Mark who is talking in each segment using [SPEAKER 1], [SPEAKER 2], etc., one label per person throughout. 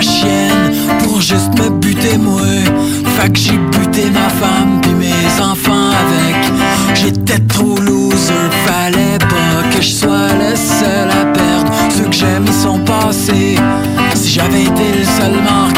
[SPEAKER 1] Chienne pour juste me buter moi. Fait que j'ai buté ma femme puis mes enfants avec. J'étais trop loser, fallait pas que je sois le seul à perdre. Ceux que j'aime ils sont passés. Si j'avais été le seul mort,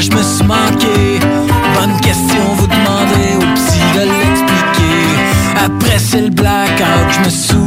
[SPEAKER 1] Je me suis manqué? Bonne question, vous demandez au psy de l'expliquer. Après c'est le blackout, je me souviens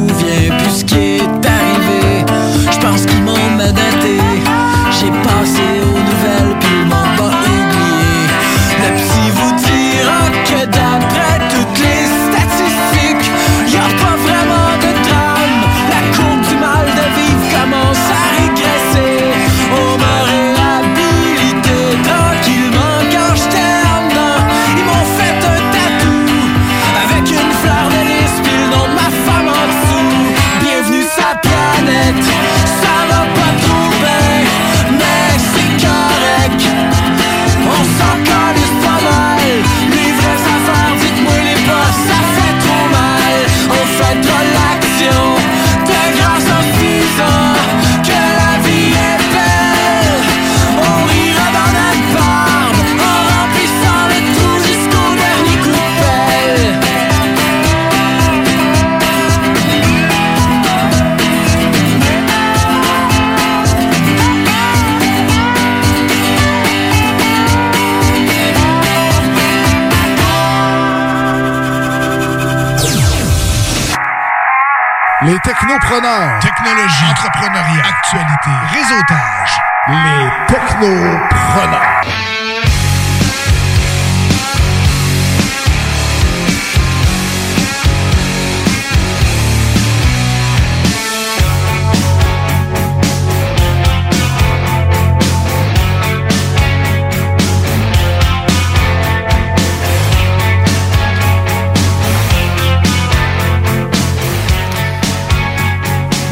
[SPEAKER 1] Les
[SPEAKER 2] technopreneurs.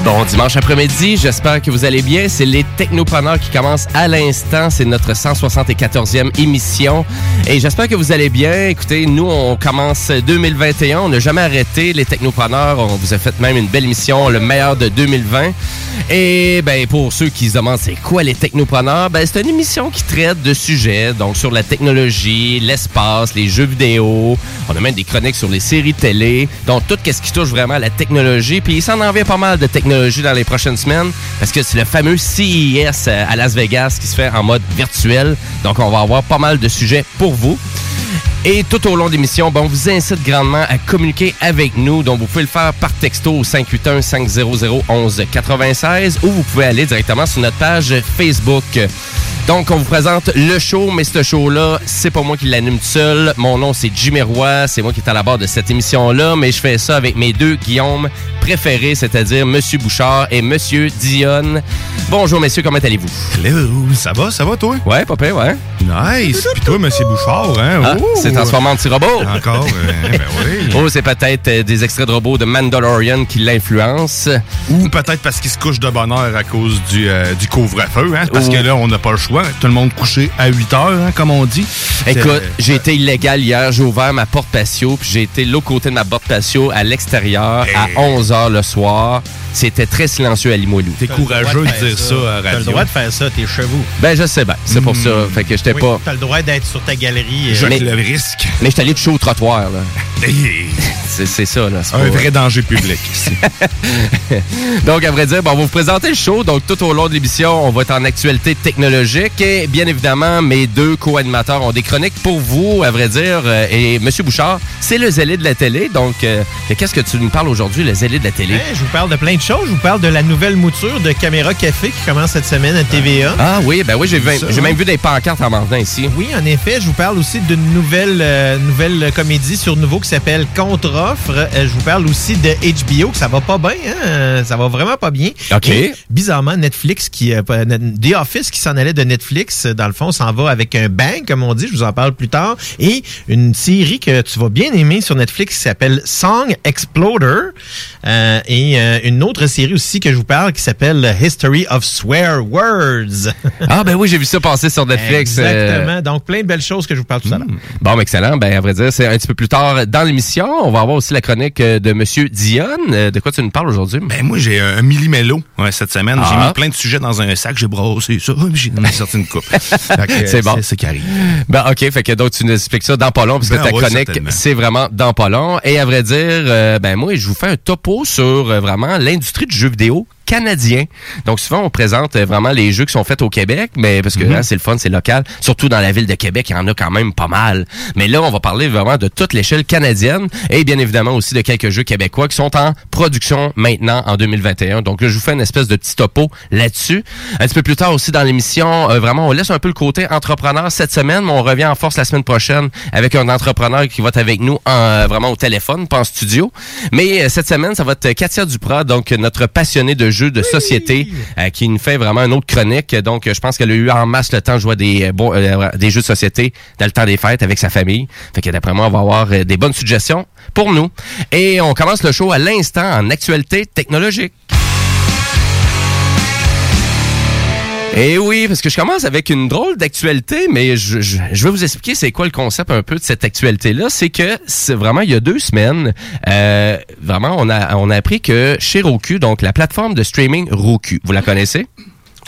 [SPEAKER 3] Bon dimanche après-midi, j'espère que vous allez bien. C'est les Technopreneurs qui commencent à l'instant. C'est notre 174e émission. Et j'espère que vous allez bien. Écoutez, nous, on commence 2021. On n'a jamais arrêté les Technopreneurs. On vous a fait même une belle émission, le meilleur de 2020. Et ben pour ceux qui se demandent c'est quoi les Technopreneurs, ben c'est une émission qui traite de sujets, donc sur la technologie, l'espace, les jeux vidéo. On a même des chroniques sur les séries télé. Donc tout ce qui touche vraiment à la technologie. Puis il s'en en vient pas mal de technologie dans les prochaines semaines parce que c'est le fameux CES à Las Vegas qui se fait en mode virtuel. Donc, on va avoir pas mal de sujets pour vous. Et tout au long de l'émission, bon, on vous incite grandement à communiquer avec nous. Donc, vous pouvez le faire par texto au 581-500-1196 ou vous pouvez aller directement sur notre page Facebook. Donc, on vous présente le show, mais ce show-là, c'est pas moi qui l'anime tout seul. Mon nom, c'est Jimmy Roy. C'est moi qui est à la barre de cette émission-là, mais je fais ça avec mes deux Guillaume préférés, c'est-à-dire Monsieur Bouchard et Monsieur Dionne. Bonjour, messieurs, comment allez-vous?
[SPEAKER 4] Hello, ça va, ça va, toi?
[SPEAKER 3] Ouais, papa, ouais.
[SPEAKER 4] Nice. Puis toi, Monsieur Bouchard, hein?
[SPEAKER 3] Ah, c'est transformé en petit robot.
[SPEAKER 4] Encore, euh, ben oui.
[SPEAKER 3] Oh, c'est peut-être euh, des extraits de robots de Mandalorian qui l'influencent.
[SPEAKER 4] Ou peut-être parce qu'il se couche de bonne heure à cause du, euh, du couvre-feu, hein? Parce
[SPEAKER 3] Ou-
[SPEAKER 4] que là, on n'a pas le choix. Tout le monde couché à 8 heures, hein, comme on dit.
[SPEAKER 3] Écoute,
[SPEAKER 4] C'est-
[SPEAKER 3] j'ai été illégal hier, j'ai ouvert ma porte patio, puis j'ai été de l'autre côté de ma porte patio à l'extérieur à
[SPEAKER 4] Hey.
[SPEAKER 3] 11 h le soir. C'était très silencieux à Limoilou.
[SPEAKER 4] T'es courageux de dire ça à
[SPEAKER 5] T'as le
[SPEAKER 4] radio.
[SPEAKER 5] droit de faire ça, t'es chez vous.
[SPEAKER 3] Ben, je sais bien. C'est pour ça. Fait que j'étais
[SPEAKER 5] Oui,
[SPEAKER 3] pas.
[SPEAKER 5] T'as le droit d'être sur ta galerie.
[SPEAKER 4] Je
[SPEAKER 3] Mais-
[SPEAKER 4] le risque.
[SPEAKER 3] Mais j'étais allé de chaud au trottoir, là. C'est ça, là.
[SPEAKER 4] Un
[SPEAKER 3] pas-
[SPEAKER 4] vrai danger public ici.
[SPEAKER 3] Donc, à vrai dire, bon, on va vous présenter le show. Donc, tout au long de l'émission, on va être en actualité technologique. Et bien évidemment, mes deux co-animateurs ont des chroniques pour vous, à vrai dire. Euh, Et M. Bouchard, c'est le zélé de la télé. Donc, euh, qu'est-ce que tu nous parles aujourd'hui, le zélé de la télé?
[SPEAKER 5] hein, je vous parle de plein de choses. Je vous parle de la nouvelle mouture de Caméra Café qui commence cette semaine à TVA.
[SPEAKER 3] Ah oui, ben oui, j'ai même vu des pancartes en m'en venant ici.
[SPEAKER 5] Oui, en effet, je vous parle aussi d'une nouvelle, euh, nouvelle comédie sur Nouveau qui s'appelle Contre-offre. Euh, je vous parle aussi de HBO, que ça va pas bien, hein? Ça va vraiment pas bien.
[SPEAKER 3] OK.
[SPEAKER 5] Et, bizarrement, Netflix, qui, euh, The Office qui s'en allait de Netflix, euh, dans le fond, s'en va avec un bang, comme on dit, je vous en parle plus tard. Et une série que tu vas bien aimer sur Netflix qui s'appelle Song Exploder. Euh, et euh, une autre série aussi que je vous parle qui s'appelle History of Swear Words.
[SPEAKER 3] Ah ben oui, j'ai vu ça passer sur Netflix. euh,
[SPEAKER 5] Exactement. Donc, plein de belles choses que je vous parle tout à l'heure.
[SPEAKER 3] Bon, ben, excellent. Ben, à vrai dire, c'est un petit peu plus tard dans l'émission. On va avoir aussi la chronique euh, de Monsieur Dion. Euh, De quoi tu nous parles aujourd'hui?
[SPEAKER 4] Ben moi, j'ai un millimélo ouais, cette semaine. J'ai
[SPEAKER 3] Ah.
[SPEAKER 4] mis plein de sujets dans un sac, j'ai brossé ça, j'ai sorti une coupe.
[SPEAKER 3] C'est bon.
[SPEAKER 4] C'est arrive.
[SPEAKER 3] Ben, OK. Fait que donc, tu nous expliques ça dans pas long, parce que
[SPEAKER 4] Ben
[SPEAKER 3] ta
[SPEAKER 4] oui,
[SPEAKER 3] chronique, c'est vraiment dans pas long. Et à vrai dire, euh, ben, moi, je vous fais un topo sur euh, vraiment l'industrie du jeu vidéo canadien. Donc souvent on présente euh, vraiment les jeux qui sont faits au Québec, mais parce que
[SPEAKER 4] Mhm.
[SPEAKER 3] hein, c'est le fun, c'est local. Surtout dans la ville de Québec, il y en a quand même pas mal. Mais là, on va parler vraiment de toute l'échelle canadienne et bien évidemment aussi de quelques jeux québécois qui sont en production maintenant en 2021. Donc là, je vous fais une espèce de petit topo là-dessus. Un petit peu plus tard aussi dans l'émission, euh, vraiment, on laisse un peu le côté entrepreneur cette semaine, mais on revient en force la semaine prochaine avec un entrepreneur qui va être avec nous en, euh, vraiment au téléphone, pas en studio. Mais euh, cette semaine, ça va être Katia Duprat, donc notre passionnée de jeux de société, euh, qui nous fait vraiment une autre chronique. Donc, je pense qu'elle a eu en masse le temps de jouer à des, euh, euh, des jeux de société dans le temps des fêtes avec sa famille. Fait que d'après moi, on va avoir des bonnes suggestions pour nous. Et on commence le show à l'instant en actualité technologique. Et oui, parce que je commence avec une drôle d'actualité, mais je, je, je vais vous expliquer c'est quoi le concept un peu de cette actualité-là. C'est que c'est vraiment il y a deux semaines, euh, vraiment on a on a appris que chez Roku, donc la plateforme de streaming Roku, vous la connaissez?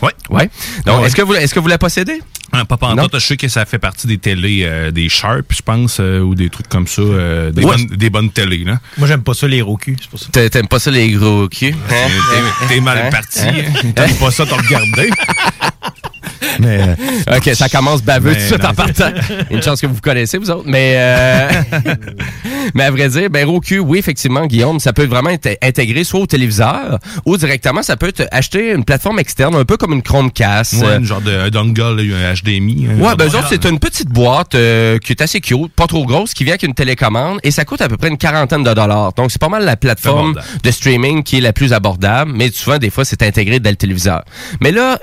[SPEAKER 4] Ouais.
[SPEAKER 3] Ouais. Donc
[SPEAKER 4] Ouais.
[SPEAKER 3] est-ce que vous est-ce que vous la possédez?
[SPEAKER 4] Hein, pas pantoute, je sais que ça fait partie des télés, euh, des Sharp, je pense, euh, ou des trucs comme ça, euh, des,
[SPEAKER 3] Ouais.
[SPEAKER 4] bonnes, des bonnes télés, là.
[SPEAKER 5] Moi, j'aime pas ça, les Roku. C'est pour ça.
[SPEAKER 3] T'a- T'aimes pas ça les gros culs hein?
[SPEAKER 4] T'es- T'es mal
[SPEAKER 3] Hein?
[SPEAKER 4] parti, hein? T'aimes pas ça, t'as regardé? Mais, euh,
[SPEAKER 3] OK, ça commence baveux tout de suite en partant. Une chance que vous connaissez, vous autres. Mais, euh, mais à vrai dire, ben, Roku, oui, effectivement, Guillaume, ça peut vraiment être intégré soit au téléviseur ou directement, ça peut être acheter une plateforme externe, un peu comme une Chromecast.
[SPEAKER 4] ouais, une genre de un dongle, un HDMI. un
[SPEAKER 3] Ouais, ben autres, c'est une petite boîte euh, qui est assez cute, pas trop grosse, qui vient avec une télécommande et ça coûte à peu près une quarantaine de dollars. Donc, c'est pas mal la plateforme de streaming qui est la plus abordable, mais souvent, des fois, c'est intégré dans le téléviseur. Mais là,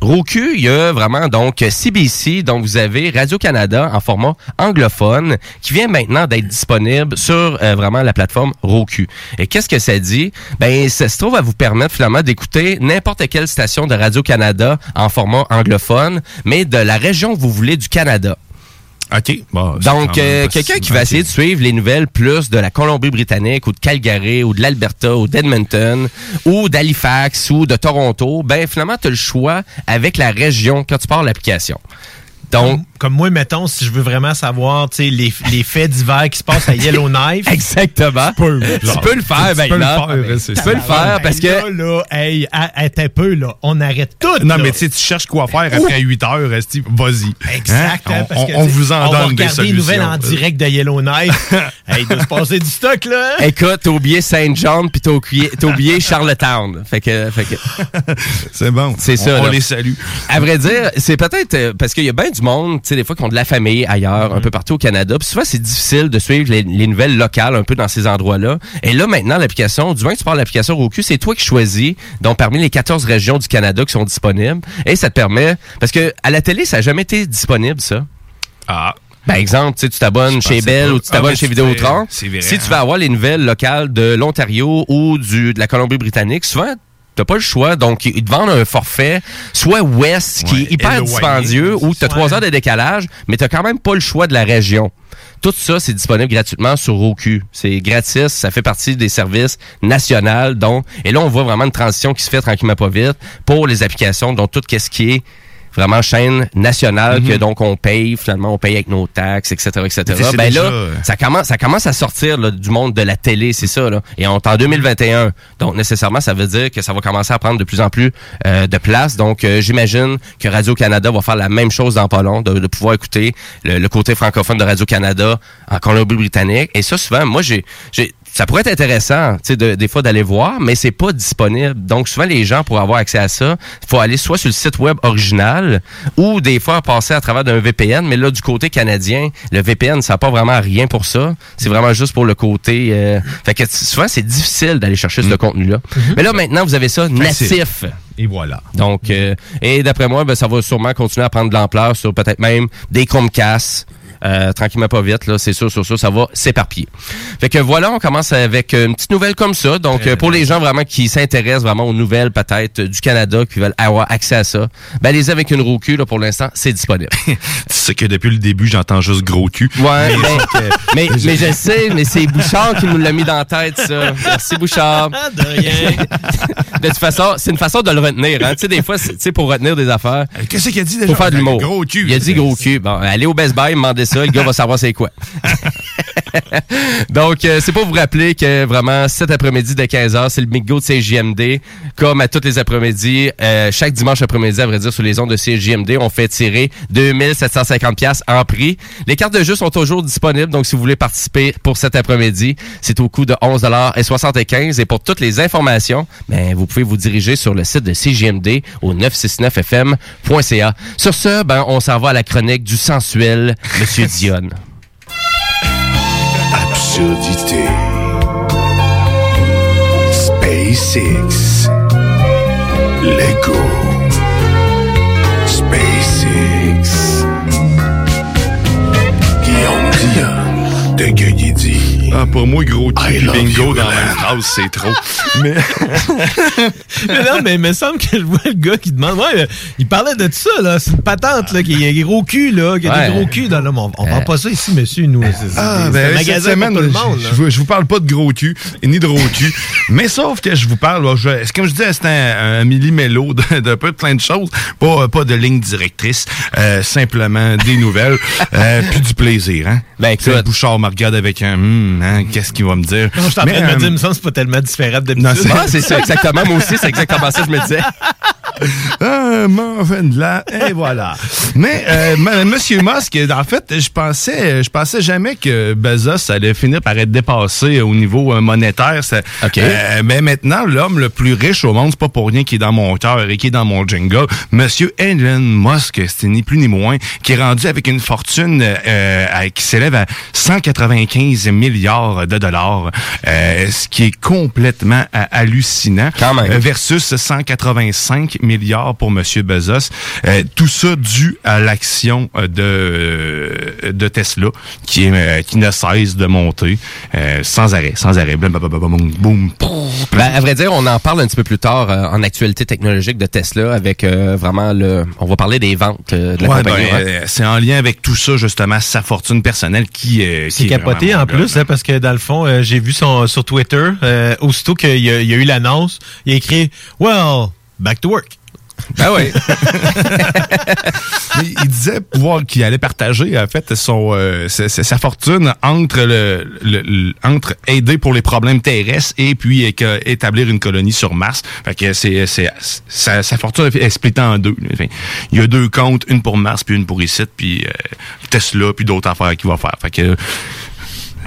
[SPEAKER 3] Roku, il y a vraiment donc CBC, donc vous avez Radio-Canada en format anglophone qui vient maintenant d'être disponible sur euh, vraiment la plateforme Roku. Et qu'est-ce que ça dit? Ben, ça se trouve à vous permettre finalement d'écouter n'importe quelle station de Radio-Canada en format anglophone, mais de la région vous voulez du Canada.
[SPEAKER 4] OK. Bon,
[SPEAKER 3] Donc, euh, quelqu'un qui va essayer de suivre les nouvelles plus de la Colombie-Britannique ou de Calgary ou de l'Alberta ou d'Edmonton ou d'Halifax ou de Toronto, ben finalement, tu as le choix avec la région quand tu pars l'application. Donc,
[SPEAKER 5] Comme, moi, mettons, si je veux vraiment savoir tu sais, les, les faits divers qui se passent à Yellowknife.
[SPEAKER 3] exactement. Tu peux, le faire,
[SPEAKER 4] Tu peux le faire, c'est
[SPEAKER 3] Tu
[SPEAKER 4] ça.
[SPEAKER 3] peux le faire parce que...
[SPEAKER 5] Là, là, hey, peu, là. On arrête tout.
[SPEAKER 4] Non,
[SPEAKER 5] là.
[SPEAKER 4] mais tu sais, tu cherches quoi faire après 8 heures, Steve, vas-y.
[SPEAKER 5] Exact,
[SPEAKER 4] Hein?
[SPEAKER 5] hein,
[SPEAKER 4] On,
[SPEAKER 5] que, tu
[SPEAKER 4] vous en
[SPEAKER 5] on va
[SPEAKER 4] donne des
[SPEAKER 5] regarder les
[SPEAKER 4] solutions.
[SPEAKER 5] nouvelles en direct de Yellowknife. hey, il doit se passer du stock, là. hein?
[SPEAKER 3] Écoute, t'as oublié Saint John puis t'as oublié, Charlottetown. Fait que, fait que,
[SPEAKER 4] C'est bon.
[SPEAKER 3] C'est
[SPEAKER 4] On-
[SPEAKER 3] ça,
[SPEAKER 4] On les salue.
[SPEAKER 3] À vrai dire, c'est peut-être euh, parce qu'il y a bien du monde, tu sais, des fois, qui ont de la famille ailleurs, un peu partout au Canada. Puis souvent, c'est difficile de suivre les, les nouvelles locales un peu dans ces endroits-là. Et là, maintenant, l'application, du moins que tu parles de l'application Roku, c'est toi qui choisis, donc parmi les 14 régions du Canada qui sont disponibles. Et ça te permet, parce que à la télé, ça n'a jamais été disponible, ça.
[SPEAKER 4] Ah.
[SPEAKER 3] Par exemple, tu sais, tu t'abonnes chez Bell ou tu
[SPEAKER 4] Ah,
[SPEAKER 3] t'abonnes
[SPEAKER 4] mais
[SPEAKER 3] chez Vidéotron. Si tu
[SPEAKER 4] hein.
[SPEAKER 3] veux avoir les nouvelles locales de l'Ontario ou du, de la Colombie-Britannique, souvent, t'as pas le choix. Donc, ils te vendent un forfait, soit West, qui
[SPEAKER 4] Ouais,
[SPEAKER 3] est hyper dispendieux, ou tu as
[SPEAKER 5] Ouais.
[SPEAKER 3] trois heures de décalage, mais t'as quand même pas le choix de la région. Tout ça, c'est disponible gratuitement sur Roku. C'est gratis, ça fait partie des services nationaux. Donc, et là, on voit vraiment une transition qui se fait tranquillement pas vite pour les applications, dont tout ce qui est vraiment chaîne nationale
[SPEAKER 4] Mhm.
[SPEAKER 3] que donc on paye finalement on paye avec nos taxes etc etc ben
[SPEAKER 4] déjà,
[SPEAKER 3] là
[SPEAKER 4] euh,
[SPEAKER 3] ça commence ça commence à sortir là, du monde de la télé c'est ça là. Et on est en 2021 donc nécessairement ça veut dire que ça va commencer à prendre de plus en plus euh, de place. Donc euh, j'imagine que Radio Canada va faire la même chose dans pas long de, de pouvoir écouter le, le côté francophone de Radio Canada en Colombie-Britannique. Et ça souvent moi j'ai ça pourrait être intéressant, tu sais, de- des fois d'aller voir, mais c'est pas disponible. Donc souvent les gens pour avoir accès à ça, il faut aller soit sur le site web original ou des fois passer à travers d'un VPN. Mais là du côté canadien, le VPN ça n'a pas vraiment rien pour ça. C'est vraiment juste pour le côté. euh, fait que souvent c'est difficile d'aller chercher ce contenu-là. Mais là maintenant vous avez ça
[SPEAKER 4] Facile.
[SPEAKER 3] natif.
[SPEAKER 4] Et voilà.
[SPEAKER 3] Donc, euh, et d'après moi, ben, ça va sûrement continuer à prendre de l'ampleur sur peut-être même des Chromecast. Euh, tranquillement pas vite, là, c'est sûr, sûr, sûr, ça va s'éparpiller. Fait que voilà, on commence avec une petite nouvelle comme ça. Donc, euh, pour les gens vraiment qui s'intéressent vraiment aux nouvelles peut-être euh, du Canada, qui veulent avoir accès à ça, ben allez-y avec une Roku, là, pour l'instant, c'est disponible.
[SPEAKER 4] Tu sais que depuis le début, j'entends juste gros cul.
[SPEAKER 3] Ouais, mais, mais, mais je sais, mais c'est Bouchard qui nous l'a mis dans la tête, ça. Merci, Bouchard.
[SPEAKER 5] Ah, de rien.
[SPEAKER 3] De toute façon, c'est une façon de le retenir. Hein. Tu sais, des fois, c'est- tu sais, pour retenir des affaires,
[SPEAKER 4] Qu'est-ce qu'il a dit déjà?
[SPEAKER 3] faut faire de l'humour.
[SPEAKER 4] Gros cul.
[SPEAKER 3] Il a dit gros cul. Bon, allez au Best Buy, demandez ça, le gars va savoir c'est quoi. Donc, euh, c'est pour vous rappeler que vraiment, cet après-midi de 15h, c'est le bingo de CJMD. Comme à tous les après-midi, euh, chaque dimanche après-midi, à vrai dire, sur les ondes de CJMD, on fait tirer 2750 pièces en prix. Les cartes de jeu sont toujours disponibles, donc si vous voulez participer pour cet après-midi, c'est au coût de 11,75 Et pour toutes les informations, ben, vous pouvez vous diriger sur le site de CJMD au 969fm.ca. Sur ce, ben, on s'en va à la chronique du sensuel, Monsieur
[SPEAKER 2] Absurdité. SpaceX. Lego. SpaceX. Guillaume Dion. De dit.
[SPEAKER 4] Ah, pour moi, gros cul bingo
[SPEAKER 2] you,
[SPEAKER 4] dans la même phrase, c'est trop. Mais
[SPEAKER 5] mais non, mais il me semble que je vois le gars qui demande. Ouais, euh, il parlait de ça, là. C'est une patente, là, qui a des gros culs, là. Qui a
[SPEAKER 3] Ouais.
[SPEAKER 5] des gros culs dans le On, on vend pas ça ici, monsieur, nous. C'est c'est-
[SPEAKER 4] Ah,
[SPEAKER 5] c'est
[SPEAKER 4] ben,
[SPEAKER 5] un magasin
[SPEAKER 4] semaine,
[SPEAKER 5] pour tout le monde, là.
[SPEAKER 4] je, je vous, parle pas de gros cul, ni de gros cul. mais sauf que je vous parle, là, je, c'est comme je disais, c'est un, un milli-mélo de, de peu de plein de choses? Pas, pas de ligne directrice, euh, simplement des nouvelles, euh, puis du plaisir. Hein?
[SPEAKER 3] Ben, écoute.
[SPEAKER 4] Bouchard me regarde avec un hum, hein, qu'est-ce qu'il va me dire?
[SPEAKER 5] Non, je suis en train de me
[SPEAKER 4] euh,
[SPEAKER 5] dire, me semble c'est pas tellement différent de
[SPEAKER 4] Non, c'est-
[SPEAKER 3] Ah, c'est ça, exactement. Moi aussi, c'est exactement ça que je me disais.
[SPEAKER 4] Là, et voilà. Mais euh, m- Monsieur Musk, en fait, je pensais, je pensais jamais que Bezos allait finir par être dépassé au niveau euh, monétaire. Ça-. Euh, mais maintenant, l'homme le plus riche au monde, c'est pas pour rien qui est dans mon cœur et qui est dans mon jingle. Monsieur Elon Musk, c'est ni plus ni moins, qui est rendu avec une fortune euh, qui s'élève à 195 milliards de dollars, euh, ce qui est complètement euh, hallucinant.
[SPEAKER 3] Quand même.
[SPEAKER 4] Euh, versus 185 milliards pour M. Bezos. Euh, tout ça dû à l'action de, de Tesla qui, est, euh, qui ne cesse de monter euh, sans arrêt, sans arrêt. Boum, boum, boum, boum, boum.
[SPEAKER 3] Ben, à vrai dire, on en parle un petit peu plus tard euh, en actualité technologique de Tesla avec euh, vraiment le. On va parler des ventes euh, de la
[SPEAKER 4] Ouais,
[SPEAKER 3] compagnie.
[SPEAKER 4] ben,
[SPEAKER 3] hein.
[SPEAKER 4] c'est en lien avec tout ça, justement, sa fortune personnelle qui, euh,
[SPEAKER 5] C'est
[SPEAKER 4] qui est
[SPEAKER 5] capoté en plus,
[SPEAKER 4] mondiale.
[SPEAKER 5] hein, parce que dans le fond, euh, j'ai vu son sur Twitter, euh, aussitôt qu'il y, a- il y a eu l'annonce, il a écrit Well, back to work.
[SPEAKER 3] Ben oui.
[SPEAKER 4] Il disait pouvoir qu'il allait partager en fait son euh, sa, fortune entre le, le- le- entre aider pour les problèmes terrestres et puis que- établir une colonie sur Mars. Fait que c'est c'est sa, sa fortune est splittée en deux. Enfin, il y a deux comptes, une pour Mars puis une pour ici puis euh, Tesla puis d'autres affaires qu'il va faire. Fait que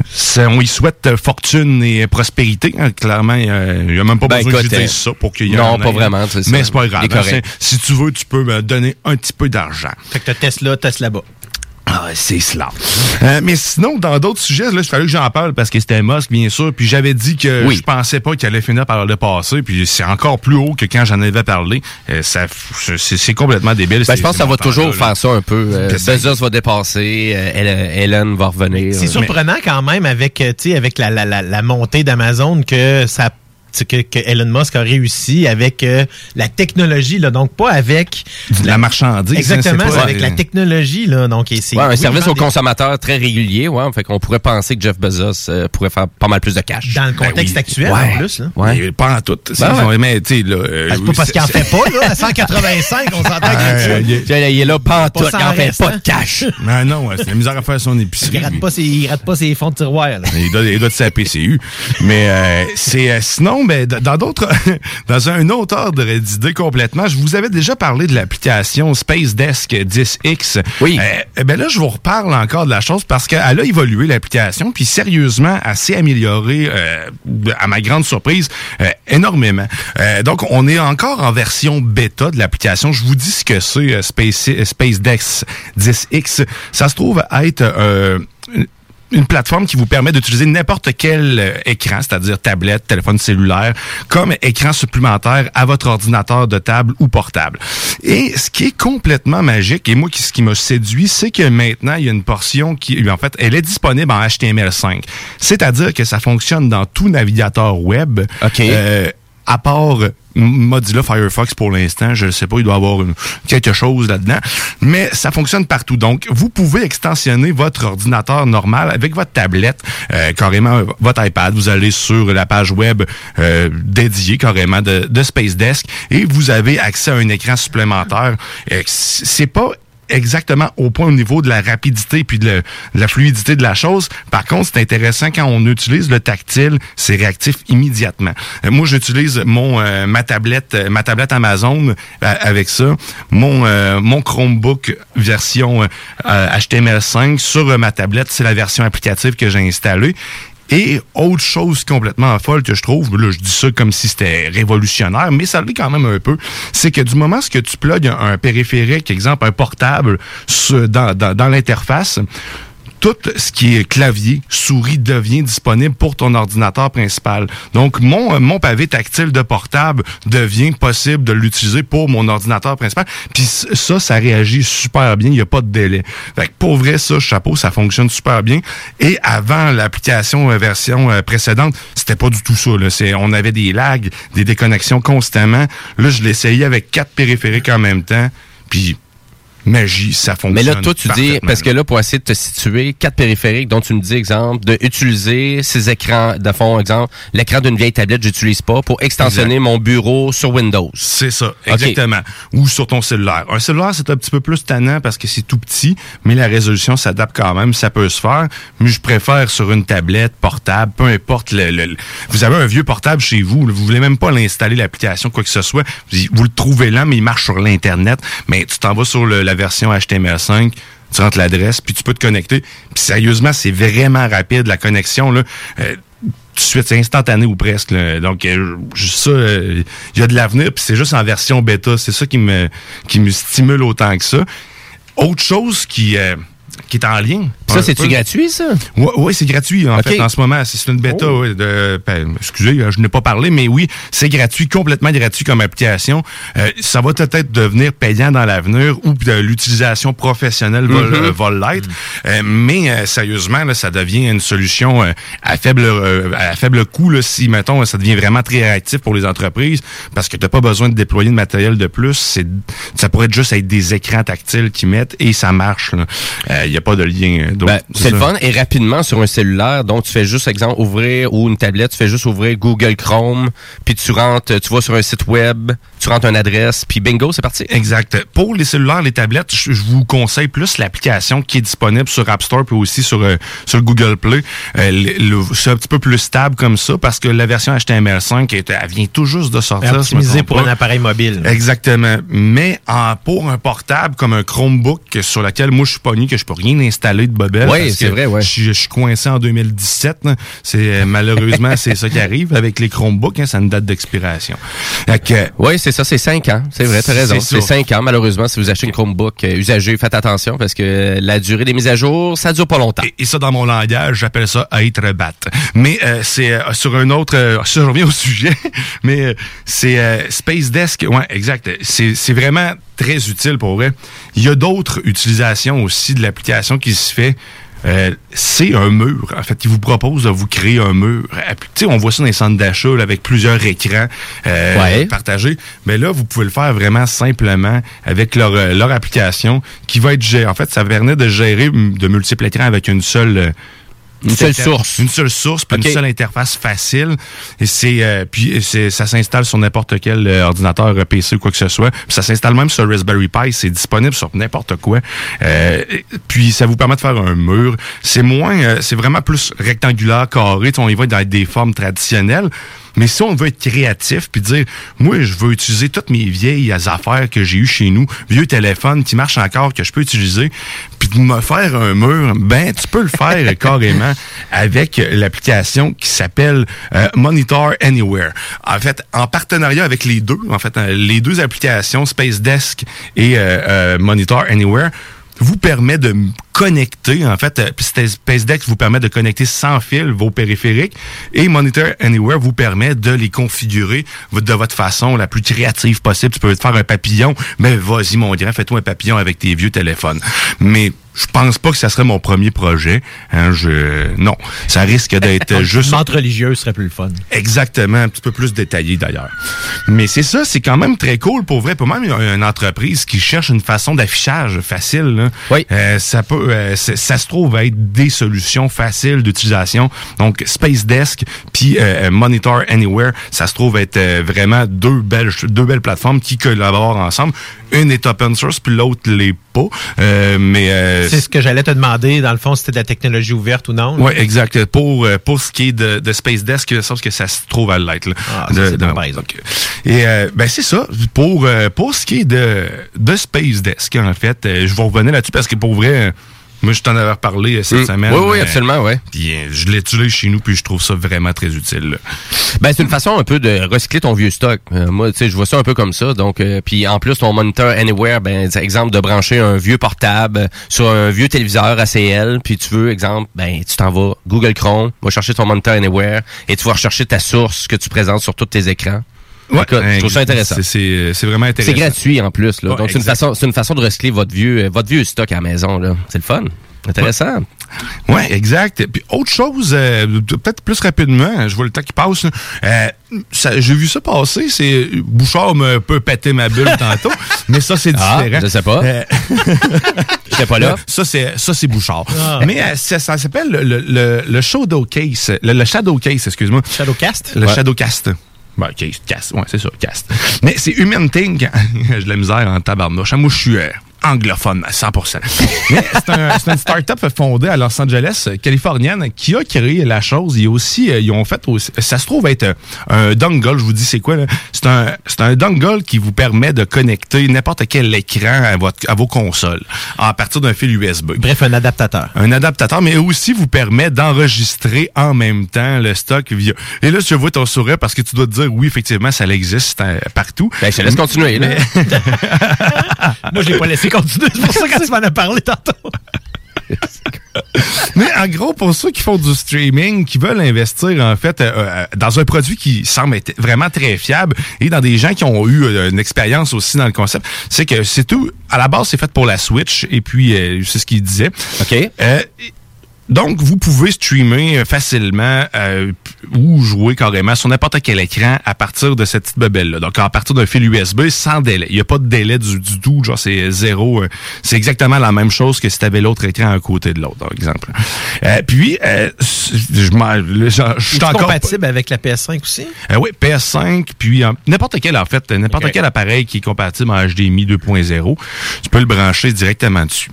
[SPEAKER 4] ça, on y souhaite euh, fortune et prospérité. hein. Clairement, euh, il n'y a même pas
[SPEAKER 3] Ben,
[SPEAKER 4] besoin que
[SPEAKER 3] écoute,
[SPEAKER 4] dise
[SPEAKER 3] euh,
[SPEAKER 4] ça pour qu'il y ait
[SPEAKER 3] non,
[SPEAKER 4] un
[SPEAKER 3] pas vraiment.
[SPEAKER 4] Mais c'est pas grave. Hein. si tu veux, tu peux me donner un petit peu d'argent.
[SPEAKER 5] Fait que t'as Tesla, Tesla bas.
[SPEAKER 4] Ah, c'est cela. Euh, mais sinon, dans d'autres sujets, là, il fallait que j'en parle parce que c'était Musk, bien sûr. Puis j'avais dit que
[SPEAKER 3] Oui.
[SPEAKER 4] je pensais pas qu'il allait finir par le passer. Puis c'est encore plus haut que quand j'en avais parlé. Euh, ça, c'est c'est complètement débile.
[SPEAKER 3] Ben, je pense que ça va toujours
[SPEAKER 4] là.
[SPEAKER 3] faire ça un peu. Euh, Bezos va dépasser, euh, Ellen- va revenir.
[SPEAKER 5] C'est surprenant quand même avec, euh, tu sais, avec la, la, la, la montée d'Amazon que ça que, que Elon Musk a réussi avec euh, la technologie, là, donc pas avec...
[SPEAKER 4] De la marchandise.
[SPEAKER 5] Exactement,
[SPEAKER 4] hein,
[SPEAKER 5] c'est
[SPEAKER 4] pas-
[SPEAKER 5] avec la technologie, là, donc et c'est...
[SPEAKER 3] Ouais, un
[SPEAKER 5] oui,
[SPEAKER 3] service aux
[SPEAKER 5] des-
[SPEAKER 3] consommateurs très régulier, ouais. Fait qu'on pourrait penser que Jeff Bezos euh, pourrait faire pas mal plus de cash.
[SPEAKER 5] Dans le contexte
[SPEAKER 4] oui.
[SPEAKER 5] actuel,
[SPEAKER 3] Ouais.
[SPEAKER 5] en plus, là.
[SPEAKER 3] Ouais.
[SPEAKER 4] Mais pas en tout.
[SPEAKER 3] Ben ouais.
[SPEAKER 4] Mais, tu sais, là. euh,
[SPEAKER 5] Ben, c'est pas parce qu'il en fait pas, là, à 185, on s'entend
[SPEAKER 4] Euh,
[SPEAKER 5] que
[SPEAKER 4] il est-
[SPEAKER 3] Tiens, Il est là, pas en tout, il en fait pas
[SPEAKER 5] hein.
[SPEAKER 3] de cash.
[SPEAKER 4] Ah non, ouais, c'est la misère à faire son épicerie.
[SPEAKER 5] il rate pas ses, il rate pas ses fonds de tiroir, là.
[SPEAKER 4] Il doit, il doit de sa PCU. Mais euh, c'est sinon, d- dans d'autres, dans un autre ordre d'idée complètement, je vous avais déjà parlé de l'application Space Desk 10X.
[SPEAKER 3] Oui.
[SPEAKER 4] Eh ben là, je vous reparle encore de la chose parce qu'elle a évolué l'application, puis sérieusement, elle s'est améliorée, euh, à ma grande surprise, euh, énormément. Euh, donc, on est encore en version bêta de l'application. Je vous dis ce que c'est euh, Space, Space Desk 10X. Ça se trouve être euh, une plateforme qui vous permet d'utiliser n'importe quel euh, écran, c'est-à-dire tablette, téléphone cellulaire, comme écran supplémentaire à votre ordinateur de table ou portable. Et ce qui est complètement magique, et moi, qui- ce qui m'a séduit, c'est que maintenant, il y a une portion qui, en fait, elle est disponible en HTML5. C'est-à-dire que ça fonctionne dans tout navigateur web.
[SPEAKER 3] OK.
[SPEAKER 4] Euh, à part Mozilla Firefox pour l'instant, je ne sais pas, il doit y avoir quelque chose là-dedans, mais ça fonctionne partout. Donc, vous pouvez extensionner votre ordinateur normal avec votre tablette, euh, carrément votre iPad. Vous allez sur la page web euh, dédiée carrément de, de Space Desk et vous avez accès à un écran supplémentaire. Euh, c'est pas exactement au point au niveau de la rapidité puis de, la fluidité de la chose. Par contre, c'est intéressant quand on utilise le tactile, c'est réactif immédiatement. Euh, moi, j'utilise mon euh, ma tablette euh, ma tablette Amazon euh, avec ça, mon mon Chromebook version euh, euh, HTML5 sur ma tablette, c'est la version applicative que j'ai installée. Et autre chose complètement folle que je trouve, là je dis ça comme si c'était révolutionnaire, mais ça l'est quand même un peu, c'est que du moment que tu plugues un, un périphérique, exemple un portable, dans l'interface, tout ce qui est clavier, souris devient disponible pour ton ordinateur principal. Donc, mon, euh, mon pavé tactile de portable devient possible de l'utiliser pour mon ordinateur principal. Puis ça, ça réagit super bien. Il n'y a pas de délai. Fait que pour vrai, ça, chapeau, ça fonctionne super bien. Et avant l'application euh, version euh, précédente, c'était pas du tout ça. On avait des lags, des déconnexions constamment. Là, je l'essayais avec quatre périphériques en même temps. Puis magie, ça fonctionne.
[SPEAKER 3] Mais là, toi, tu dis, parce que là, pour essayer de te situer, quatre périphériques dont tu me dis, exemple, de utiliser ces écrans, de fond, exemple, l'écran d'une vieille tablette, j'utilise pas pour extensionner mon bureau sur Windows.
[SPEAKER 4] C'est ça, exactement. Ou sur ton cellulaire. Un cellulaire, c'est un petit peu plus tannant parce que c'est tout petit, mais la résolution s'adapte quand même, ça peut se faire. Mais je préfère sur une tablette, portable, peu importe. Le, le- le- vous avez un vieux portable chez vous, vous voulez même pas l'installer, l'application, quoi que ce soit. Vous, vous le trouvez là, mais il marche sur l'Internet. Mais tu t'en vas sur le- la version HTML5, tu rentres l'adresse, puis tu peux te connecter. Puis sérieusement, c'est vraiment rapide, la connexion. là. Euh, instantané ou presque. Donc, euh, ça, euh, il y a de l'avenir, puis c'est juste en version bêta. C'est ça qui me, qui me stimule autant que ça. Autre chose qui, euh, qui est en lien
[SPEAKER 3] Ça, c'est-tu gratuit, ça?
[SPEAKER 4] Oui, ouais, c'est gratuit en fait en ce moment. C'est une bêta.
[SPEAKER 3] Oh.
[SPEAKER 4] ouais, de, ben, excusez, euh, je n'ai pas parlé, mais oui, c'est gratuit, complètement gratuit comme application. Euh, ça va peut-être devenir payant dans l'avenir ou de l'utilisation professionnelle va, va l'être. Euh, mais euh, sérieusement, là, ça devient une solution euh, à faible euh, à faible coût là, si mettons ça devient vraiment très réactif pour les entreprises parce que tu n'as pas besoin de déployer de matériel de plus. Ça pourrait juste être des écrans tactiles qui mettent et ça marche. Il n'y a pas de lien.
[SPEAKER 3] Ben, c'est le fun et rapidement sur un cellulaire. Donc, tu fais juste, exemple, ouvrir ou une tablette, tu fais juste ouvrir Google Chrome, puis tu rentres, tu vas sur un site web, tu rentres une adresse, puis bingo, c'est parti.
[SPEAKER 4] Exact. Pour les cellulaires, les tablettes, je je vous conseille plus l'application qui est disponible sur App Store puis aussi sur, euh, sur Google Play. Euh, c'est un petit peu plus stable comme ça parce que la version HTML5, elle, elle vient tout juste de sortir. si je me
[SPEAKER 5] Optimisé
[SPEAKER 4] trompe
[SPEAKER 5] pour
[SPEAKER 4] pas.
[SPEAKER 5] un appareil mobile.
[SPEAKER 4] Exactement. Mais en, pour un portable comme un Chromebook sur lequel moi je suis pogné, que je peux rien installer de
[SPEAKER 3] Oui, c'est vrai, ouais.
[SPEAKER 4] Je, suis- je suis coincé en 2017. là. C'est euh, malheureusement c'est ça qui arrive avec les Chromebooks. hein, ça a une date d'expiration. Que,
[SPEAKER 3] Oui, c'est ça, c'est 5 ans. C'est vrai, t'as raison. C'est 5 ans, malheureusement, si vous achetez une Chromebook euh, usagée, faites attention parce que la durée des mises à jour, ça dure pas longtemps.
[SPEAKER 4] Et, et ça, dans mon langage, j'appelle ça être bat. Mais euh, c'est euh, sur un autre... Euh, je reviens au sujet, mais euh, c'est euh, Space Desk. Ouais, exact. C'est vraiment très utile pour vrai. Il y a d'autres utilisations aussi de l'application qui se fait. Euh, c'est un mur. En fait, ils vous proposent de vous créer un mur. Tu sais, on voit ça dans les centres d'achat avec plusieurs écrans euh,
[SPEAKER 3] Ouais.
[SPEAKER 4] partagés. Mais là, vous pouvez le faire vraiment simplement avec leur, euh, leur application qui va être gérée. En fait, ça permet de gérer de multiples écrans avec une seule euh,
[SPEAKER 3] Une seule source.
[SPEAKER 4] Une seule source, puis une seule interface facile. Et c'est euh, puis c'est ça s'installe sur n'importe quel euh, ordinateur euh, PC ou quoi que ce soit. Puis ça s'installe même sur Raspberry Pi, c'est disponible sur n'importe quoi. Euh, puis ça vous permet de faire un mur. C'est moins euh, c'est vraiment plus rectangulaire, carré, on y va dans des formes traditionnelles. Mais si on veut être créatif puis dire moi je veux utiliser toutes mes vieilles affaires que j'ai eues chez nous, vieux téléphones qui marchent encore que je peux utiliser puis de me faire un mur, ben tu peux le faire carrément avec l'application qui s'appelle euh, Monitor Anywhere. En fait, en partenariat avec les deux, en fait, euh, les deux applications Space Desk et euh, euh, Monitor Anywhere vous permet de connecter, en fait, euh, puis Space Space Deck vous permet de connecter sans fil vos périphériques et Monitor Anywhere vous permet de les configurer de votre façon la plus créative possible. Tu peux te faire un papillon, mais vas-y mon grand, fais-toi un papillon avec tes vieux téléphones. Mais je pense pas que ça serait mon premier projet. Hein, je non, ça risque d'être juste
[SPEAKER 5] Une montre religieuse serait plus le fun.
[SPEAKER 4] Exactement, un petit peu plus détaillé d'ailleurs. Mais c'est ça, c'est quand même très cool pour vrai. Pour même une, entreprise qui cherche une façon d'affichage facile, là,
[SPEAKER 3] Oui.
[SPEAKER 4] euh, ça peut, euh, ça se trouve être des solutions faciles d'utilisation. Donc Space Desk puis euh, Monitor Anywhere, ça se trouve être euh, vraiment deux belles, deux belles plateformes qui collaborent ensemble. Une est open source puis l'autre l'est pas. Euh, mais euh,
[SPEAKER 5] C'est ce que j'allais te demander, dans le fond, si c'était de la technologie ouverte ou non.
[SPEAKER 4] oui, exact. Pour, euh, pour ce qui est de, de Space Desk, sauf que ça se trouve à l'être. là.
[SPEAKER 5] Ah,
[SPEAKER 4] De-
[SPEAKER 5] c'est
[SPEAKER 4] de-
[SPEAKER 5] bon, par exemple.
[SPEAKER 4] Et euh, ben c'est ça. Pour, euh, pour ce qui est de, de Space Desk, en fait, euh, je vais revenir là-dessus parce que pour vrai, moi je t'en avais reparlé euh, cette
[SPEAKER 3] Mm.
[SPEAKER 4] semaine.
[SPEAKER 3] Oui, oui, absolument, ouais.
[SPEAKER 4] Puis euh, je l'utilise chez nous, puis je trouve ça vraiment très utile. là.
[SPEAKER 3] Ben, c'est une façon un peu de recycler ton vieux stock. Euh, moi, tu sais, je vois ça un peu comme ça. Donc, euh, puis en plus, ton moniteur Anywhere, ben, exemple de brancher un vieux portable sur un vieux téléviseur ACL, puis tu veux, exemple, ben, tu t'en vas Google Chrome, va chercher ton moniteur Anywhere, et tu vas rechercher ta source que tu présentes sur tous tes écrans. Écoute, je trouve ça intéressant.
[SPEAKER 4] C'est- C'est c'est vraiment intéressant.
[SPEAKER 3] C'est gratuit en plus, là.
[SPEAKER 4] Ouais,
[SPEAKER 3] Donc, c'est une façon, c'est une façon de recycler votre vieux, euh, votre vieux stock à la maison, là. C'est le fun. Intéressant.
[SPEAKER 4] Oui, exact. Puis autre chose, euh, peut-être plus rapidement, hein, je vois le temps qui passe. Euh, J'ai vu ça passer, c'est Bouchard m'a un peu pété ma bulle tantôt, mais ça c'est
[SPEAKER 3] Ah,
[SPEAKER 4] différent.
[SPEAKER 3] je sais pas.
[SPEAKER 4] Euh,
[SPEAKER 3] J'étais pas là.
[SPEAKER 4] ça c'est ça c'est Bouchard.
[SPEAKER 5] Ah.
[SPEAKER 4] Mais euh, ça, ça s'appelle le, le, le, le le Shadowcase, excuse-moi.
[SPEAKER 5] Shadowcast?
[SPEAKER 4] Le
[SPEAKER 3] Ouais.
[SPEAKER 4] Shadowcast. Ben, case, cast, ouais, c'est ça, cast. Mais c'est Human Thing. J'ai de la misère en tabarnouche. Moi, je suis euh, anglophone à 100%. Mais c'est un, c'est une start-up fondée à Los Angeles, euh, californienne, qui a créé la chose. A aussi, euh, ils ont fait aussi, ça se trouve être euh, un dongle, je vous dis c'est quoi, là? C'est un, c'est un dongle qui vous permet de connecter n'importe quel écran à, votre, à vos consoles à partir d'un fil USB
[SPEAKER 5] Bref, un adaptateur.
[SPEAKER 4] un adaptateur, mais aussi vous permet d'enregistrer en même temps le stock via. Et là, je vois ton sourire parce que tu dois te dire oui, effectivement, ça existe partout.
[SPEAKER 3] Ben, je te laisse continuer, là.
[SPEAKER 5] Moi, je l'ai pas laissé continuer. C'est pour ça que tu m'en as parlé tantôt.
[SPEAKER 4] Mais en gros, pour ceux qui font du streaming, qui veulent investir en fait euh, euh, dans un produit qui semble être vraiment très fiable et dans des gens qui ont eu euh, une expérience aussi dans le concept, c'est que c'est tout. À la base, c'est fait pour la Switch et puis euh, c'est ce qu'il disait.
[SPEAKER 3] OK.
[SPEAKER 4] Donc, vous pouvez streamer euh, facilement euh, ou jouer carrément sur n'importe quel écran à partir de cette petite bebelle-là. Donc, à partir d'un fil USB sans délai. Il n'y a pas de délai du, du tout, genre c'est zéro. euh, c'est exactement la même chose que si tu avais l'autre écran à côté de l'autre, par exemple. Euh, puis, euh, je suis
[SPEAKER 5] C'est
[SPEAKER 4] encore...
[SPEAKER 5] compatible avec la PS5 aussi?
[SPEAKER 4] Euh, oui, PS5, puis euh, n'importe quel, en fait, n'importe quel appareil qui est compatible en HDMI 2.0, tu peux le brancher directement dessus.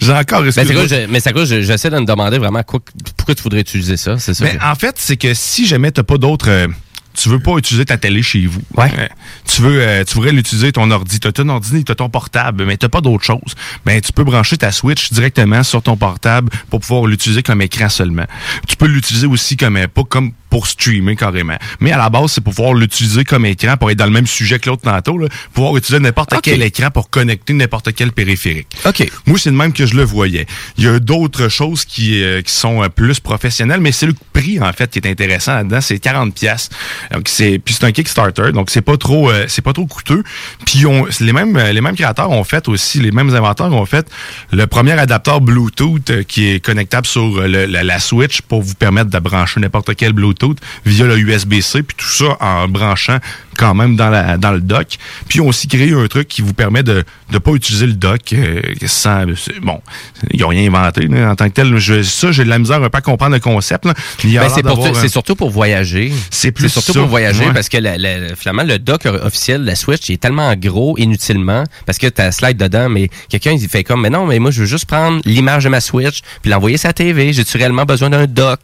[SPEAKER 4] J'ai encore...
[SPEAKER 3] C'est
[SPEAKER 4] excuse-moi.
[SPEAKER 3] quoi, je- mais c'est quoi, je- j'essaie de me demander vraiment quoi, pourquoi tu voudrais utiliser ça, c'est ça? Que-
[SPEAKER 4] en fait, c'est que si jamais t'as pas d'autres. euh, tu veux pas utiliser ta télé chez vous.
[SPEAKER 3] Ouais.
[SPEAKER 4] Euh, tu veux, euh, tu voudrais l'utiliser ton ordi. T'as ton ordi, t'as ton portable, mais t'as pas d'autre chose. Ben, tu peux brancher ta Switch directement sur ton portable pour pouvoir l'utiliser comme écran seulement. Tu peux l'utiliser aussi comme euh, pas comme pour streamer carrément. Mais à la base, c'est pour pouvoir l'utiliser comme écran pour être dans le même sujet que l'autre tantôt, là, pouvoir utiliser n'importe quel écran pour connecter n'importe quel périphérique.
[SPEAKER 3] OK.
[SPEAKER 4] Moi, c'est de même que je le voyais. Il y a d'autres choses qui, euh, qui sont euh, plus professionnelles, mais c'est le prix, en fait, qui est intéressant là-dedans. C'est 40 pièces. Donc, c'est, puis c'est un Kickstarter, donc c'est pas trop, euh, c'est pas trop coûteux. Puis on, les mêmes, les mêmes créateurs ont fait aussi, les mêmes inventeurs ont fait le premier adapteur Bluetooth euh, qui est connectable sur euh, le- la, la Switch pour vous permettre de brancher n'importe quel Bluetooth via le USB-C, puis tout ça en branchant quand même dans, la, dans le dock. Puis ils ont aussi créé un truc qui vous permet de ne pas utiliser le dock euh, sans... Bon, ils n'ont rien inventé là, en tant que tel. Je, ça, j'ai de la misère un peu à comprendre le concept.
[SPEAKER 3] Ben, c'est,
[SPEAKER 4] un-
[SPEAKER 3] surtout pour voyager.
[SPEAKER 4] C'est plus
[SPEAKER 3] surtout
[SPEAKER 4] ça.
[SPEAKER 3] pour voyager
[SPEAKER 4] Ouais.
[SPEAKER 3] parce que la- la- finalement, le dock officiel de la Switch il est tellement gros inutilement parce que tu as slide dedans, mais quelqu'un il fait comme, mais non, mais moi je veux juste prendre l'image de ma Switch puis l'envoyer sur la TV. J'ai-tu réellement besoin d'un dock?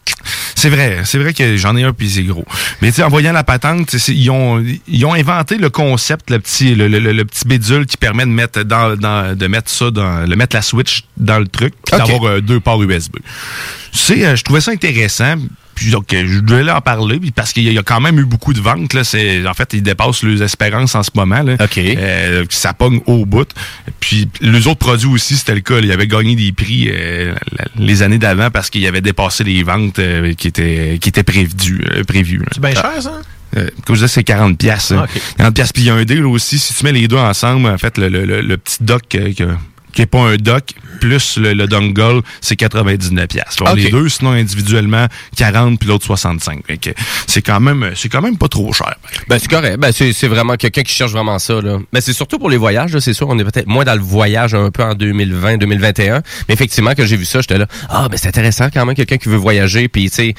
[SPEAKER 4] C'est vrai, c'est vrai que j'en ai un puis c'est gros. Mais tu sais, en voyant la patente, ils ont ils ont inventé le concept, le petit le, le- le- le petit bidule qui permet de mettre dans, dans de mettre ça dans le mettre la switch dans le truc, puis
[SPEAKER 3] Ok.
[SPEAKER 4] d'avoir euh, deux ports USB. C'est euh, je trouvais ça intéressant. Puis donc, euh, je devais en parler puis parce qu'il y a- quand même eu beaucoup de ventes là. C'est en fait ils dépassent leurs espérances en ce moment là.
[SPEAKER 3] OK.
[SPEAKER 4] Euh, ça pogne au bout. Puis les autres produits aussi c'était le cas. là. Ils avaient gagné des prix euh, les années d'avant parce qu'ils avaient dépassé les ventes euh, qui étaient qui étaient prévues euh, prévues.
[SPEAKER 5] C'est bien cher, ça?
[SPEAKER 4] Euh, comme je disais, c'est 40 pièces.
[SPEAKER 5] Ah, ok.
[SPEAKER 4] 40 pièces. Puis il y a un deal aussi. Si tu mets les deux ensemble, en fait, le, le, le, le petit dock euh, que- qui est pas un dock, plus le, le dongle, c'est 99 pièces.
[SPEAKER 3] Ok.
[SPEAKER 4] Les deux, sinon individuellement, 40 puis l'autre 65. Fait que C'est quand même c'est quand même pas trop cher.
[SPEAKER 3] Ben c'est correct. Ben c'est, c'est vraiment quelqu'un qui cherche vraiment ça là. Ben c'est surtout pour les voyages, là, c'est sûr. On est peut-être moins dans le voyage un peu en 2020, 2021. Mais effectivement, quand j'ai vu ça, j'étais là. Ah ben c'est intéressant quand même quelqu'un qui veut voyager, puis tu sais,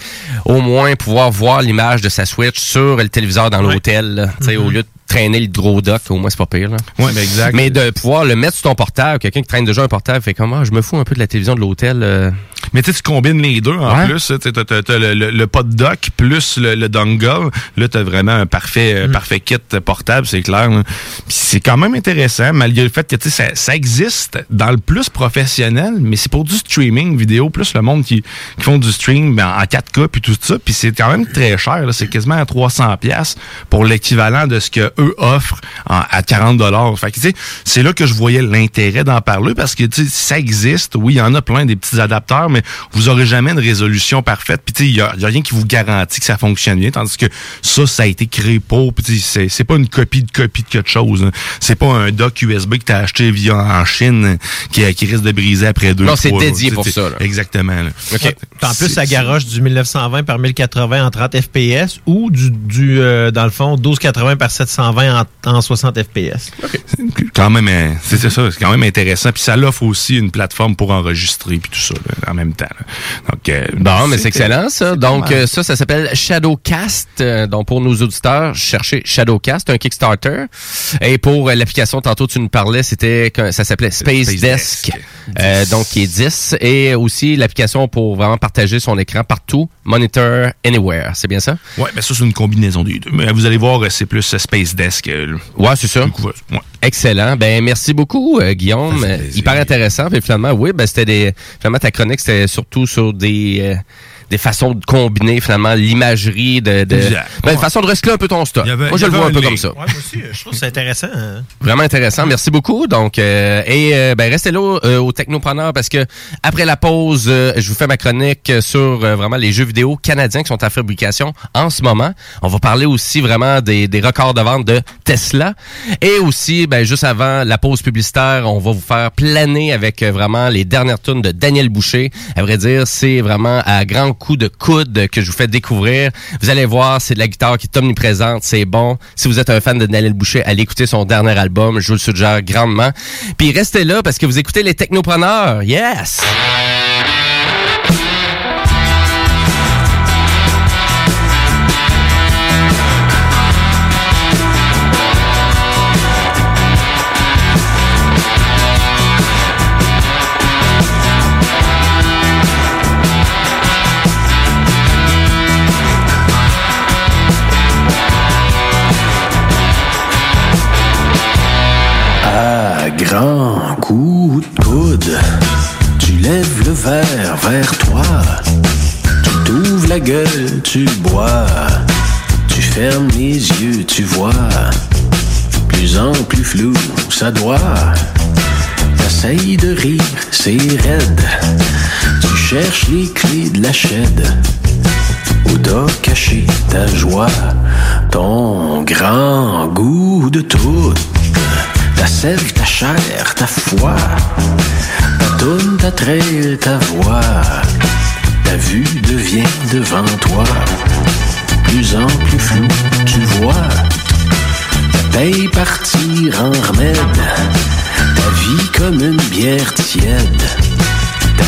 [SPEAKER 3] au moins pouvoir voir l'image de sa Switch sur le téléviseur dans l'hôtel, tu sais, au lieu de traîner le gros dock, au moins c'est pas pire là.
[SPEAKER 4] Ouais, ben exact.
[SPEAKER 3] Mais de pouvoir le mettre sur ton portable, quelqu'un qui traîne déjà un portable, fait comme ah, je me fous un peu de la télévision de l'hôtel. euh.
[SPEAKER 4] Mais tu sais, tu combines les deux en
[SPEAKER 3] Ouais.
[SPEAKER 4] plus. Tu as, t'as le, le, le pot de dock plus le, le dongle. Là, tu as vraiment un parfait,
[SPEAKER 3] Mm.
[SPEAKER 4] euh, parfait kit portable, c'est clair. c'est quand même intéressant, malgré le fait que tu sais, ça, ça existe dans le plus professionnel, mais c'est pour du streaming vidéo, plus le monde qui, qui font du stream ben, en 4K puis tout ça. Puis c'est quand même très cher. là. C'est quasiment à 300$ piastres pour l'équivalent de ce que eux offrent en- à 40$. Fait que tu sais, c'est là que je voyais l'intérêt d'en parler parce que tu sais, ça existe. Oui, il y en a plein des petits adapteurs, mais vous aurez jamais une résolution parfaite. Puis tu sais, il y a, il y a rien qui vous garantit que ça fonctionne bien, tandis que ça, ça a été créé pour. Puis c'est c'est pas une copie de copie de quelque chose. hein. C'est pas un dock USB que t'as acheté via en Chine qui, qui risque de briser après deux.
[SPEAKER 3] Non, c'est dédié pour ça, là.
[SPEAKER 4] Exactement. là.
[SPEAKER 3] OK.
[SPEAKER 5] Ouais. En plus, ça garoche du 1920 par 1080 en 30 FPS ou du, du euh, dans le fond, 1280 par 720 en, en 60 FPS.
[SPEAKER 4] quand même euh, c'est c'est ça c'est quand même intéressant puis ça l'offre aussi une plateforme pour enregistrer puis tout ça là, en même temps là. donc euh,
[SPEAKER 3] Bon, mais c'est excellent ça. Donc euh, ça, ça s'appelle Shadowcast. Euh, donc pour nos auditeurs, cherchez Shadowcast, un Kickstarter. Et pour l'application, tantôt tu nous parlais, c'était ça s'appelait Space,
[SPEAKER 4] Space
[SPEAKER 3] Desk,
[SPEAKER 4] Desk. 10.
[SPEAKER 3] donc qui est 10. Et aussi l'application pour vraiment partager son écran partout, Monitor Anywhere. C'est bien ça?
[SPEAKER 4] ouais mais ça c'est une combinaison des deux mais vous allez voir c'est plus Space Desk
[SPEAKER 3] Ouais, c'est ça.
[SPEAKER 4] ouais.
[SPEAKER 3] Excellent. Ben merci beaucoup, Guillaume. Hyper intéressant. Puis finalement, oui, ben c'était des. Finalement, ta chronique, c'était surtout sur des. Des façons de combiner finalement l'imagerie de, de ben, une façon de recycler un peu ton stock.
[SPEAKER 4] Avait-
[SPEAKER 3] Moi, je le vois un
[SPEAKER 4] un
[SPEAKER 3] peu comme ça.
[SPEAKER 5] Ouais, moi aussi, je trouve que c'est intéressant. hein.
[SPEAKER 3] Vraiment intéressant. Merci beaucoup. Donc, euh, et euh, ben restez là euh, au Technopreneur parce que après la pause, euh, je vous fais ma chronique sur euh, vraiment les jeux vidéo canadiens qui sont en fabrication en ce moment. On va parler aussi vraiment des, des records de vente de Tesla et aussi, ben juste avant la pause publicitaire, on va vous faire planer avec euh, vraiment les dernières tunes de Daniel Boucher. À vrai dire, c'est vraiment à grands coups de coude que je vous fais découvrir. Vous allez voir, c'est de la guitare qui est omniprésente, c'est bon. Si vous êtes un fan de Daniel Boucher, allez écouter son dernier album, je vous le suggère grandement. Puis restez là parce que vous écoutez les Technopreneurs. Yes!
[SPEAKER 2] Grand coup de coude, tu lèves le verre vers toi. Tu t'ouvres la gueule, tu bois. Tu fermes les yeux, tu vois. Plus en plus flou, ça doit. T'essayes de rire, c'est raide. Tu cherches les clés de la chaîne. Où t'as caché ta joie, ton grand goût de tout. Ta sève, ta chair, ta foi, ta toune, ta traîne, ta voix. Ta vue devient devant toi, plus en plus flou, tu vois. Ta paye partir en remède, ta vie comme une bière tiède. Ta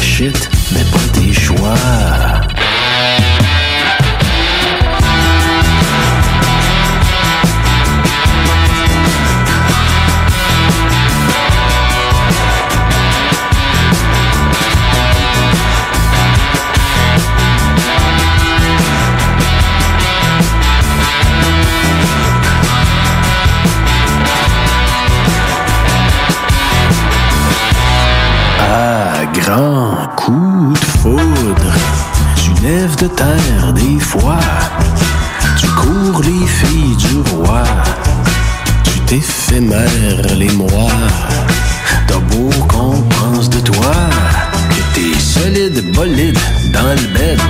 [SPEAKER 2] mais pas tes choix. Grand coup de foudre, tu lèves de terre des fois. Tu cours les filles du roi. Tu t'éphémères les mois. T'as beau qu'on pense de toi. Que t'es solide, bolide dans le bed.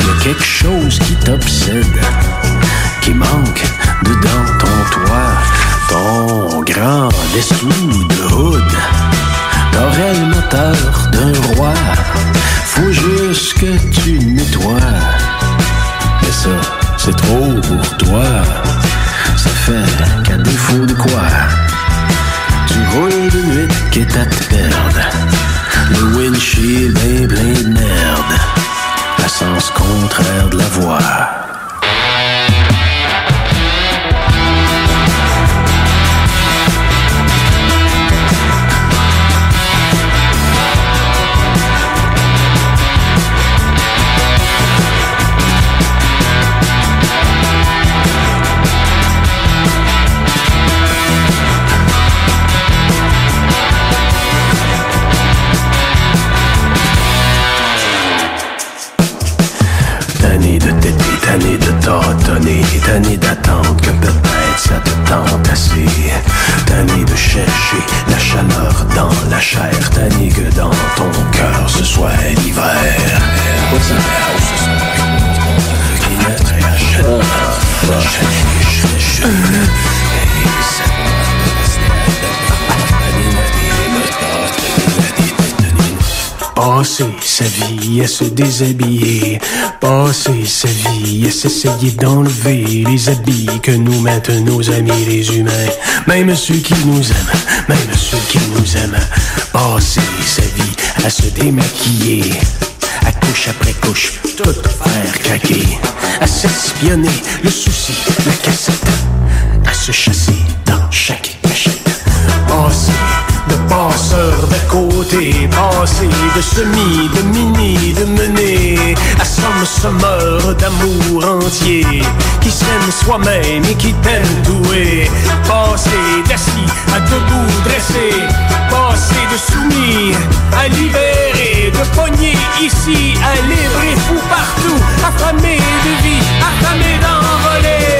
[SPEAKER 2] Y'a quelque chose qui t'obsède. Qui manque dedans ton toit. Ton grand dessous de hood. T'aurais moteur d'un roi. Faut juste que tu nettoies. Mais ça, c'est trop pour toi. Ça fait qu'à défaut de quoi, tu roules de nuit quitte à te. Le windshield est plein de merde. À sens contraire de la voie. Sa vie à se déshabiller, passer sa vie à s'essayer d'enlever les habits que nous mettent nos amis les humains, même ceux qui nous aiment, même ceux qui nous aiment, passer sa vie à se démaquiller, à couche après couche, tout faire craquer, à s'espionner le souci, la cassette, à se chasser de semi, de mini, de mener à somme sommeur d'amour entier, qui s'aime soi-même et qui t'aime doué, passer d'assis à debout dressé, passer de soumis à libérer, de
[SPEAKER 6] pogné ici, un libre et fou partout, affamé de vie, affamé d'envoler.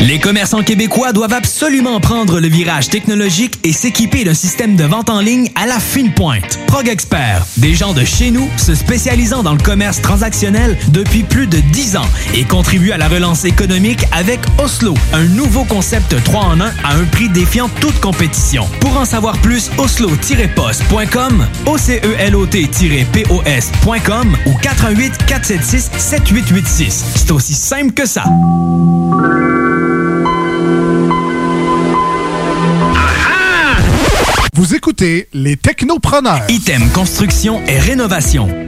[SPEAKER 7] Les commerçants québécois doivent absolument prendre le virage technologique et s'équiper d'un système de vente en ligne à la fine pointe. Prog Expert, des gens de chez nous se spécialisant dans le commerce transactionnel depuis plus de 10 ans et contribuent à la relance économique avec Oslo, un nouveau concept 3 en 1 à un prix défiant toute compétition. Pour en savoir plus, oslo-post.com, OCELOT-POS.com ou 418 476 7886. C'est aussi simple que ça.
[SPEAKER 8] Vous écoutez les technopreneurs.
[SPEAKER 7] Item Construction et Rénovation.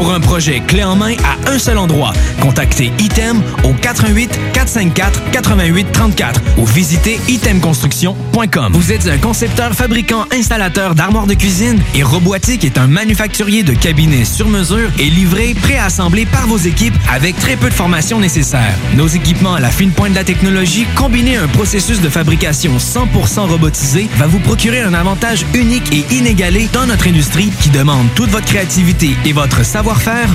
[SPEAKER 7] Pour un projet clé en main à un seul endroit, contactez Item au 88 454 88 34 ou visitez itemconstruction.com. Vous êtes un concepteur, fabricant, installateur d'armoires de cuisine et Robotique est un manufacturier de cabinets sur mesure et livré, préassemblé par vos équipes avec très peu de formation nécessaire. Nos équipements à la fine pointe de la technologie, combinés à un processus de fabrication 100% robotisé, va vous procurer un avantage unique et inégalé dans notre industrie qui demande toute votre créativité et votre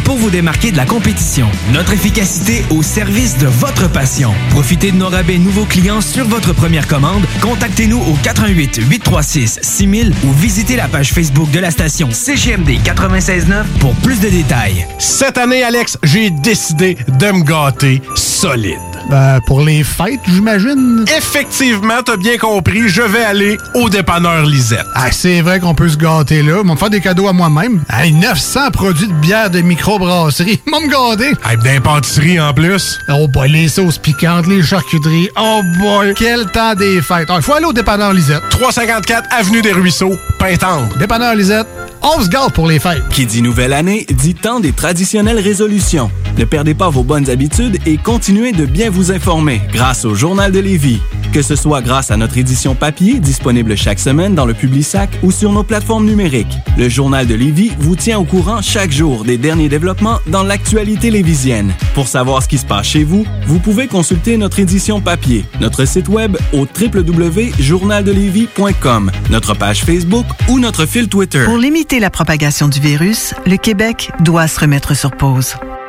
[SPEAKER 7] pour vous démarquer de la compétition. Notre efficacité au service de votre passion. Profitez de nos rabais nouveaux clients sur votre première commande. Contactez-nous au 88 836 6000 ou visitez la page Facebook de la station CGMD 969 pour plus de détails.
[SPEAKER 8] Cette année, Alex, j'ai décidé de me gâter solide.
[SPEAKER 9] Ben, pour les fêtes, j'imagine?
[SPEAKER 8] Effectivement, t'as bien compris, je vais aller au dépanneur Lisette.
[SPEAKER 9] Ah, c'est vrai qu'on peut se gâter là. Ils vont me faire des cadeaux à moi-même. Hey, 900 produits de bière de microbrasserie. Ils vont me gâter.
[SPEAKER 8] Hey, d'impantisserie en plus.
[SPEAKER 9] Oh boy, les sauces piquantes, les charcuteries. Oh boy, quel temps des fêtes. Il faut aller au dépanneur Lisette.
[SPEAKER 8] 354 Avenue des Ruisseaux, Pintendre.
[SPEAKER 9] Dépanneur Lisette, on se gâte pour les fêtes.
[SPEAKER 10] Qui dit nouvelle année, dit temps des traditionnelles résolutions. Ne perdez pas vos bonnes habitudes et continuez de bien vous informer grâce au Journal de Lévis. Que ce soit grâce à notre édition papier, disponible chaque semaine dans le Publisac ou sur nos plateformes numériques. Le Journal de Lévis vous tient au courant chaque jour des derniers développements dans l'actualité lévisienne. Pour savoir ce qui se passe chez vous, vous pouvez consulter notre édition papier, notre site web au www.journaldelévis.com, notre page Facebook ou notre fil Twitter.
[SPEAKER 11] Pour limiter la propagation du virus, le Québec doit se remettre sur pause.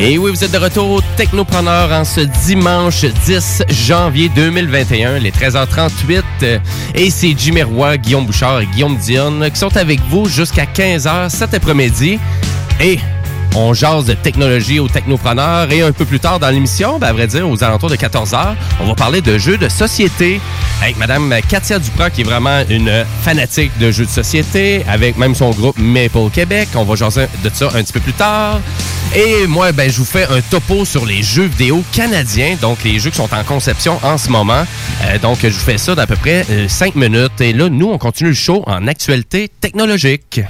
[SPEAKER 3] Et oui, vous êtes de retour au Technopreneur en ce dimanche 10 janvier 2021, les 13h38. Euh, Et c'est Jimmy Roy, Guillaume Bouchard et Guillaume Dionne qui sont avec vous jusqu'à 15h cet après-midi. Et on jase de technologie au Technopreneur. Et un peu plus tard dans l'émission, ben, à vrai dire, aux alentours de 14h, on va parler de jeux de société avec Madame Katia Duprat, qui est vraiment une fanatique de jeux de société, avec même son groupe Maple Québec. On va jaser de ça un petit peu plus tard. Et moi, ben, je vous fais un topo sur les jeux vidéo canadiens, donc les jeux qui sont en conception en ce moment. Euh, donc, je vous fais ça d'à peu près 5 minutes. Et là, nous, on continue le show en actualité technologique.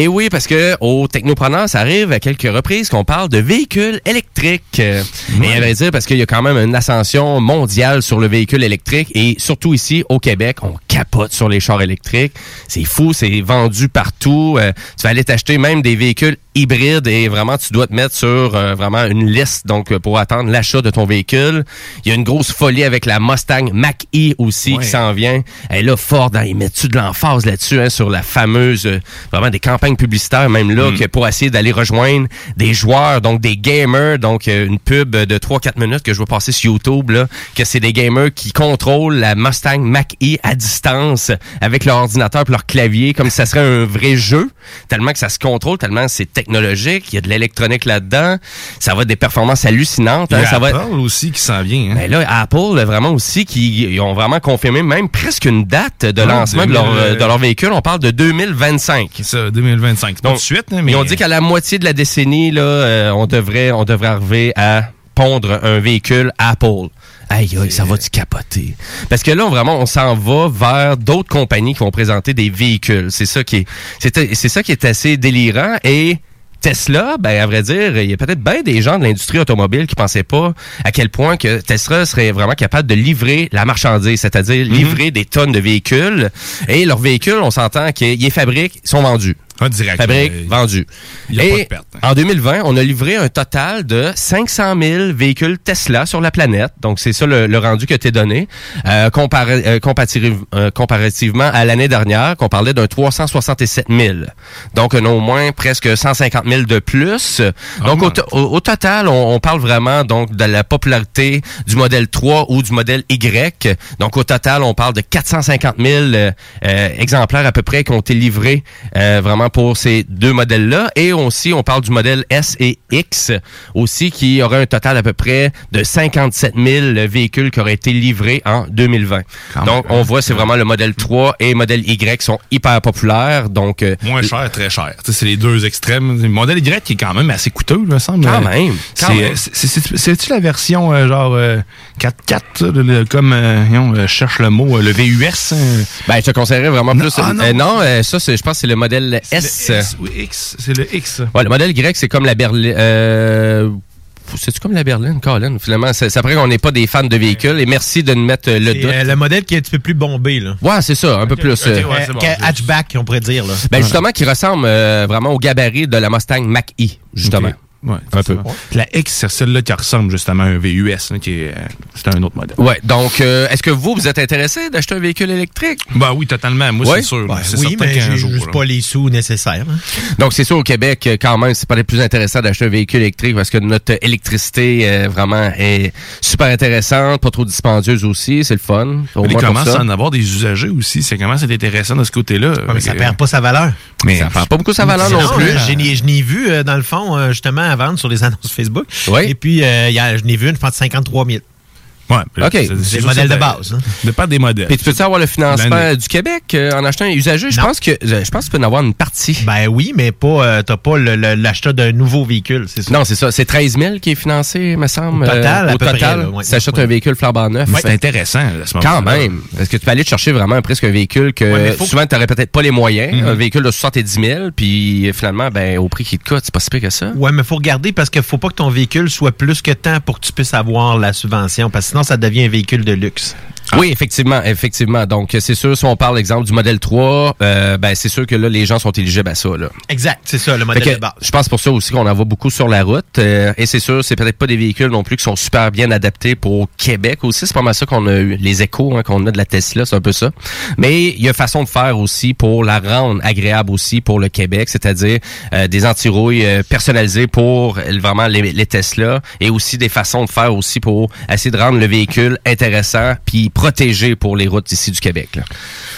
[SPEAKER 3] Et oui, parce que au Technopreneur, ça arrive à quelques reprises qu'on parle de véhicules électriques. Euh, Et à vrai dire, parce qu'il y a quand même une ascension mondiale sur le véhicule électrique et surtout ici au Québec, on capote sur les chars électriques. C'est fou, c'est vendu partout. Euh, tu vas aller t'acheter même des véhicules hybrides et vraiment tu dois te mettre sur euh, vraiment une liste donc euh, pour attendre l'achat de ton véhicule. Il y a une grosse folie avec la Mustang Mach-E aussi
[SPEAKER 4] Ouais.
[SPEAKER 3] qui s'en vient. Elle est là Ford, hein, ils mettent-tu de l'emphase là-dessus hein, sur la fameuse euh, vraiment des campagnes publicitaires même là que pour essayer d'aller rejoindre des joueurs donc des gamers donc euh, une pub de 3 4 minutes que je vais passer sur YouTube là que c'est des gamers qui contrôlent la Mustang Mach-E à distance avec leur ordinateur et leur clavier comme si ça serait un vrai jeu tellement que ça se contrôle tellement c'est technologique, il y a de l'électronique là-dedans, ça va être des performances hallucinantes, hein, ça va
[SPEAKER 4] Apple aussi qui s'en vient. Hein?
[SPEAKER 3] ben là, Apple, vraiment aussi, qui ils ont vraiment confirmé même presque une date de
[SPEAKER 4] Ah,
[SPEAKER 3] lancement de,
[SPEAKER 4] 2000,
[SPEAKER 3] leur, de leur véhicule. On parle de 2025.
[SPEAKER 4] C'est ça, 2025. C'est pas
[SPEAKER 3] Donc,
[SPEAKER 4] de suite, hein, mais
[SPEAKER 3] Ils ont dit qu'à la moitié de la décennie, là, euh, on devrait on devrait arriver à pondre un véhicule Apple. Aïe, aïe, ça va-tu capoter? Parce que là, on, vraiment, on s'en va vers d'autres compagnies qui vont présenter des véhicules. C'est ça qui est, c'est ça qui est assez délirant et Tesla, ben, à vrai dire, il y a peut-être bien des gens de l'industrie automobile qui pensaient pas à quel point que Tesla serait vraiment capable de livrer la marchandise, c'est-à-dire livrer des tonnes de véhicules. Et leurs véhicules, on s'entend qu'ils les fabriquent, ils sont vendus.
[SPEAKER 4] Ah, direct.
[SPEAKER 3] Fabrique,
[SPEAKER 4] Euh,
[SPEAKER 3] vendu.
[SPEAKER 4] il y a pas de perte, hein.
[SPEAKER 3] en 2020, on a livré un total de 500 000 véhicules Tesla sur la planète. Donc, c'est ça le, le rendu que t'es donné. Euh, comparé- euh, euh, comparativement à l'année dernière, qu'on parlait d'un 367 000. Donc, un au moins presque 150 000 de plus. Donc, au, to- au- au total, on, on parle vraiment donc de la popularité du modèle 3 ou du modèle Y. Donc, au total, on parle de 450 000 euh, euh, exemplaires à peu près qui ont été livrés euh, vraiment pour ces deux modèles-là. Et aussi, on parle du modèle S et X aussi, qui aurait un total à peu près de 57 000 véhicules qui auraient été livrés en 2020. Donc, on voit, c'est vraiment le modèle 3 et modèle Y qui sont hyper populaires. Donc, euh,
[SPEAKER 4] Moins cher, très cher. C'est les deux extrêmes. Le modèle Y qui est quand même assez coûteux, il me semble.
[SPEAKER 3] Quand
[SPEAKER 4] Euh,
[SPEAKER 3] même,
[SPEAKER 4] c'est- C'est-tu la version euh, genre euh, 4-4, ça, le- le- comme, euh, euh, je cherche le mot, euh, le VUS? euh,
[SPEAKER 3] ben, je te conseillerais vraiment
[SPEAKER 4] Non,
[SPEAKER 3] plus.
[SPEAKER 4] ah, non.
[SPEAKER 3] euh, non, euh, ça, je pense que c'est le modèle S.
[SPEAKER 4] c'est le X, oui, X, c'est le X.
[SPEAKER 3] Ouais, le modèle grec, c'est comme la berline. Euh, c'est-tu comme la berline, Colin? Finalement, c'est après qu'on n'est pas des fans de véhicules. Et merci de nous mettre euh, le doute.
[SPEAKER 5] euh, le modèle qui est un petit peu plus bombé, là.
[SPEAKER 3] Ouais, c'est ça, un peu plus. Euh,
[SPEAKER 5] hatchback, on pourrait dire, là.
[SPEAKER 3] ben justement, qui ressemble euh, vraiment au gabarit de la Mustang Mach-E, justement.
[SPEAKER 4] Ouais,
[SPEAKER 3] Un peu.
[SPEAKER 4] La X, c'est celle-là qui ressemble justement à un VUS, qui est, euh, c'est un autre modèle.
[SPEAKER 3] Ouais, donc, euh, est-ce que vous, vous êtes intéressé d'acheter un véhicule électrique?
[SPEAKER 4] Ben oui, totalement. Moi,
[SPEAKER 3] Ouais.
[SPEAKER 4] c'est sûr. C'est
[SPEAKER 5] oui,
[SPEAKER 4] certain
[SPEAKER 5] mais j'ai juste
[SPEAKER 4] là.
[SPEAKER 5] pas les sous nécessaires. hein.
[SPEAKER 3] Donc, c'est sûr, au Québec, euh, quand même, c'est pas les plus intéressant d'acheter un véhicule électrique parce que notre électricité, euh, vraiment, est super intéressante, pas trop dispendieuse aussi, c'est le fun. Au
[SPEAKER 4] Mais il commence
[SPEAKER 3] ça.
[SPEAKER 4] à en avoir des usagers aussi. C'est comment c'est intéressant de ce côté-là?
[SPEAKER 5] Ouais, mais ça
[SPEAKER 4] Euh,
[SPEAKER 5] perd pas sa valeur.
[SPEAKER 4] Mais
[SPEAKER 3] Ça perd pas beaucoup sa valeur non,
[SPEAKER 5] Non,
[SPEAKER 3] plus.
[SPEAKER 5] Je n'ai je n'ai vu, euh, dans le fond, euh, justement, à vendre sur les annonces Facebook.
[SPEAKER 3] Oui.
[SPEAKER 5] Et puis, euh, il y a- je n'ai vu une, je pense, 53 000.
[SPEAKER 4] Ouais,
[SPEAKER 3] OK.
[SPEAKER 5] C'est le modèle de base. hein.
[SPEAKER 4] Dépend des modèles.
[SPEAKER 3] Puis tu peux-tu avoir le financement du Québec euh, en achetant un usager? Je pense que euh, je pense que tu peux en avoir une partie.
[SPEAKER 5] Ben oui, mais pas, euh, t'as pas l'achat d'un nouveau véhicule, c'est ça.
[SPEAKER 3] Non, c'est ça. C'est 13 000 qui est financé, me semble.
[SPEAKER 5] Au total,
[SPEAKER 3] euh,
[SPEAKER 5] à
[SPEAKER 3] au
[SPEAKER 5] peu près,
[SPEAKER 3] total,
[SPEAKER 5] ouais.
[SPEAKER 3] si t'achètes
[SPEAKER 5] Ouais.
[SPEAKER 3] un véhicule flambant neuf.
[SPEAKER 4] C'est intéressant à ce
[SPEAKER 3] Quand
[SPEAKER 4] moment-là.
[SPEAKER 3] même. Est-ce que tu peux aller te chercher vraiment presque un véhicule que
[SPEAKER 5] faut-
[SPEAKER 3] souvent tu n'aurais peut-être pas les moyens,
[SPEAKER 4] Mhm.
[SPEAKER 3] un véhicule de 70 000, puis finalement, ben, au prix qui te coûte, c'est pas si pire que ça.
[SPEAKER 5] Ouais, mais faut regarder parce qu'il faut pas que ton véhicule soit plus que tant pour que tu puisses avoir la subvention, parce que ça devient un véhicule de luxe.
[SPEAKER 3] Oui, effectivement, effectivement. Donc, c'est sûr, si on parle, exemple, du modèle 3, euh, ben, c'est sûr que là, les gens sont éligibles à ça, là.
[SPEAKER 5] Exact, c'est ça, le modèle
[SPEAKER 3] que
[SPEAKER 5] de base.
[SPEAKER 3] Je pense pour ça aussi qu'on en voit beaucoup sur la route. euh, et c'est sûr, c'est peut-être pas des véhicules non plus qui sont super bien adaptés pour Québec aussi. C'est pas mal ça qu'on a eu, les échos hein, qu'on a de la Tesla, c'est un peu ça. Mais il y a façon de faire aussi pour la rendre agréable aussi pour le Québec, c'est-à-dire euh, des anti-rouilles euh, personnalisées pour euh, vraiment les, les Tesla et aussi des façons de faire aussi pour essayer de rendre le véhicule intéressant puis protégé pour les routes ici du Québec. là.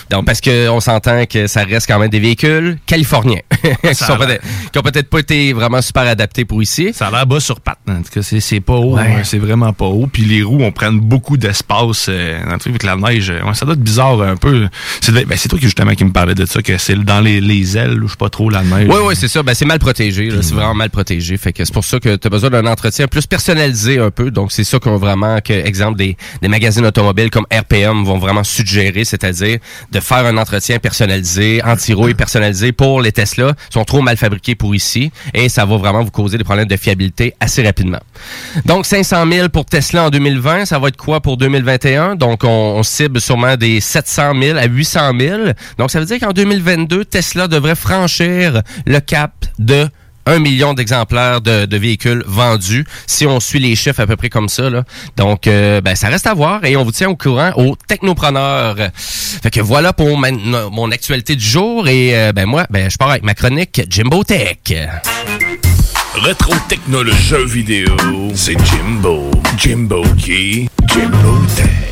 [SPEAKER 3] Donc, parce que on s'entend que ça reste quand même des véhicules californiens qui, sont peut-être- qui ont peut-être pas été vraiment super adaptés pour ici.
[SPEAKER 4] Ça a l'air bas sur pattes. En tout cas, c'est, pas haut.
[SPEAKER 3] Ouais.
[SPEAKER 4] hein, C'est vraiment pas haut. Puis les roues, on prend beaucoup d'espace euh, dans le truc avec la neige. Ouais, ça doit être bizarre un peu. C'est, ben, c'est toi qui justement qui me parlais de ça, que c'est dans les, les ailes, je sais pas trop la neige.
[SPEAKER 3] Oui, oui, c'est ça. Ben, c'est mal protégé. là. C'est vraiment mal protégé. Fait que c'est pour ça que tu as besoin d'un entretien plus personnalisé un peu. Donc, c'est ça qu'on vraiment, que, exemple, des, des magazines automobiles comme RPM vont vraiment suggérer, c'est-à-dire de faire un entretien personnalisé, anti-rouille personnalisé pour les Tesla. Ils sont trop mal fabriqués pour ici et ça va vraiment vous causer des problèmes de fiabilité assez rapidement. Donc, 500 000 pour Tesla en 2020. Ça va être quoi pour 2021? Donc, on, on cible sûrement des 700 000 à 800 000. Donc, ça veut dire qu'en 2022, Tesla devrait franchir le cap de 1 million d'exemplaires de, de véhicules vendus si on suit les chiffres à peu près comme ça. Là. Donc, euh, ben, ça reste à voir et on vous tient au courant aux technopreneurs. Fait que voilà pour ma- mon actualité du jour et euh, ben moi, ben, je pars avec ma chronique Jimbo Tech.
[SPEAKER 12] Rétro technologie vidéo, c'est Jimbo. Jimbo qui? Jimbo Tech.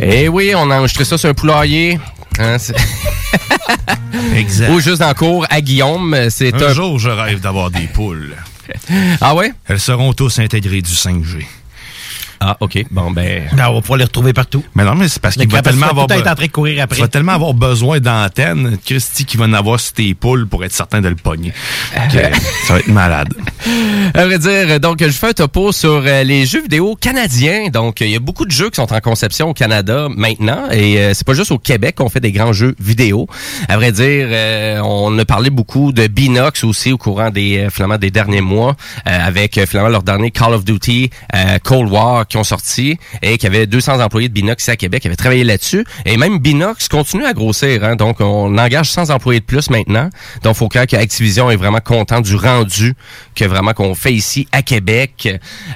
[SPEAKER 3] Et oui, on a enregistré ça sur un poulailler. Hein,
[SPEAKER 4] Exact.
[SPEAKER 3] Ou juste en cours à Guillaume. C'est
[SPEAKER 4] Un
[SPEAKER 3] un...
[SPEAKER 4] jour, je rêve d'avoir des poules.
[SPEAKER 3] Ah ouais?
[SPEAKER 4] Elles seront tous intégrées du 5G.
[SPEAKER 3] Ah, OK. Bon, ben...
[SPEAKER 5] Ben, on va pouvoir les retrouver partout.
[SPEAKER 4] Mais non, mais c'est parce qu'il va tellement avoir...
[SPEAKER 5] tout est
[SPEAKER 4] be-
[SPEAKER 5] en train de courir après.
[SPEAKER 4] Tu vas tellement avoir besoin d'antennes, Christy, qui va en avoir sur tes poules pour être certain de le pogner. Ok, ça va être malade.
[SPEAKER 3] À vrai dire, donc, je fais un topo sur euh, les jeux vidéo canadiens. Donc, il y a beaucoup de jeux qui sont en conception au Canada maintenant. Et euh, c'est pas juste au Québec qu'on fait des grands jeux vidéo. À vrai dire, euh, on a parlé beaucoup de Binox aussi au courant des, euh, finalement, des derniers mois, euh, avec euh, finalement leur dernier Call of Duty euh, Cold War qui ont sorti et qui avait 200 employés de Binox ici à Québec qui avaient travaillé là-dessus. Et même Binox continue à grossir. Hein, donc, on engage 100 employés de plus maintenant. Donc, faut croire que Activision est vraiment content du rendu que vraiment qu'on fait ici à Québec.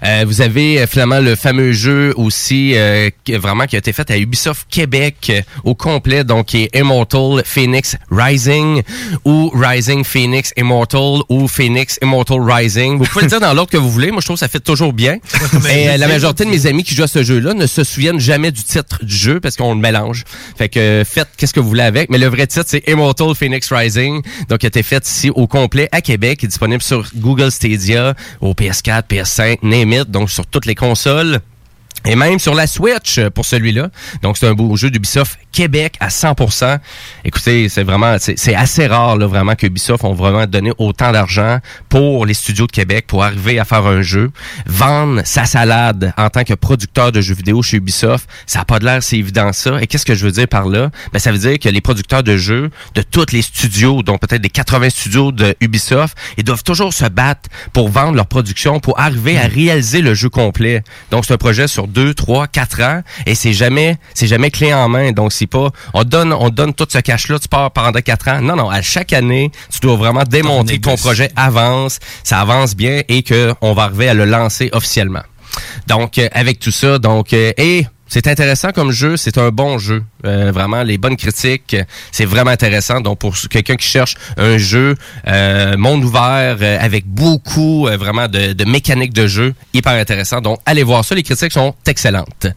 [SPEAKER 3] Euh, vous avez euh, finalement le fameux jeu aussi euh, vraiment qui a été fait à Ubisoft Québec euh, au complet, donc qui est Immortal Phoenix Rising ou Rising Phoenix Immortal ou Phoenix Immortal Rising. Vous pouvez le dire dans l'ordre que vous voulez. Moi, je trouve que ça fait toujours bien. Et euh, la majorité de mes amis qui jouent à ce jeu-là ne se souviennent jamais du titre du jeu parce qu'on le mélange. Fait que faites qu'est-ce que vous voulez avec? Mais le vrai titre, c'est Immortal Phoenix Rising. Donc, qui a été fait ici au complet à Québec. Il est disponible sur Google Stadia, au PS4, PS5, name it. Donc, sur toutes les consoles. Et même sur la Switch euh, pour celui-là. Donc, c'est un beau jeu d'Ubisoft Québec à 100%. Écoutez, c'est vraiment, c'est c'est assez rare, là, vraiment, que Ubisoft ont vraiment donné autant d'argent pour les studios de Québec pour arriver à faire un jeu. Vendre sa salade en tant que producteur de jeux vidéo chez Ubisoft, ça n'a pas de l'air si évident ça. Et qu'est-ce que je veux dire par là? Ben, ça veut dire que les producteurs de jeux de tous les studios, dont peut-être des 80 studios de Ubisoft, ils doivent toujours se battre pour vendre leur production, pour arriver à réaliser le jeu complet. Donc, c'est un projet sur deux, trois, quatre ans, et c'est jamais, c'est jamais clé en main. Donc, c'est pas, on donne, on donne tout ce cash-là, tu pars pendant quatre ans. Non, non, à chaque année, tu dois vraiment démontrer que ton projet avance, ça avance bien, et que on va arriver à le lancer officiellement. Donc, euh, avec tout ça, donc, euh, et c'est intéressant comme jeu, c'est un bon jeu. Euh, vraiment, les bonnes critiques, c'est vraiment intéressant. Donc, pour quelqu'un qui cherche un jeu euh, monde ouvert euh, avec beaucoup euh, vraiment de, de mécanique de jeu, hyper intéressant. Donc, allez voir ça. Les critiques sont excellentes.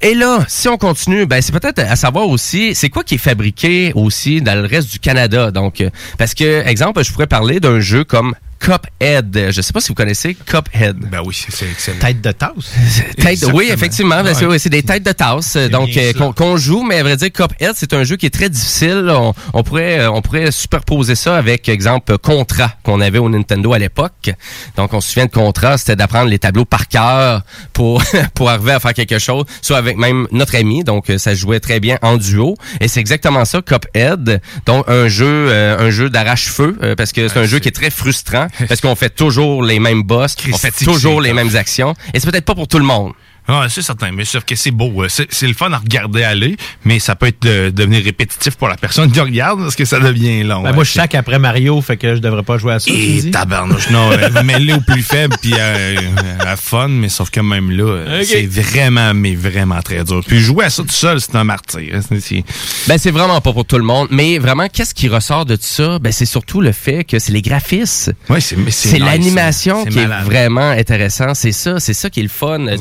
[SPEAKER 3] Et là, si on continue, ben c'est peut-être à savoir aussi, c'est quoi qui est fabriqué aussi dans le reste du Canada? Donc, parce que, exemple, je pourrais parler d'un jeu comme Cuphead. Je sais pas si vous connaissez Cuphead.
[SPEAKER 4] Ben oui, c'est excellent.
[SPEAKER 5] Tête de tasse.
[SPEAKER 3] Tête, oui, effectivement. ben,
[SPEAKER 5] Ouais.
[SPEAKER 3] oui, c'est des têtes de tasse, donc euh, qu'on qu'on joue, mais à vrai dire, Cuphead, c'est un jeu qui est très difficile. On, on pourrait, euh, on pourrait superposer ça avec, exemple, Contra qu'on avait au Nintendo à l'époque. Donc, on se souvient de Contra, c'était d'apprendre les tableaux par cœur pour pour arriver à faire quelque chose, soit avec même notre ami. Donc, euh, ça jouait très bien en duo. Et c'est exactement ça, Cuphead. Donc, un jeu, euh, un jeu d'arrache-feu, euh, parce que c'est un jeu qui est très frustrant, parce qu'on fait toujours les mêmes boss, on fait toujours les mêmes actions. Et c'est peut-être pas pour tout le monde.
[SPEAKER 4] Ouais, c'est certain, mais sauf que c'est beau. euh, C'est c'est le fun à regarder aller, mais ça peut être euh, devenir répétitif pour la personne qui regarde parce que ça devient long.
[SPEAKER 5] Ben,
[SPEAKER 4] ouais.
[SPEAKER 5] moi, je sac après Mario, fait que je devrais pas jouer à ça.
[SPEAKER 4] Et
[SPEAKER 5] dis?
[SPEAKER 4] tabarnouche, non, euh, mets-le au plus faible puis à fun, mais sauf que même là, c'est vraiment, mais vraiment très dur. Puis jouer à ça tout seul, c'est un martyr. hein, c'est- c'est-
[SPEAKER 3] Ben c'est vraiment pas pour tout le monde, mais vraiment qu'est-ce qui ressort de tout ça? Ben c'est surtout le fait que c'est les graphismes.
[SPEAKER 4] Ouais, c'est mais c'est
[SPEAKER 3] c'est
[SPEAKER 4] nice,
[SPEAKER 3] l'animation
[SPEAKER 4] c'est
[SPEAKER 3] qui
[SPEAKER 4] malade.
[SPEAKER 3] est vraiment intéressant, c'est ça, c'est ça qui est le fun de.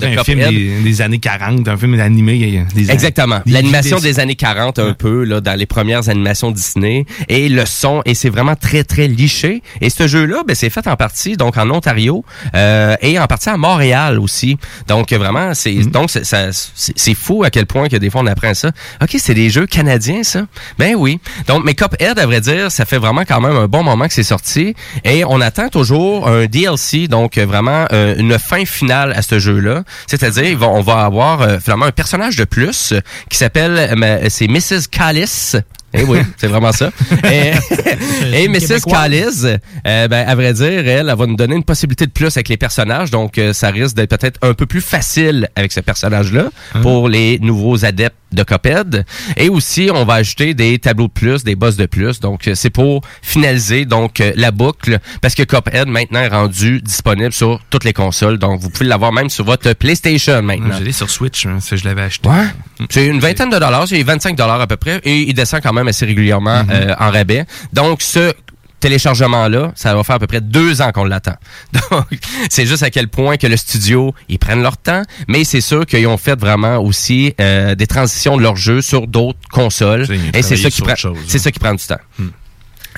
[SPEAKER 4] Des, des années 40, un film animé des
[SPEAKER 3] Exactement. L'animation
[SPEAKER 4] des-
[SPEAKER 3] années 40 un peu là dans les premières animations Disney et le son et c'est vraiment très très liché et ce jeu là ben c'est fait en partie donc en Ontario euh, et en partie à Montréal aussi. Donc vraiment c'est
[SPEAKER 4] Mm.
[SPEAKER 3] donc c'est ça- c'est c'est fou à quel point que des fois on apprend ça. OK, c'est des jeux canadiens ça? Ben oui. Donc mais Cuphead à vrai dire, ça fait vraiment quand même un bon moment que c'est sorti et on attend toujours un DLC donc vraiment euh, une fin finale à ce jeu là. C'est-à-dire on va avoir euh, finalement un personnage de plus euh, qui s'appelle euh, c'est Mrs. Callis. Eh oui, c'est vraiment ça. Et, Mrs. Callis, euh, ben, à vrai dire, elle, elle va nous donner une possibilité de plus avec les personnages. Donc, euh, ça risque d'être peut-être un peu plus facile avec ce personnage-là pour les nouveaux adeptes de Coped. Et aussi, on va ajouter des tableaux de plus, des boss de plus. Donc, euh, c'est pour finaliser donc euh, la boucle parce que Cuphead maintenant est rendu disponible sur toutes les consoles. Donc, vous pouvez l'avoir même sur votre PlayStation maintenant.
[SPEAKER 4] Je l'ai sur Switch, hein, ça, je l'avais acheté.
[SPEAKER 3] Ouais. C'est une vingtaine de dollars, c'est 25 dollars à peu près, et il descend quand même assez régulièrement euh, en rabais. Donc, ce téléchargement-là, ça va faire à peu près deux ans qu'on l'attend. Donc, c'est juste à quel point que le studio, ils prennent leur temps, mais c'est sûr qu'ils ont fait vraiment aussi euh, des transitions de leur jeu sur d'autres consoles, et c'est ça qui prend, c'est ça qui prend du temps.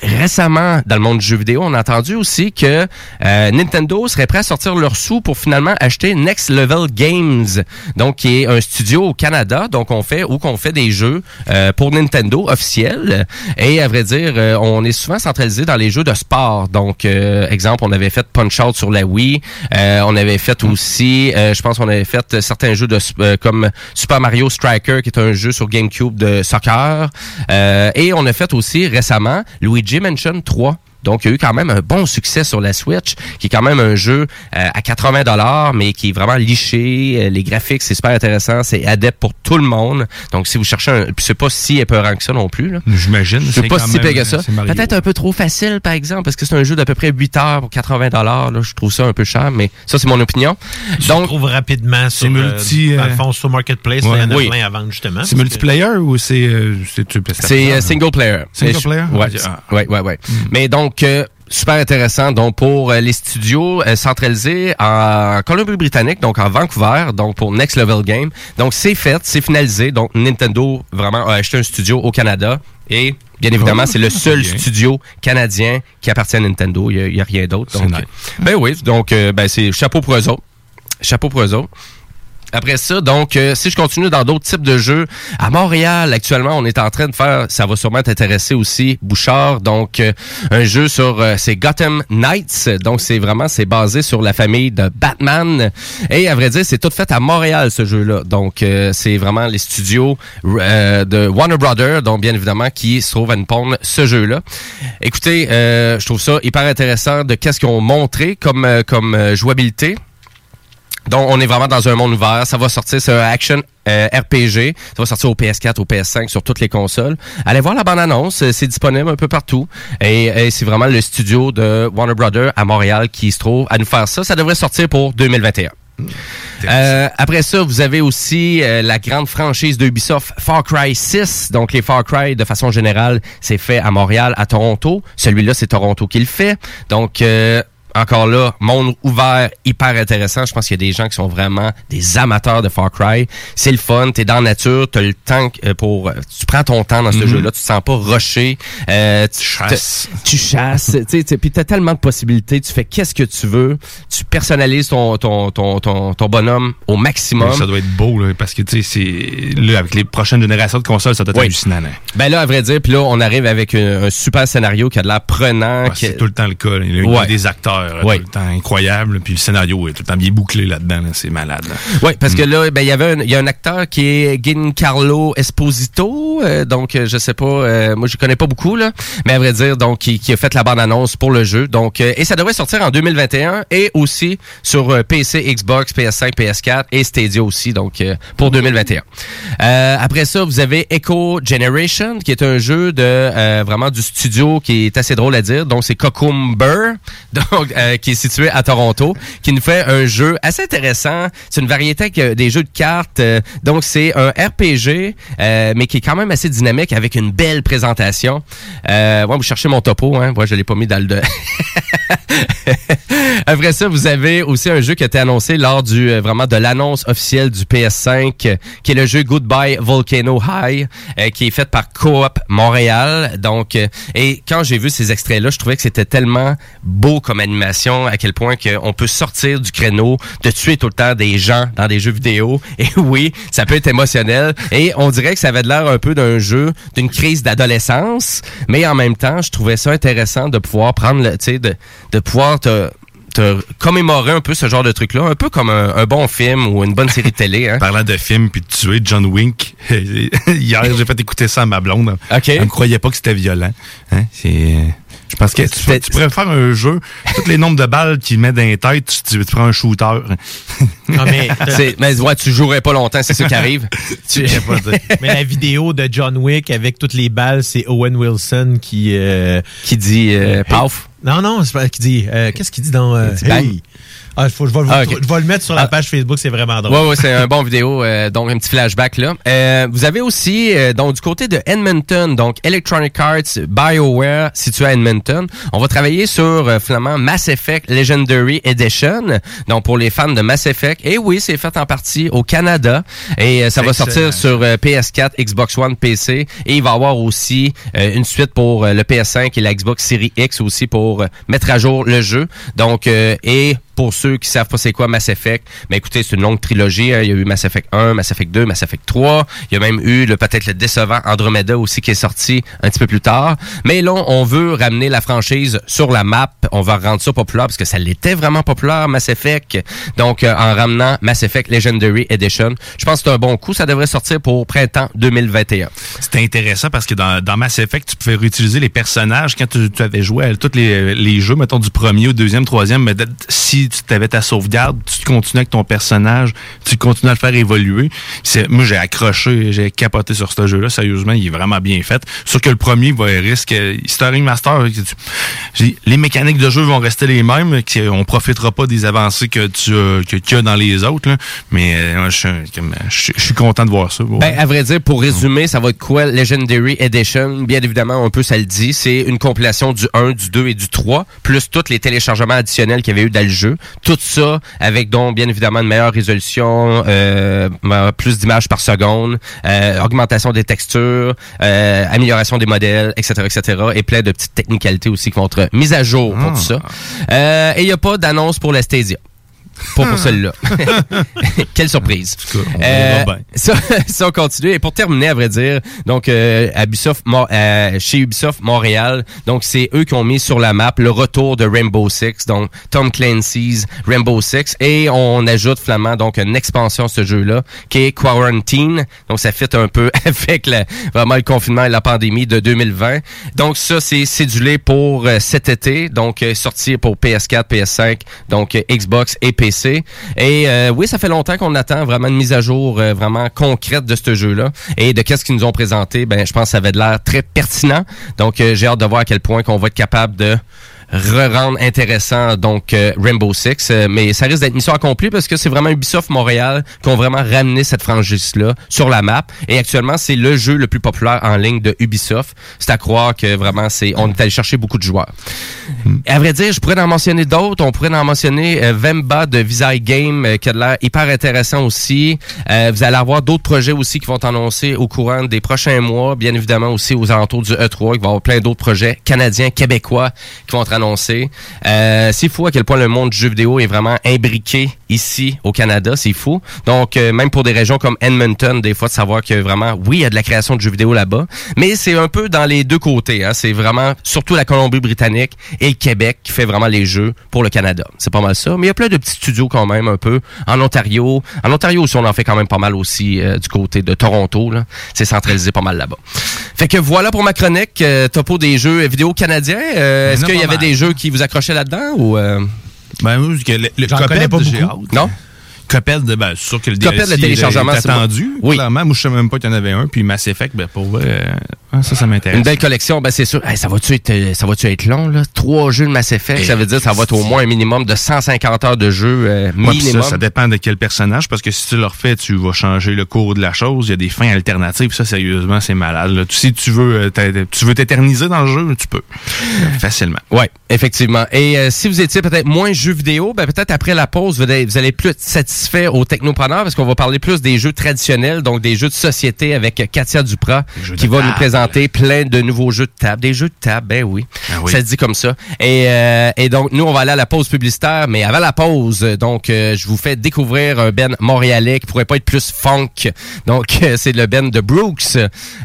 [SPEAKER 3] Récemment, dans le monde du jeu vidéo, on a entendu aussi que euh, Nintendo serait prêt à sortir leurs sous pour finalement acheter Next Level Games, donc qui est un studio au Canada, donc on fait où qu'on fait des jeux euh, pour Nintendo officiels. Et à vrai dire, euh, on est souvent centralisé dans les jeux de sport. Donc, euh, exemple, on avait fait Punch Out sur la Wii, euh, on avait fait aussi, euh, je pense, qu'on avait fait certains jeux de comme Super Mario Striker, qui est un jeu sur GameCube de soccer, et on a fait aussi récemment Luigi Mansion 3. Donc, il y a eu quand même un bon succès sur la Switch, qui est quand même un jeu euh, à 80 dollars, mais qui est vraiment liché. Euh, les graphiques, c'est super intéressant. C'est adepte pour tout le monde. Donc, si vous cherchez un... puis c'est pas si épeurant que ça non plus. là.
[SPEAKER 4] J'imagine.
[SPEAKER 3] C'est pas
[SPEAKER 4] quand
[SPEAKER 3] si pire que ça.
[SPEAKER 4] Mario.
[SPEAKER 3] Peut-être un peu trop facile, par exemple, parce que c'est un jeu d'à peu près 8 heures pour 80 dollars. Je trouve ça un peu cher, mais ça, c'est mon opinion.
[SPEAKER 5] Tu
[SPEAKER 3] Donc,
[SPEAKER 5] le trouves rapidement sur,
[SPEAKER 4] c'est multi,
[SPEAKER 5] euh, dans
[SPEAKER 4] euh,
[SPEAKER 5] le fond, sur Marketplace.
[SPEAKER 4] ouais.
[SPEAKER 5] il y en a
[SPEAKER 3] Oui.
[SPEAKER 5] plein à vendre, justement.
[SPEAKER 4] C'est
[SPEAKER 5] que-
[SPEAKER 4] multiplayer ou c'est. euh, c'est
[SPEAKER 3] euh, single player.
[SPEAKER 4] Single player?
[SPEAKER 3] Ouais, ouais, ouais, ouais. Mais donc, euh, super intéressant. Donc, pour euh, les studios euh, centralisés en Colombie-Britannique, donc en Vancouver, donc pour Next Level Game. Donc, c'est fait, c'est finalisé. Donc, Nintendo vraiment a acheté un studio au Canada et Bien évidemment, c'est le seul studio canadien qui appartient à Nintendo. Il n'y a, rien d'autre. Donc,
[SPEAKER 4] nice.
[SPEAKER 3] ben oui, donc ben c'est chapeau pour eux autres. Chapeau pour eux autres. Après ça, donc, euh, si je continue dans d'autres types de jeux, à Montréal, actuellement, on est en train de faire, ça va sûrement t'intéresser aussi, Bouchard, donc, euh, un jeu sur, euh, c'est Gotham Knights, donc c'est vraiment, c'est basé sur la famille de Batman, et à vrai dire, c'est tout fait à Montréal, ce jeu-là, donc, euh, c'est vraiment les studios euh, de Warner Brothers, donc, bien évidemment, qui se trouvent à nous pondre ce jeu-là. Écoutez, euh, je trouve ça hyper intéressant de qu'est-ce qu'ils ont montré comme, comme jouabilité. Donc, on est vraiment dans un monde ouvert. Ça va sortir, c'est un action euh, RPG. Ça va sortir au PS4, au PS5, sur toutes les consoles. Allez voir la bande-annonce. euh, C'est disponible un peu partout. Et, et c'est vraiment le studio de Warner Brothers à Montréal qui se trouve à nous faire ça. Ça devrait sortir pour 2021. Euh, après ça, vous avez aussi euh, la grande franchise d'Ubisoft Far Cry 6. Donc, les Far Cry, de façon générale, c'est fait à Montréal, à Toronto. Celui-là, c'est Toronto qui le fait. Donc, euh, encore là, monde ouvert, hyper intéressant. Je pense qu'il y a des gens qui sont vraiment des amateurs de Far Cry. C'est le fun, t'es dans la nature, t'as le temps euh, pour... euh, Tu prends ton temps dans ce
[SPEAKER 4] Mhm.
[SPEAKER 3] jeu-là, tu te sens pas rushé. Euh, tu chasses. Tu chasses, tu sais, puis t'as tellement de possibilités. Tu fais qu'est-ce que tu veux. Tu personnalises ton, ton, ton, ton, ton bonhomme au maximum.
[SPEAKER 4] Ça doit être beau, là, parce que, tu sais, c'est. Là, avec les prochaines générations de consoles, ça doit être
[SPEAKER 3] Oui.
[SPEAKER 4] hallucinant. là.
[SPEAKER 3] Ben là, à vrai dire, puis là, on arrive avec un, un super scénario qui a de l'air prenant. Qui-
[SPEAKER 4] C'est tout le temps le cas. là. Il y a
[SPEAKER 3] Ouais.
[SPEAKER 4] des acteurs là,
[SPEAKER 3] Ouais.
[SPEAKER 4] tout le temps incroyables, puis le scénario est tout le temps bien bouclé là-dedans. là. C'est malade. là.
[SPEAKER 3] Oui, parce que là, ben, il y avait un, il y a un acteur qui est Giancarlo Esposito, euh, donc euh, je sais pas, euh, moi je connais pas beaucoup là, mais à vrai dire, donc qui, qui a fait la bande annonce pour le jeu, donc euh, et ça devrait sortir en 2021 et aussi sur PC, Xbox, PS5, PS4 et Stadia aussi, donc pour 2021. Euh, après ça, vous avez Echo Generation, qui est un jeu de vraiment du studio qui est assez drôle à dire, donc c'est Cocumber, donc euh, qui est situé à Toronto, qui nous fait un jeu assez intéressant. C'est une variété avec, euh, des jeux de cartes. euh, donc, c'est un RPG, mais qui est quand même assez dynamique avec une belle présentation. Ouais, vous cherchez mon topo, hein. Moi, je l'ai pas mis dans le... Après ça, vous avez aussi un jeu qui a été annoncé lors du vraiment de l'annonce officielle du PS5, euh, qui est le jeu Goodbye Volcano High, qui est fait par Coop Montréal. Donc, et quand j'ai vu ces extraits-là, je trouvais que c'était tellement beau comme animation, à quel point qu'on peut sortir du créneau, de tuer tout le temps des gens dans des jeux vidéo. Et oui, ça peut être émotionnel. Et on dirait que ça avait de l'air un peu d'un jeu, d'une crise d'adolescence, mais en même temps, je trouvais ça intéressant de pouvoir prendre, le, tu sais, de, de pouvoir te te commémorer un peu ce genre de truc-là, un peu comme un, un bon film ou une bonne série de télé. Hein?
[SPEAKER 4] Parlant de film puis de tuer John Wick, hier j'ai fait écouter ça à ma blonde.
[SPEAKER 3] OK.
[SPEAKER 4] Elle ne croyait pas que c'était violent. Hein? C'est. Je pense que tu, tu pourrais faire un jeu, tous les nombres de balles qu'il met dans les têtes, tu, tu, tu prends un shooter.
[SPEAKER 5] Ah, mais,
[SPEAKER 3] mais ouais, tu jouerais pas longtemps, c'est ça qui arrive. Tu-
[SPEAKER 5] mais la vidéo de John Wick avec toutes les balles, c'est Owen Wilson qui euh,
[SPEAKER 3] qui dit euh, paf.
[SPEAKER 5] Non non, c'est pas qui dit. euh, Qu'est-ce qu'il dit dans euh,
[SPEAKER 3] dit.
[SPEAKER 5] Hey. Ah, faut, je, vais,
[SPEAKER 3] Ah,
[SPEAKER 5] je vais le mettre sur la
[SPEAKER 3] Ah.
[SPEAKER 5] page Facebook, c'est vraiment drôle.
[SPEAKER 3] Ouais, ouais, c'est un bon vidéo, euh, donc un petit flashback là. Euh, vous avez aussi, euh, donc du côté de Edmonton, donc Electronic Arts, BioWare, situé à Edmonton, on va travailler sur finalement Mass Effect Legendary Edition, donc pour les fans de Mass Effect. Et oui, c'est fait en partie au Canada et ça va sortir sur euh, PS4, Xbox One, PC et il va y avoir aussi une suite pour le PS5 et la Xbox Series X aussi pour euh, mettre à jour le jeu. Donc euh, et pour ceux qui savent pas c'est quoi Mass Effect, mais écoutez, c'est une longue trilogie. hein. Il y a eu Mass Effect 1, Mass Effect 2, Mass Effect 3. Il y a même eu le peut-être le décevant Andromeda aussi qui est sorti un petit peu plus tard. Mais là, on veut ramener la franchise sur la map. On va rendre ça populaire parce que ça l'était vraiment populaire, Mass Effect. Donc, euh, en ramenant Mass Effect Legendary Edition, je pense que c'est un bon coup. Ça devrait sortir pour printemps 2021.
[SPEAKER 4] C'était intéressant parce que dans, dans Mass Effect, tu pouvais réutiliser les personnages quand tu, avais joué à tous les, les jeux, mettons du premier au deuxième, troisième, mais si tu avais ta sauvegarde, tu continues avec ton personnage, tu continues à le faire évoluer. Moi, j'ai accroché, j'ai capoté sur ce jeu-là. Sérieusement, il est vraiment bien fait. Sûr que le premier va risque. Un remaster. tu- j'ai- Les mécaniques de jeu vont rester les mêmes. qui- On profitera pas des avancées que tu que, qu'il dans les autres. Mais euh, je suis content de voir ça.
[SPEAKER 3] Ben, à vrai dire, pour résumer, ça va être quoi? Legendary Edition? Bien évidemment, un peu ça le dit. C'est une compilation du 1, du 2 et du 3, plus tous les téléchargements additionnels qu'il y avait eu dans le jeu. Tout ça avec donc, bien évidemment, une meilleure résolution, euh, plus d'images par seconde, euh, augmentation des textures, euh, amélioration des modèles, etc., etc. Et plein de petites technicalités aussi qui vont être mises à jour pour
[SPEAKER 4] Ah.
[SPEAKER 3] tout ça. Euh, et il n'y a pas d'annonce pour la Stadia. Pas pour celle-là. Quelle surprise.
[SPEAKER 4] on
[SPEAKER 3] Euh,
[SPEAKER 4] bien.
[SPEAKER 3] ça, ça, on continue. Et pour terminer, à vrai dire, donc euh, à Ubisoft, Mo- euh, chez Ubisoft Montréal, donc c'est eux qui ont mis sur la map le retour de Rainbow Six, donc Tom Clancy's Rainbow Six, et on ajoute finalement donc une expansion à ce jeu-là qui est Quarantine. Donc ça fit un peu avec la- vraiment le confinement et la pandémie de 2020. Donc ça c'est cédulé pour cet été, donc sorti pour PS4, PS5, donc Xbox et PC. Et euh, oui, ça fait longtemps qu'on attend vraiment une mise à jour euh, vraiment concrète de ce jeu-là et de qu'est-ce qu'ils nous ont présenté. Ben, je pense que ça avait de l'air très pertinent. Donc, euh, j'ai hâte de voir à quel point qu'on va être capable de re-rendre intéressant donc euh, Rainbow Six. Euh, mais ça risque d'être mission accomplie parce que c'est vraiment Ubisoft Montréal qui ont vraiment ramené cette franchise-là sur la map. Et actuellement, c'est le jeu le plus populaire en ligne de Ubisoft. C'est à croire que vraiment, c'est on est allé chercher beaucoup de joueurs. À vrai dire, je pourrais en mentionner d'autres. On pourrait en mentionner euh, Vemba de Visai Game euh, qui a l'air hyper intéressant aussi. Euh, vous allez avoir d'autres projets aussi qui vont annoncer au courant des prochains mois. Bien évidemment aussi aux alentours du E3. Il va y avoir plein d'autres projets canadiens, québécois qui vont être Euh, c'est fou à quel point le monde du jeu vidéo est vraiment imbriqué ici au Canada. C'est fou. Donc, euh, même pour des régions comme Edmonton, des fois, de savoir que vraiment, oui, il y a de la création de jeux vidéo là-bas. Mais c'est un peu dans les deux côtés. Hein. C'est vraiment surtout la Colombie-Britannique et le Québec qui fait vraiment les jeux pour le Canada. C'est pas mal ça. Mais il y a plein de petits studios quand même un peu en Ontario. En Ontario aussi, on en fait quand même pas mal aussi euh, du côté de Toronto. là. C'est centralisé pas mal là-bas. Fait que voilà pour ma chronique euh, topo des jeux vidéo canadiens. Euh, Est-ce qu'il y avait
[SPEAKER 4] mal.
[SPEAKER 3] Des jeux qui vous accrochaient là-dedans ou euh,
[SPEAKER 4] Ben, que le, le Cuphead,
[SPEAKER 3] connais pas beaucoup. Non?
[SPEAKER 4] Cuphead, ben, c'est sûr que le
[SPEAKER 3] Cuphead,
[SPEAKER 4] DLC
[SPEAKER 3] le téléchargement,
[SPEAKER 4] est attendu.
[SPEAKER 3] Oui.
[SPEAKER 4] Clairement, moi, je savais même pas qu'il y en avait un. Puis Mass Effect, ben, pour vrai, euh, ah, ça, ça m'intéresse.
[SPEAKER 3] Une belle collection, ben c'est sûr. Hey, ça va-tu être, euh, ça va-tu être long là? Trois jeux de Mass Effect, ça veut dire que ça va être au moins un minimum de 150 heures de jeu euh,
[SPEAKER 4] Ouais,
[SPEAKER 3] minimum.
[SPEAKER 4] ça, ça dépend de quel personnage, parce que si tu le refais, tu vas changer le cours de la chose. Il y a des fins alternatives. Ça, sérieusement, c'est malade. là. Tu- Si tu veux euh, tu veux t'éterniser dans le jeu, tu peux. Facilement.
[SPEAKER 3] Ouais, effectivement. Et euh, si vous étiez peut-être moins jeux vidéo, ben peut-être après la pause, vous allez, vous allez plus être satisfait au technopreneur parce qu'on va parler plus des jeux traditionnels, donc des jeux de société avec Katia Duprat qui va nous présenter plein de nouveaux jeux de table. Des jeux de table, ben oui.
[SPEAKER 4] Ah oui.
[SPEAKER 3] Ça se dit comme ça. Et, euh, et donc, nous, on va aller à la pause publicitaire, mais avant la pause, donc, euh, je vous fais découvrir un Ben montréalais qui pourrait pas être plus funk. Donc, euh, c'est le Ben de Brooks.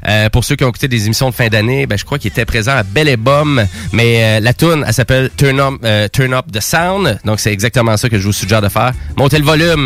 [SPEAKER 3] Euh, pour ceux qui ont écouté des émissions de fin d'année, ben, je crois qu'il était présent à Belle et Bum, mais euh, la tune elle s'appelle Turn Up, euh, Turn Up the Sound. Donc, c'est exactement ça que je vous suggère de faire. Montez le volume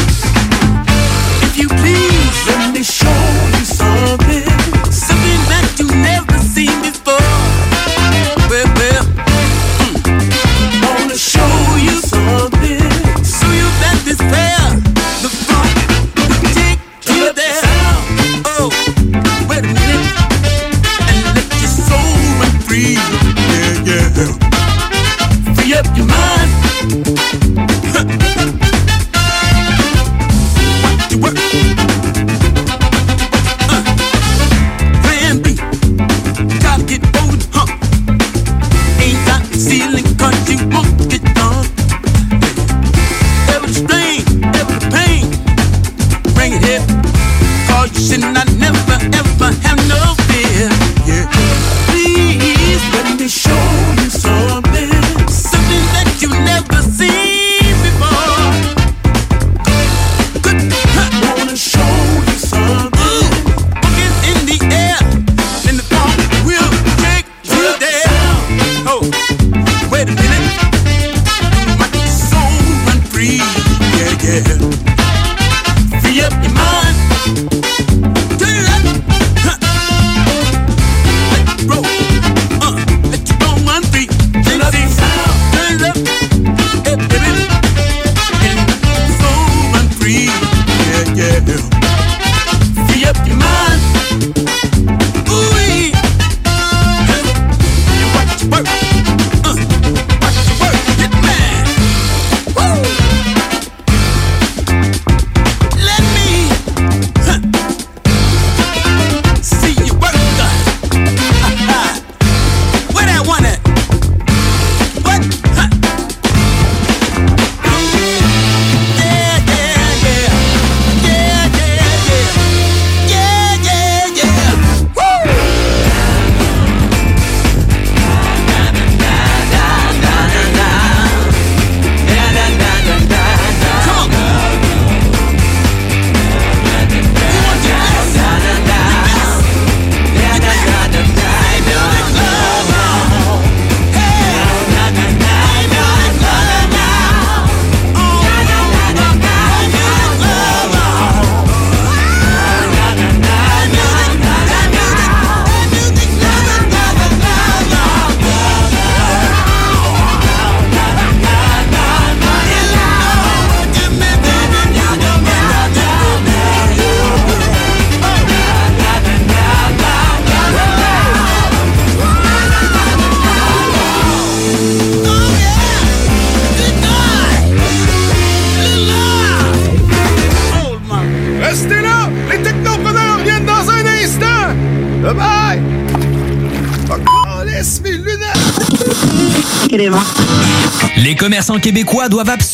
[SPEAKER 6] show you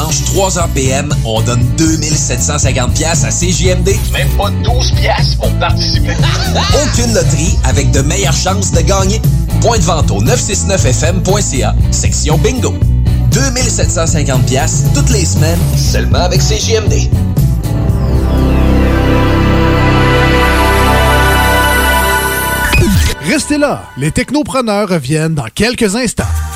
[SPEAKER 13] Tous les dimanches, 3h PM, on donne 2750 pièces à CJMD. Même pas 12 pièces pour participer. Aucune loterie avec de meilleures chances de gagner. Point de vente au 969fm.ca, section bingo. 2750 pièces toutes les semaines, seulement avec CJMD.
[SPEAKER 9] Restez là, les technopreneurs reviennent dans quelques instants.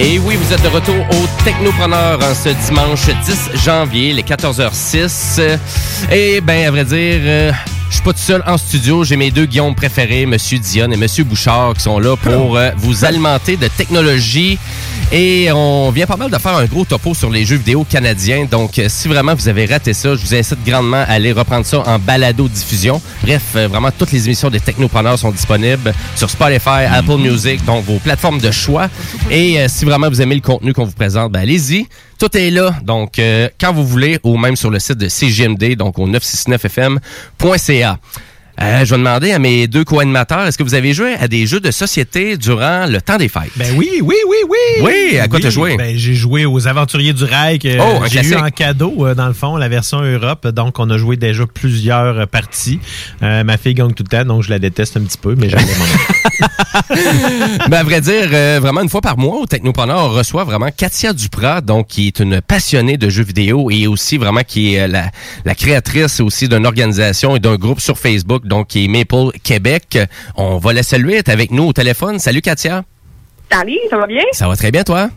[SPEAKER 3] Et oui, vous êtes de retour au Technopreneur en ce dimanche 10 janvier, les 14h06. Et ben, à vrai dire, euh, je suis pas tout seul en studio. J'ai mes deux Guillaume préférés, Monsieur Dion et Monsieur Bouchard, qui sont là pour euh, vous alimenter de technologie. Et on vient pas mal de faire un gros topo sur les jeux vidéo canadiens. Donc, euh, si vraiment vous avez raté ça, je vous incite grandement à aller reprendre ça en balado-diffusion. Bref, euh, vraiment, toutes les émissions des Technopreneurs sont disponibles sur Spotify, Apple Music, donc vos plateformes de choix. Et euh, si vraiment vous aimez le contenu qu'on vous présente, ben allez-y. Tout est là, donc quand vous voulez, ou même sur le site de CGMD, donc au 969fm.ca. Euh, je vais demander à mes deux co-animateurs, est-ce que vous avez joué à des jeux de société durant le temps des fêtes?
[SPEAKER 5] Ben oui, oui, oui, oui.
[SPEAKER 3] Oui, à quoi t'as joué?
[SPEAKER 5] Ben, j'ai joué aux Aventuriers du Rail que
[SPEAKER 3] Oh,
[SPEAKER 5] j'ai eu en cadeau, euh, dans le fond, la version Europe. Donc, on a joué déjà plusieurs euh, parties. Euh, ma fille gagne tout le temps, donc je la déteste un petit peu, mais j'aime
[SPEAKER 3] ben, à vrai dire, vraiment une fois par mois au Technopreneur, on reçoit vraiment Katia Duprat, donc qui est une passionnée de jeux vidéo et aussi vraiment qui est la, la créatrice aussi d'une organisation et d'un groupe sur Facebook, donc qui est Maple Québec. On va la saluer, avec nous au téléphone. Salut Katia.
[SPEAKER 14] Salut, ça va bien?
[SPEAKER 3] Ça va très bien toi?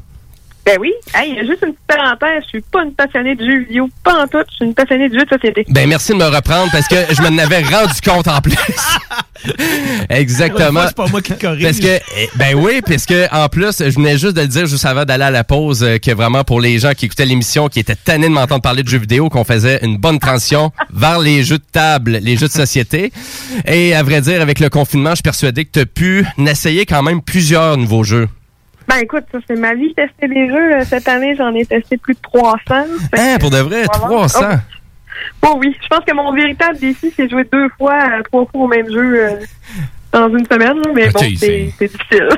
[SPEAKER 14] Ben oui. Hey, juste une petite parenthèse, je suis pas une passionnée de jeux vidéo, pas en tout, je suis une passionnée de jeux de société.
[SPEAKER 3] Ben merci de me reprendre parce que je m'en avais rendu compte en plus. Exactement.
[SPEAKER 5] C'est pas moi qui te corrige.
[SPEAKER 3] Parce que, eh, ben oui, parce que en plus, je venais juste de le dire juste avant d'aller à la pause euh, que vraiment pour les gens qui écoutaient l'émission, qui étaient tannés de m'entendre parler de jeux vidéo, qu'on faisait une bonne transition vers les jeux de table, les jeux de société. Et à vrai dire, avec le confinement, je suis persuadé que tu as pu essayer quand même plusieurs nouveaux jeux.
[SPEAKER 14] Ben écoute, ça c'est ma vie de tester des jeux. là. Cette année, j'en ai testé plus de 300. Fait
[SPEAKER 3] Hein, pour de vrai,
[SPEAKER 14] voilà.
[SPEAKER 3] 300.
[SPEAKER 14] Oh. Bon oui, je pense que mon véritable défi, c'est jouer deux fois, euh, trois fois au même jeu euh, dans une semaine. Mais bon,
[SPEAKER 3] c'est-
[SPEAKER 14] difficile.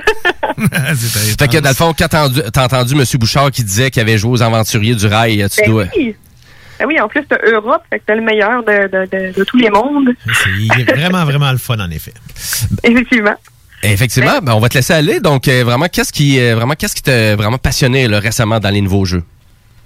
[SPEAKER 3] Fait que dans le fond, quand t'as entendu, t'as entendu M. Bouchard qui disait qu'il avait joué aux aventuriers du rail, tu
[SPEAKER 14] Ben
[SPEAKER 3] dois...
[SPEAKER 14] oui. Ben oui, en plus, t'as Europe, fait que t'as le meilleur de, de, de, de tous les mondes.
[SPEAKER 5] C'est vraiment, vraiment le fun, en effet.
[SPEAKER 14] Effectivement.
[SPEAKER 3] Effectivement, ben, on va te laisser aller. Donc, euh, vraiment, qu'est-ce qui, euh, vraiment, qu'est-ce qui t'a vraiment passionné là, récemment dans les nouveaux jeux?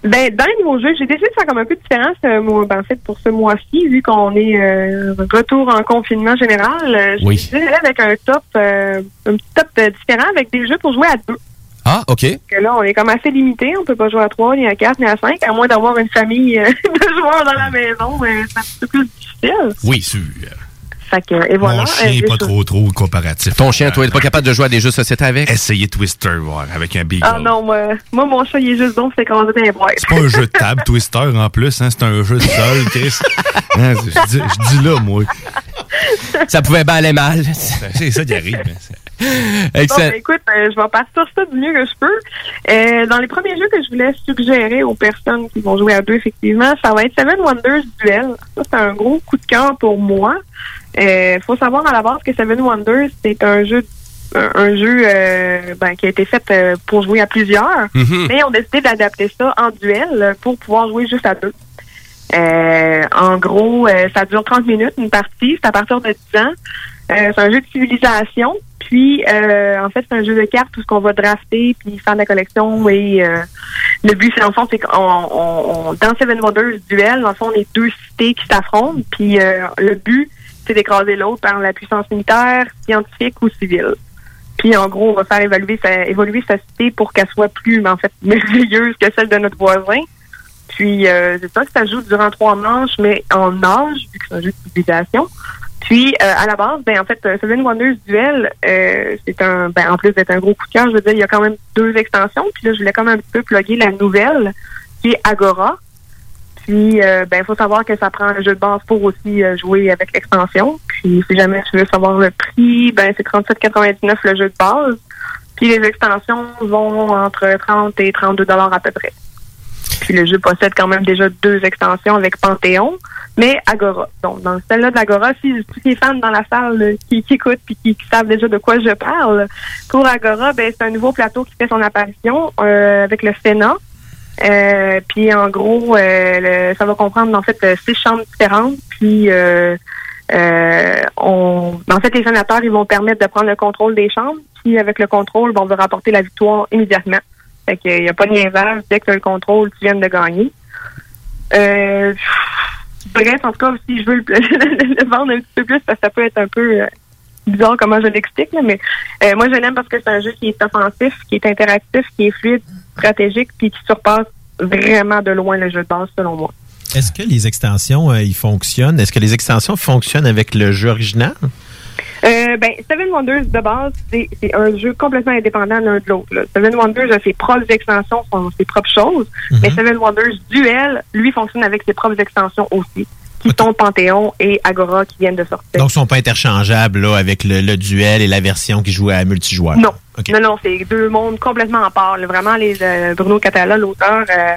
[SPEAKER 14] Ben, dans les nouveaux jeux, j'ai décidé de faire comme un peu de différence euh, ben, en fait, pour ce mois-ci, vu qu'on est euh, retour en confinement général.
[SPEAKER 3] Oui.
[SPEAKER 14] J'ai décidé avec un top, euh, un petit top différent avec des jeux pour jouer à deux.
[SPEAKER 3] Ah, OK.
[SPEAKER 14] Parce que là, on est comme assez limité. On peut pas jouer à trois, ni à quatre, ni à cinq, à moins d'avoir une famille de joueurs dans la maison. c'est un petit peu plus difficile.
[SPEAKER 4] Oui, sûr.
[SPEAKER 14] Fait que, et voilà.
[SPEAKER 4] Mon chien
[SPEAKER 14] euh,
[SPEAKER 4] n'est
[SPEAKER 14] des
[SPEAKER 4] pas trop, trop comparatif.
[SPEAKER 3] Ton chien, toi, t'es pas capable de jouer à des jeux de société avec?
[SPEAKER 4] Essayez Twister, voir, avec un Beagle.
[SPEAKER 14] Ah non, moi, moi, mon chat, il est juste donc, c'est quand les boîtes.
[SPEAKER 4] C'est pas un jeu de table, Twister, en plus. Hein, c'est un jeu de sol, Chris. Hein, je, dis, je dis là, moi.
[SPEAKER 3] Ça pouvait bien aller mal.
[SPEAKER 4] C'est ça qui arrive. hein.
[SPEAKER 14] Bon,
[SPEAKER 3] Excellent.
[SPEAKER 14] ben, écoute, euh, je vais partir ça du mieux que je peux. Euh, dans les premiers jeux que je voulais suggérer aux personnes qui vont jouer à deux, effectivement, ça va être Seven Wonders Duel. Ça, c'est un gros coup de cœur pour moi. Il faut savoir à la base que Seven Wonders, c'est un jeu un, un jeu euh, ben, qui a été fait euh, pour jouer à plusieurs,
[SPEAKER 15] Mhm.
[SPEAKER 14] mais on a décidé d'adapter ça en duel euh, pour pouvoir jouer juste à deux. Euh, en gros, euh, ça dure 30 minutes, une partie. C'est à partir de 10 ans. Euh, c'est un jeu de civilisation. Puis, euh, en fait, c'est un jeu de cartes où ce qu'on va drafter puis faire de la collection. Et euh, le but, c'est en fond, c'est qu'on on, on- dans Seven Wonders Duel, dans le fond, on est deux cités qui s'affrontent. Puis, euh, le but, c'est d'écraser l'autre par la puissance militaire, scientifique ou civile. Puis, en gros, on va faire évoluer sa cité pour qu'elle soit plus, en fait, merveilleuse que celle de notre voisin. Puis, euh, c'est ça que ça joue durant trois manches, mais en âge, vu que c'est un jeu de civilisation. Puis, euh, à la base, ben, en fait, euh, Seven Wonders Duel, c'est un, ben, en plus d'être un gros coup de cœur, je veux dire, il y a quand même deux extensions. Puis là, je voulais quand même un peu plugger la nouvelle, qui est Agora. Puis, euh, ben, faut savoir que ça prend un jeu de base pour aussi euh, jouer avec l'extension. Puis, si jamais tu veux savoir le prix, ben, c'est 37,99 le jeu de base. Puis, les extensions vont entre 30 et 32 dollars à peu près. Puis le jeu possède quand même déjà deux extensions avec Panthéon, mais Agora. Donc, dans celle-là de l'Agora, si tous les fans dans la salle euh, qui, écoutent puis qui, qui savent déjà de quoi je parle, pour Agora, ben, c'est un nouveau plateau qui fait son apparition euh, avec le Sénat. Euh, puis en gros, euh, le- ça va comprendre en fait euh, six chambres différentes. Puis euh, euh, on, en fait, les sénateurs, ils vont permettre de prendre le contrôle des chambres. Puis avec le contrôle, ben, on va rapporter la victoire immédiatement. Fait qu'il n'y a pas de niaisage. Dès que tu as le contrôle, tu viens de gagner. Euh, bref, en tout cas, si je veux le, le vendre un petit peu plus, parce que ça peut être un peu bizarre comment je l'explique, mais euh, moi, je l'aime parce que c'est un jeu qui est offensif, qui est interactif, qui est fluide, stratégique, puis qui surpasse vraiment de loin le jeu de base, selon moi.
[SPEAKER 5] Est-ce que les extensions, euh, fonctionnent? Est-ce que les extensions fonctionnent avec le jeu original?
[SPEAKER 14] Euh, ben, Seven Wonders de base, c'est un jeu complètement indépendant l'un de l'autre. Seven Wonders a ses propres extensions, ses propres choses, mais Seven Wonders Duel, lui, fonctionne avec ses propres extensions aussi, Panthéon et Agora qui viennent de sortir.
[SPEAKER 5] Donc, ils sont pas interchangeables là, avec le, le duel et la version qui joue à multijoueur.
[SPEAKER 14] Non. Non, non, c'est deux mondes complètement à part. Vraiment, les, euh, Bruno Catala, l'auteur, euh,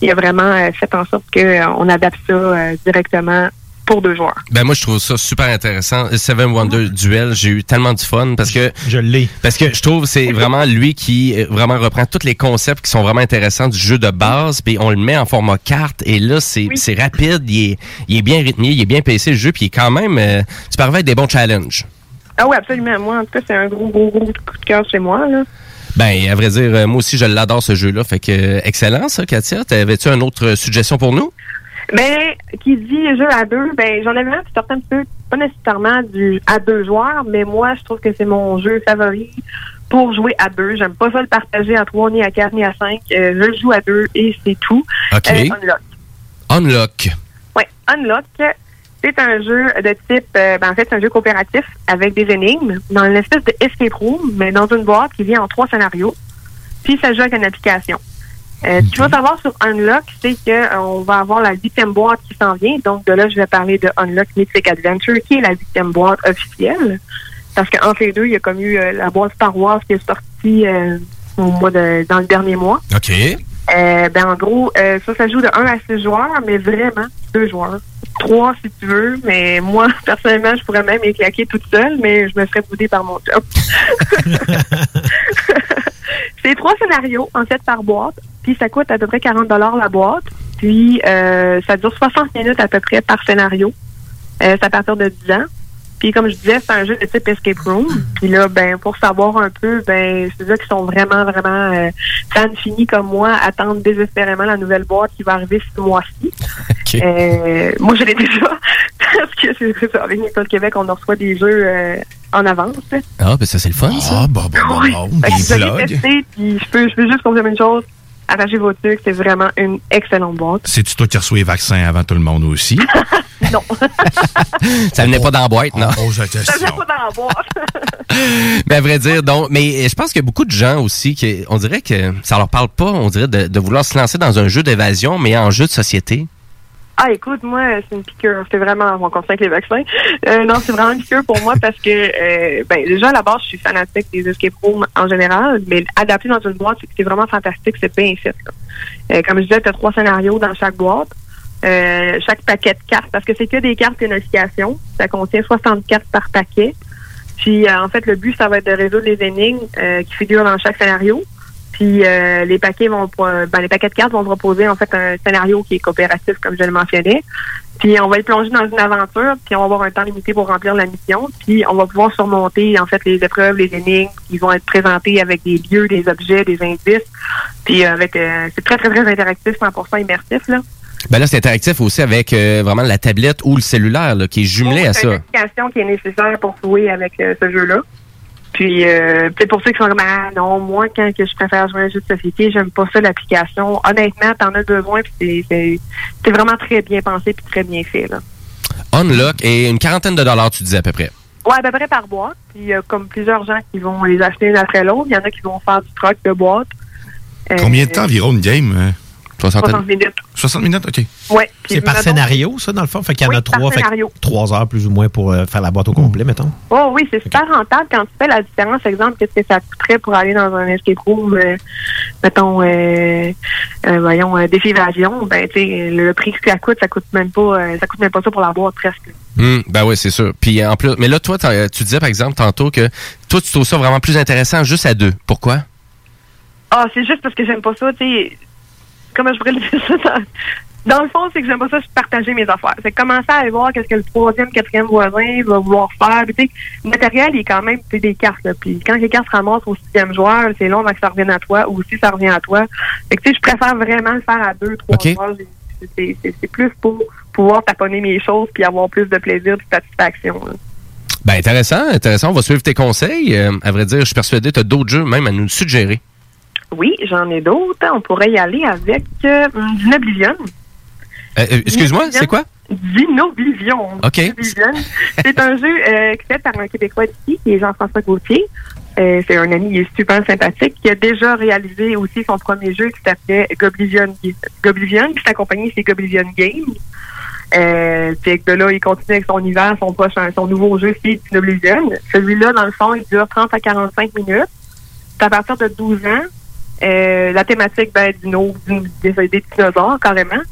[SPEAKER 14] il a vraiment euh, fait en sorte qu'on adapte ça directement pour deux joueurs.
[SPEAKER 3] Ben moi je trouve ça super intéressant. Seven Wonder Duel, j'ai eu tellement du fun parce que
[SPEAKER 5] je l'ai.
[SPEAKER 3] Parce que je trouve c'est vraiment lui qui euh, vraiment reprend tous les concepts qui sont vraiment intéressants du jeu de base, puis on le met en format carte et là c'est c'est rapide, il est, il est bien rythmé, il est bien pacé le jeu, puis il est quand même euh, tu arriver avec des bons challenges.
[SPEAKER 14] Ah oui, absolument. Moi, en tout cas, c'est un gros, gros, gros coup de cœur chez moi. Là.
[SPEAKER 3] Ben à vrai dire euh, moi aussi je l'adore ce jeu là, fait que excellent ça Katia. T'avais-tu une autre suggestion pour nous?
[SPEAKER 14] Ben, qui dit jeu à deux, ben j'en avais un qui sortait un petit peu, pas nécessairement du à deux joueurs, mais moi je trouve que c'est mon jeu favori pour jouer à deux. J'aime pas ça le partager à trois, ni à quatre, ni à cinq. Euh, je le joue à deux et c'est tout.
[SPEAKER 3] OK.
[SPEAKER 14] Euh, Unlock.
[SPEAKER 3] Unlock.
[SPEAKER 14] Oui, Unlock, c'est un jeu de type, euh, ben, en fait, c'est un jeu coopératif avec des énigmes dans une espèce de escape room, mais dans une boîte qui vient en trois scénarios. Puis ça joue avec une application. Euh, Ce qu'il faut savoir sur Unlock, c'est que euh, on va avoir la huitième boîte qui s'en vient. Donc de là, je vais parler de Unlock Mythic Adventure, qui est la huitième boîte officielle. Parce qu'entre les deux, il y a comme eu euh, la boîte Star Wars qui est sortie euh, au mois de, dans le dernier mois.
[SPEAKER 3] OK.
[SPEAKER 14] Euh, ben en gros, euh, ça, ça joue de 1 à 6 joueurs, mais vraiment deux joueurs. Trois si tu veux, mais moi, personnellement, je pourrais même éclaquer toute seule, mais je me ferais bouder par mon job. C'est trois scénarios, en fait, par boîte, puis ça coûte à peu près 40 la boîte, puis euh, ça dure 60 minutes à peu près par scénario. Euh, c'est à partir de 10 ans. Puis comme je disais, c'est un jeu de type escape room. Puis là, ben pour savoir un peu, ben c'est là qui sont vraiment vraiment euh, fans finis comme moi, attendent désespérément la nouvelle boîte qui va arriver ce mois-ci. Euh, moi, je l'ai déjà parce que c'est ça. Avec Nicole Québec, on en reçoit des jeux euh, en avance.
[SPEAKER 3] Ah, ben ça, c'est le fun, ça.
[SPEAKER 4] Ah, bon, bon, bon,
[SPEAKER 14] Oui.
[SPEAKER 4] bon.
[SPEAKER 14] Fait que
[SPEAKER 4] Des
[SPEAKER 14] testé, puis je peux, je peux juste confirmer une chose. Arrachez vos trucs, c'est vraiment une excellente boîte.
[SPEAKER 4] C'est-tu toi qui reçois les vaccins avant tout le monde aussi?
[SPEAKER 14] Non.
[SPEAKER 3] Ça venait pas dans la boîte, non?
[SPEAKER 4] On pose la
[SPEAKER 14] Ça vient pas dans la boîte.
[SPEAKER 3] Mais à vrai dire, donc, mais je pense qu'il y a beaucoup de gens aussi qui, on dirait que ça leur parle pas, on dirait, de, de vouloir se lancer dans un jeu d'évasion, mais en jeu de société.
[SPEAKER 14] Ah, écoute, moi, c'est une piqûre. C'est vraiment, on conseille les vaccins. Euh, non, c'est vraiment une piqûre pour moi parce que, euh, ben, déjà, à la base, je suis fanatique des escape rooms en général, mais adapté dans une boîte, c'est- vraiment fantastique, c'est bien fait. Euh, comme je disais, tu as trois scénarios dans chaque boîte. Euh, chaque paquet de cartes, parce que c'est que des cartes planification. Ça contient 60 cartes par paquet. Puis, en fait, le but, ça va être de résoudre les énigmes qui figurent dans chaque scénario. Puis euh, les paquets vont ben, les paquets de cartes vont proposer en fait un scénario qui est coopératif comme je le mentionnais. Puis on va être plongé dans une aventure, puis on va avoir un temps limité pour remplir la mission, puis on va pouvoir surmonter en fait les épreuves, les énigmes qui vont être présentées avec des lieux, des objets, des indices. Puis euh, avec euh, c'est très très très interactif, 100% immersif là.
[SPEAKER 3] Ben là, c'est interactif aussi avec euh, vraiment la tablette ou le cellulaire là, qui est jumelé à
[SPEAKER 14] C'est
[SPEAKER 3] ça.
[SPEAKER 14] une application qui est nécessaire pour jouer avec euh, ce jeu-là. Puis, euh, peut-être pour ceux qui sont comme, ah non, moi, quand que je préfère jouer à un jeu de société, j'aime pas ça, l'application. Honnêtement, t'en as besoin, puis c'est- c'est c'est vraiment très bien pensé, puis très bien fait, là.
[SPEAKER 3] Unlock et une quarantaine de dollars, tu disais à peu près.
[SPEAKER 14] Ouais, à peu près par boîte. Puis, il y a comme plusieurs gens qui vont les acheter une après l'autre. Il y en a qui vont faire du troc de boîte. Euh,
[SPEAKER 4] Combien de temps environ une game? hein?
[SPEAKER 14] 60 minutes.
[SPEAKER 4] 60 minutes, OK.
[SPEAKER 14] Ouais.
[SPEAKER 5] C'est par scénario, ça, dans le fond? Fait qu'il y en
[SPEAKER 14] Oui,
[SPEAKER 5] a
[SPEAKER 14] par
[SPEAKER 5] trois. Fait trois heures plus ou moins pour euh, faire la boîte au complet, mettons?
[SPEAKER 14] Oh oui, c'est super rentable quand tu fais la différence. Exemple, qu'est-ce que ça coûterait pour aller dans un escape room, euh, mettons, euh, euh, voyons, euh, défi évasion, ben tu sais, le prix que ça coûte, ça coûte même pas, euh, ça coûte même pas ça pour la boîte presque.
[SPEAKER 3] Hum, ben oui, c'est sûr. Puis en plus, mais là, toi, tu disais par exemple tantôt que toi, tu trouves ça vraiment plus intéressant juste à deux. Pourquoi?
[SPEAKER 14] Ah, c'est juste parce que j'aime pas ça, tu sais. Comment je pourrais le dire ça? Dans, dans le fond, c'est que j'aime pas ça, partager mes affaires. C'est commencer à aller voir qu'est-ce que le troisième, quatrième voisin va vouloir faire. Puis, le matériel, il est quand même des cartes. Là. Puis quand les cartes se ramassent au sixième joueur, c'est long avant que ça revienne à toi, ou si ça revient à toi. Fait que, tu sais, je préfère vraiment le faire à deux, trois
[SPEAKER 3] OK.
[SPEAKER 14] joueurs. C'est- plus pour pouvoir taponner mes choses puis avoir plus de plaisir et de satisfaction. là.
[SPEAKER 3] Ben intéressant, intéressant. On va suivre tes conseils. Euh, à vrai dire, je suis persuadé que tu as d'autres jeux même à nous suggérer.
[SPEAKER 14] Oui, j'en ai d'autres. On pourrait y aller avec euh, Dinoblivion.
[SPEAKER 3] Euh, euh, Excuse-moi, c'est quoi?
[SPEAKER 14] Dinoblivion.
[SPEAKER 3] OK.
[SPEAKER 14] C'est un jeu euh, qui est fait par un Québécois d'ici, qui est Jean-François Gauthier. Euh, c'est un ami, il est super sympathique, qui a déjà réalisé aussi son premier jeu qui s'appelait Goblivion. Goblivion, puis sa compagnie, c'est Goblivion Games. Euh, de là, il continue avec son univers, son prochain, son nouveau jeu, c'est Dinoblivion. Celui-là, dans le fond, il dure 30 à 45 minutes. C'est à partir de 12 ans. Euh, la thématique, ben, dino, des, des dinosaures, carrément.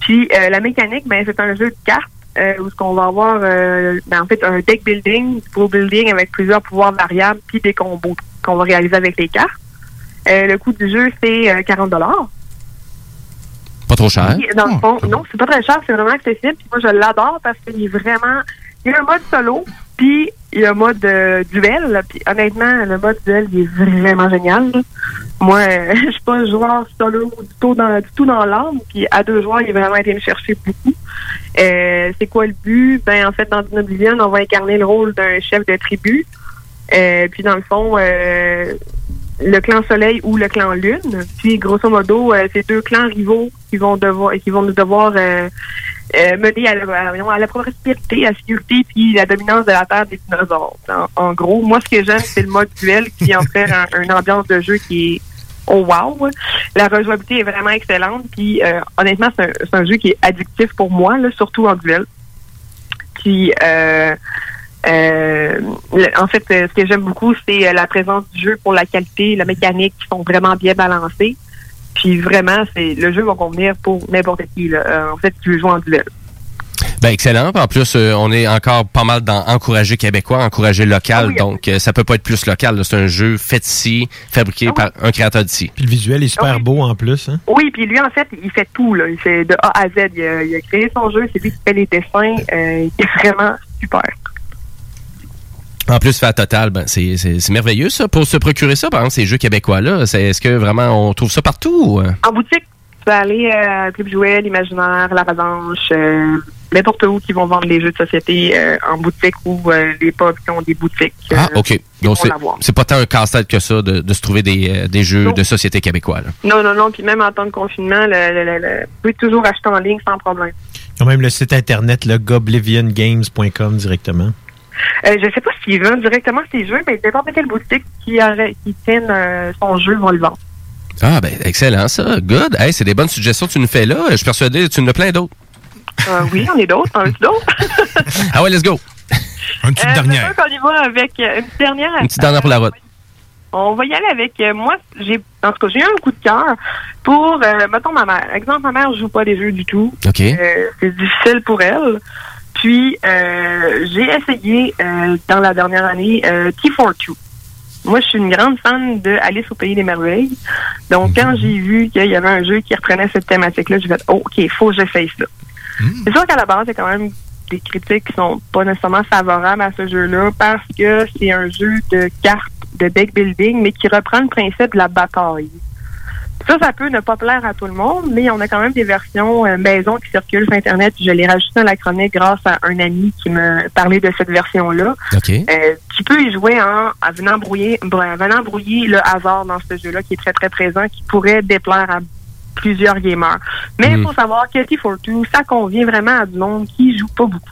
[SPEAKER 14] Puis euh, la mécanique, ben, c'est un jeu de cartes euh, où ce qu'on va avoir, ben, en fait, un deck building, du pro building avec plusieurs pouvoirs variables, puis des combos qu'on va réaliser avec les cartes. Le coût du jeu, c'est euh, 40 dollars.
[SPEAKER 3] Pas trop cher.
[SPEAKER 14] Puis, Dans le fond, non, c'est pas très cher, c'est vraiment accessible. Puis moi, je l'adore parce qu'il est vraiment. Il y a un mode solo, puis il y a un mode euh, duel. là. Puis honnêtement, le mode duel, il est vraiment génial. là. Moi, euh, je suis pas un joueur solo du tout dans, du tout dans l'âme. Puis à deux joueurs, il a vraiment été me chercher beaucoup. Euh, c'est quoi le but? Ben, en fait, dans Oblivion, on va incarner le rôle d'un chef de tribu. Puis dans le fond, le clan Soleil ou le clan Lune. Puis grosso modo, c'est deux clans rivaux qui vont devoir qui vont nous devoir euh, mener à la, prospérité, à la sécurité, puis la dominance de la Terre des dinosaures. En, gros, moi ce que j'aime, c'est le mode duel qui en fait un- une ambiance de jeu qui est oh wow. La rejouabilité est vraiment excellente. Puis euh, honnêtement, c'est un, jeu qui est addictif pour moi, surtout en duel. Puis euh, euh, en fait, ce que j'aime beaucoup, c'est la présence du jeu pour la qualité, la mécanique qui sont vraiment bien balancées. Puis vraiment, c'est le jeu va convenir pour n'importe qui. Là. Euh, en fait, tu veux jouer en duel.
[SPEAKER 3] Ben excellent. En plus, euh, on est encore pas mal dans encourager québécois, encourager local. donc, euh, ça peut pas être plus local. C'est un jeu fait ici, fabriqué par un créateur d'ici.
[SPEAKER 5] Puis le visuel est super beau en plus. Hein?
[SPEAKER 14] Oui, puis lui, en fait, il fait tout. Là. Il fait de A à Z. Il a, il a créé son jeu, c'est lui qui fait les dessins. Euh, il est vraiment super.
[SPEAKER 3] En plus, fait à total, ben, c'est c'est- c'est merveilleux ça pour se procurer ça. Par exemple, ces jeux québécois-là, c'est- est-ce que vraiment on trouve ça partout? ou, euh?
[SPEAKER 14] En boutique, tu peux aller euh, à Club Jouet, l'Imaginaire, La Revanche, euh, n'importe où qui vont vendre les jeux de société euh, en boutique ou euh, les pubs qui ont des boutiques. euh,
[SPEAKER 3] Ah, OK. Donc, c'est pas tant un casse-tête que ça de, de se trouver des, euh, des jeux de société québécois. là.
[SPEAKER 14] Non, non, non. Puis même en temps de confinement, le, le- le- le- tu peux toujours acheter en ligne sans problème.
[SPEAKER 5] Ils ont même le site internet, le gobliviongames.com directement.
[SPEAKER 14] Euh, je sais pas s'ils vendent directement ces jeux, mais n'importe quelle boutique qui, aurait, qui tienne euh, son jeu vont le vendre.
[SPEAKER 3] Ah, ben, excellent ça. Good. Hey, c'est des bonnes suggestions que tu nous fais là. Je suis persuadé que tu en as plein d'autres.
[SPEAKER 14] Euh, oui, on est d'autres. On est d'autres?
[SPEAKER 3] Ah ouais, let's go.
[SPEAKER 4] Une petite
[SPEAKER 14] Euh,
[SPEAKER 4] dernière.
[SPEAKER 14] qu'on y va avec une petite dernière.
[SPEAKER 3] Une petite dernière pour la route.
[SPEAKER 14] On va y aller avec moi. J'ai en tout cas j'ai eu un coup de cœur pour euh, mettons ma mère. Exemple, ma mère joue pas des jeux du tout.
[SPEAKER 3] OK.
[SPEAKER 14] Euh, c'est difficile pour elle. Puis euh, j'ai essayé euh, dans la dernière année euh, T42. Moi, je suis une grande fan de Alice au pays des merveilles. Donc, quand j'ai vu qu'il y avait un jeu qui reprenait cette thématique-là, j'ai fait oh, OK, faut que j'essaye ça. C'est sûr qu'à la base, il y a quand même des critiques qui sont pas nécessairement favorables à ce jeu-là parce que c'est un jeu de cartes de deck building, mais qui reprend le principe de la bataille. Ça, ça peut ne pas plaire à tout le monde, mais on a quand même des versions euh, maison qui circulent sur Internet. Je l'ai rajouté dans la chronique grâce à un ami qui me parlait de cette version-là.
[SPEAKER 3] OK.
[SPEAKER 14] Euh, tu peux y jouer en, en venant brouiller, br- en venant brouiller le hasard dans ce jeu-là qui est très très présent, qui pourrait déplaire à plusieurs gamers. Mais il
[SPEAKER 3] Mm.
[SPEAKER 14] faut savoir que T42, ça convient vraiment à du monde qui joue pas beaucoup.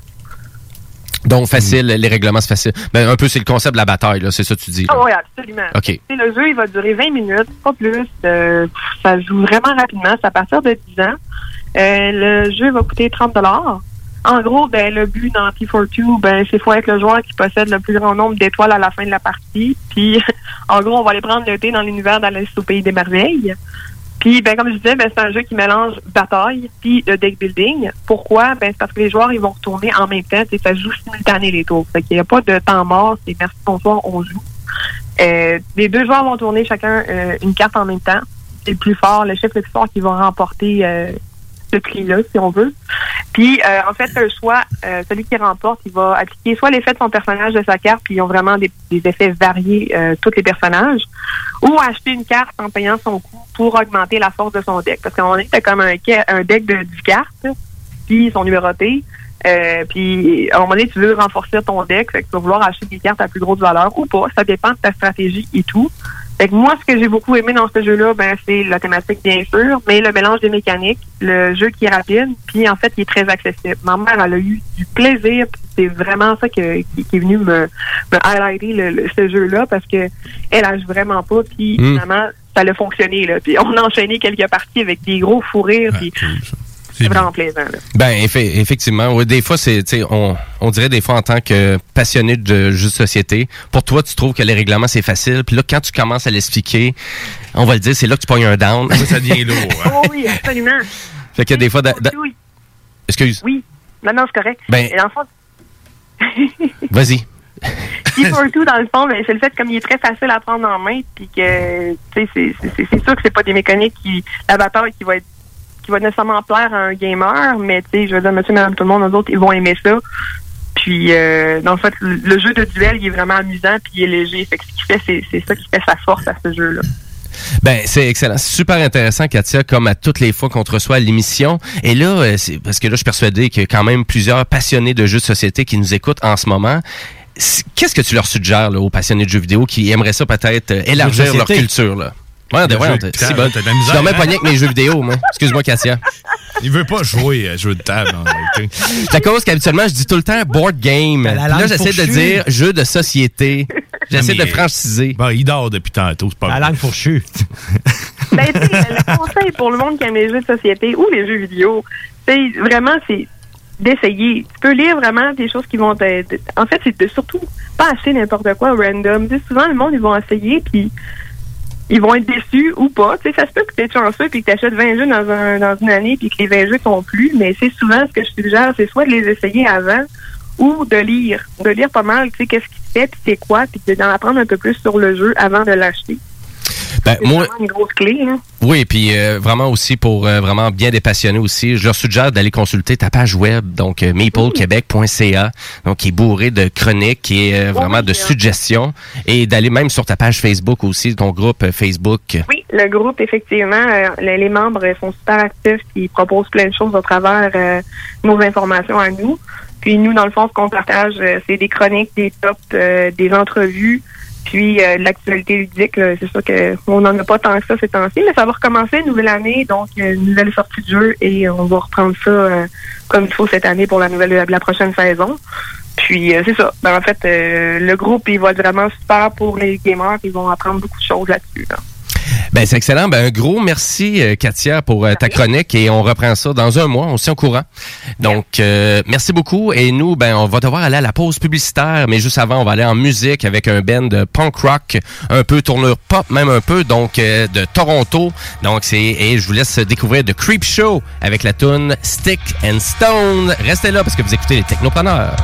[SPEAKER 3] Donc, facile, les règlements, c'est facile. Ben, un peu, c'est le concept de la bataille, là. C'est ça que tu dis.
[SPEAKER 14] Ah oui, absolument.
[SPEAKER 3] OK.
[SPEAKER 14] Le jeu, il va durer 20 minutes, pas plus. Euh, ça se joue vraiment rapidement. C'est à partir de 10 ans. Euh, le jeu va coûter 30 En gros, ben, le but dans T42, ben, c'est faut être le joueur qui possède le plus grand nombre d'étoiles à la fin de la partie. Puis, en gros, on va aller prendre le thé dans l'univers d'Alice au Pays des Merveilles. Puis, ben, comme je disais, ben, c'est un jeu qui mélange bataille puis de deck building. Pourquoi? Ben, c'est parce que les joueurs, ils vont retourner en même temps. Sais, Ça joue simultané les tours. Fait qu'il n'y a pas de temps mort. C'est merci, bonsoir, on joue. Euh, les deux joueurs vont tourner chacun euh, une carte en même temps. C'est le plus fort, le chef le plus fort qui va remporter euh, ce prix-là, si on veut. Puis, euh, en fait, le choix, euh, celui qui remporte, il va appliquer soit l'effet de son personnage de sa carte, puis ils ont vraiment des, effets variés, euh, tous les personnages, ou acheter une carte en payant son coût pour augmenter la force de son deck. Parce donné, t'as comme un, deck de 10 cartes, puis ils sont numérotés. Puis à un moment donné, tu veux renforcer ton deck, fait que tu vas vouloir acheter des cartes à plus grosse valeur ou pas. Ça dépend de ta stratégie et tout. Fait que moi, ce que j'ai beaucoup aimé dans ce jeu-là, ben, c'est la thématique, bien sûr, mais le mélange des mécaniques, le jeu qui est rapide, puis en fait, il est très accessible. Ma mère, elle a eu du plaisir, c'est vraiment ça que- qui, qui est venu me, me highlighter le, le- ce jeu-là, parce que elle a vraiment pas, puis
[SPEAKER 3] Mm.
[SPEAKER 14] finalement, ça a fonctionné, là. Puis on a enchaîné quelques parties avec des gros fous rires, puis c'est vraiment plaisant, là.
[SPEAKER 3] Ben, effe- effectivement. Oui, des fois, c'est, on, on dirait des fois en tant que passionné de jeux de société, pour toi, tu trouves que les règlements, c'est facile. Puis là, quand tu commences à l'expliquer, on va le dire, c'est là que tu pognes un down.
[SPEAKER 4] Ça devient lourd. hein.
[SPEAKER 14] Oh oui, absolument.
[SPEAKER 3] fait que des fois, da- da-
[SPEAKER 14] Oui.
[SPEAKER 3] excuse,
[SPEAKER 14] Oui. Non, non, c'est correct.
[SPEAKER 3] Ben-
[SPEAKER 14] Et dans le fond,
[SPEAKER 3] vas-y.
[SPEAKER 14] T42, dans le fond, ben, c'est le fait comme il est très facile à prendre en main, puis que, tu sais, c'est- c'est c'est- c'est sûr que c'est pas des mécaniques qui, la bataille qui va être, qui va nécessairement plaire à un gamer, mais tu sais, je veux dire, monsieur, madame, tout le monde, nous autres, ils vont aimer ça. Puis, euh, dans le fait, le, le jeu de duel, il est vraiment amusant, puis il est léger. Fait que ce qui fait, c'est c'est ça qui fait sa force à ce jeu-là.
[SPEAKER 3] Ben, c'est excellent. C'est super intéressant, Katia, comme à toutes les fois qu'on te reçoit à l'émission. Et là, euh, c'est parce que là, je suis persuadé qu'il y a quand même plusieurs passionnés de jeux de société qui nous écoutent en ce moment. qu'est-ce que tu leur suggères là, aux passionnés de jeux vidéo qui aimeraient ça peut-être euh, élargir leur culture? Là? Ouais, de,
[SPEAKER 4] Le
[SPEAKER 3] ouais, t'es-
[SPEAKER 4] de
[SPEAKER 3] c'est
[SPEAKER 4] table,
[SPEAKER 3] bon.
[SPEAKER 4] t'as de la
[SPEAKER 3] Je
[SPEAKER 4] misère,
[SPEAKER 3] dormais
[SPEAKER 4] hein?
[SPEAKER 3] avec mes jeux vidéo, moi. Excuse-moi, Cassia.
[SPEAKER 4] Il veut pas jouer à jeu de table, en réalité.
[SPEAKER 3] C'est à cause qu'habituellement, je dis tout le temps board game. Puis là, j'essaie de dire jeu de société. J'essaie de franciser.
[SPEAKER 4] Bon, il dort depuis tantôt, c'est pas
[SPEAKER 5] La langue fourchue.
[SPEAKER 14] Ben, tu sais, le conseil pour le monde qui aime les jeux de société ou les jeux vidéo, c'est vraiment, c'est d'essayer. Tu peux lire vraiment des choses qui vont t'aider. En fait, c'est de surtout pas acheter n'importe quoi random. Tu sais, souvent, le monde, ils vont essayer, puis ils vont être déçus ou pas. Tu sais, ça se peut que tu es chanceux puis que tu achètes 20 jeux dans, un, dans une année puis que les 20 jeux sont plus, mais c'est souvent ce que je suggère, c'est soit de les essayer avant ou de lire. De lire pas mal, tu sais, qu'est-ce qui se fait, puis c'est quoi, puis d'en apprendre un peu plus sur le jeu avant de l'acheter.
[SPEAKER 3] Ben,
[SPEAKER 14] C'est
[SPEAKER 3] moi,
[SPEAKER 14] une grosse clé. Hein.
[SPEAKER 3] Oui, puis euh, vraiment aussi pour euh, vraiment bien des passionnés aussi, je leur suggère d'aller consulter ta page web, donc euh, maplequebec.ca, donc qui est bourré de chroniques, qui est euh, vraiment de suggestions, et d'aller même sur ta page Facebook aussi, ton groupe euh, Facebook.
[SPEAKER 14] Oui, le groupe, effectivement, euh, les, les membres sont super actifs, ils proposent plein de choses au travers euh, nos informations à nous. Puis nous, dans le fond, ce qu'on partage, c'est des chroniques, des tops, euh, des entrevues, puis euh, l'actualité ludique. là. C'est sûr qu'on n'en a pas tant que ça ces temps-ci, mais ça va recommencer une nouvelle année, donc euh, une nouvelle sortie de jeu, et on va reprendre ça euh, comme il faut cette année pour la nouvelle la prochaine saison. Puis euh, c'est ça. Ben, en fait, euh, le groupe, il va être vraiment super pour les gamers, ils vont apprendre beaucoup de choses là-dessus. là.
[SPEAKER 3] Ben c'est excellent. Ben un gros merci euh, Katia pour euh, ta chronique et on reprend ça dans un mois. On tient au courant. Donc euh, merci beaucoup et nous ben on va devoir aller à la pause publicitaire, mais juste avant on va aller en musique avec un band de punk rock, un peu tournure pop même un peu donc euh, de Toronto. Donc c'est et je vous laisse découvrir The Creep Show avec la tune Stick and Stone. Restez là parce que vous écoutez les Technopreneurs.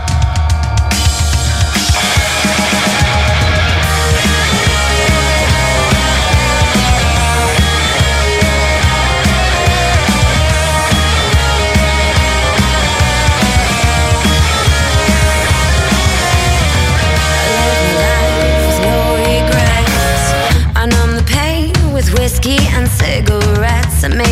[SPEAKER 13] That's amazing.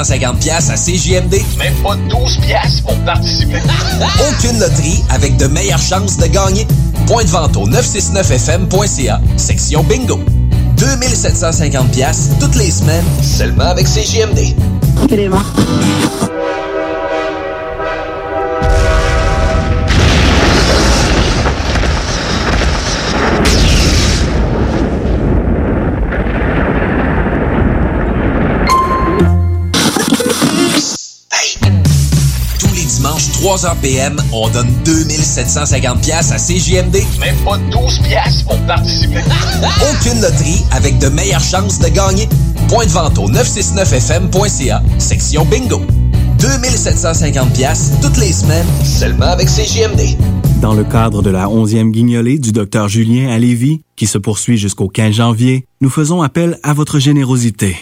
[SPEAKER 13] 2750 pièces à CJMD.
[SPEAKER 12] Même pas 12 pièces pour participer.
[SPEAKER 13] Aucune loterie avec de meilleures chances de gagner. Point de vente au 969fm.ca, section bingo. 2750 pièces toutes les semaines, seulement avec CJMD. 14h PM, on donne 2750 pièces à CJMD.
[SPEAKER 12] Même pas 12 pièces pour participer.
[SPEAKER 13] Aucune loterie avec de meilleures chances de gagner. Point de vente au 969fm.ca, section bingo. 2750 pièces toutes les semaines, seulement avec CJMD.
[SPEAKER 10] Dans le cadre de la 11e guignolée du docteur Julien à Lévis, qui se poursuit jusqu'au 15 janvier, nous faisons appel à votre générosité.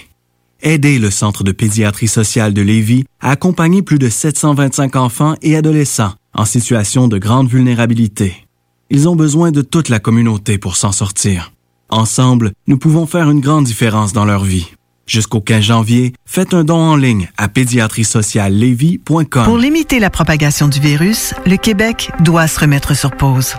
[SPEAKER 10] Aidez le Centre de pédiatrie sociale de Lévis à accompagner plus de 725 enfants et adolescents en situation de grande vulnérabilité. Ils ont besoin de toute la communauté pour s'en sortir. Ensemble, nous pouvons faire une grande différence dans leur vie. Jusqu'au 15 janvier, faites un don en ligne à pédiatriesociallevy.com.
[SPEAKER 11] Pour limiter la propagation du virus, le Québec doit se remettre sur pause.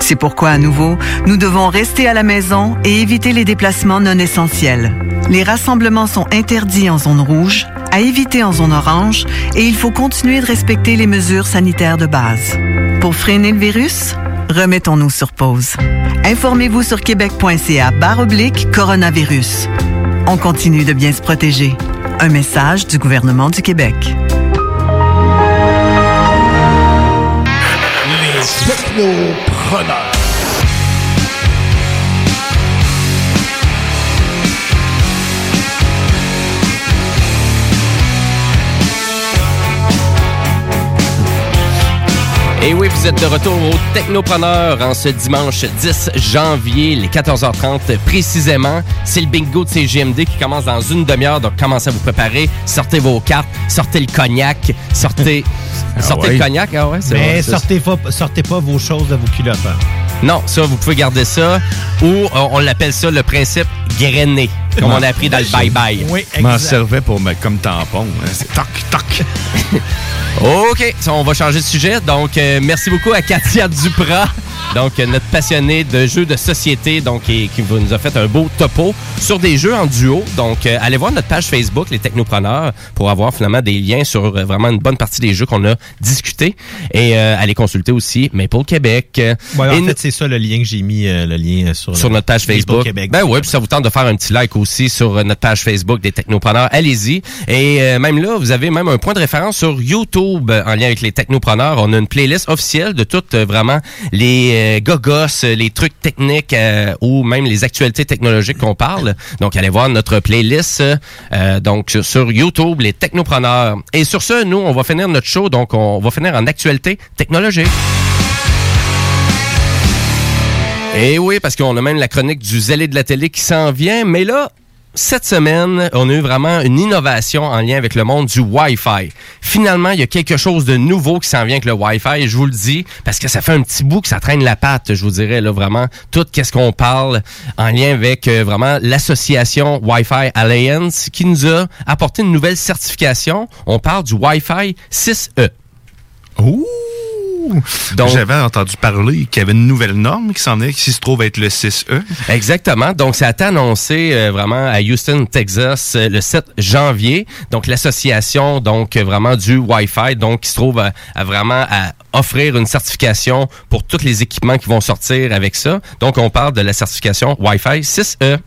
[SPEAKER 11] C'est pourquoi, à nouveau, nous devons rester à la maison et éviter les déplacements non essentiels. Les rassemblements sont interdits en zone rouge, à éviter en zone orange, et il faut continuer de respecter les mesures sanitaires de base. Pour freiner le virus, remettons-nous sur pause. Informez-vous sur québec.ca barre oblique coronavirus. On continue de bien se protéger. Un message du gouvernement du Québec.
[SPEAKER 9] Les technopreneurs.
[SPEAKER 3] Et oui, vous êtes de retour au Technopreneur en ce dimanche 10 janvier, les 14h30 précisément. C'est le bingo de CGMD qui commence dans une demi-heure, donc commencez à vous préparer. Sortez vos cartes, sortez le cognac, sortez, sortez
[SPEAKER 5] ouais.
[SPEAKER 3] le cognac. Ah ouais, c'est
[SPEAKER 5] Mais sortez pas, sortez pas vos choses de vos culottes. hein.
[SPEAKER 3] Non, ça, vous pouvez garder ça. Ou euh, on l'appelle ça le principe grainé, comme on a appris dans le bye-bye.
[SPEAKER 5] Oui,
[SPEAKER 4] Je m'en servais pour mettre comme tampon. hein. C'est toc, toc.
[SPEAKER 3] OK, ça, on va changer de sujet. Donc, euh, merci beaucoup à Katia Duprat, donc euh, notre passionnée de jeux de société, donc qui, nous a fait un beau topo sur des jeux en duo. Donc, euh, allez voir notre page Facebook, les Technopreneurs, pour avoir finalement des liens sur euh, vraiment une bonne partie des jeux qu'on a discutés. Et euh, allez consulter aussi Maple Québec.
[SPEAKER 5] Ouais,
[SPEAKER 3] Et
[SPEAKER 5] en fait, c'est ça le lien que j'ai mis, euh, le lien sur,
[SPEAKER 3] sur
[SPEAKER 5] le-
[SPEAKER 3] notre page Facebook.
[SPEAKER 5] Québec.
[SPEAKER 3] Ben oui, puis ça vous tente de faire un petit like aussi sur euh, notre page Facebook des Technopreneurs. Allez-y. Et euh, même là, vous avez même un point de référence sur YouTube euh, en lien avec les Technopreneurs. On a une playlist officielle de toutes euh, vraiment les euh, gogos, euh, les trucs techniques euh, ou même les actualités technologiques qu'on parle. Donc allez voir notre playlist donc sur- YouTube les Technopreneurs. Et sur ce, nous on va finir notre show donc on va finir en actualité technologique. Et oui, parce qu'on a même la chronique du zélé de la télé qui s'en vient. Mais là, cette semaine, on a eu vraiment une innovation en lien avec le monde du Wi-Fi. Finalement, il y a quelque chose de nouveau qui s'en vient avec le Wi-Fi. Je vous le dis, parce que ça fait un petit bout que ça traîne la patte, je vous dirais, là, vraiment, tout qu'est-ce qu'on parle en lien avec euh, vraiment l'association Wi-Fi Alliance qui nous a apporté une nouvelle certification. On parle du Wi-Fi 6E.
[SPEAKER 4] Ouh!
[SPEAKER 3] Donc-
[SPEAKER 4] J'avais entendu parler qu'il y avait une nouvelle norme qui s'en est, qui se trouve être le 6E.
[SPEAKER 3] Exactement. Donc, ça a été annoncé euh, vraiment à Houston, Texas, euh, le 7 janvier. Donc, l'association, donc euh, vraiment du Wi-Fi, donc qui se trouve à, à vraiment à offrir une certification pour tous les équipements qui vont sortir avec ça. Donc, on parle de la certification Wi-Fi 6E.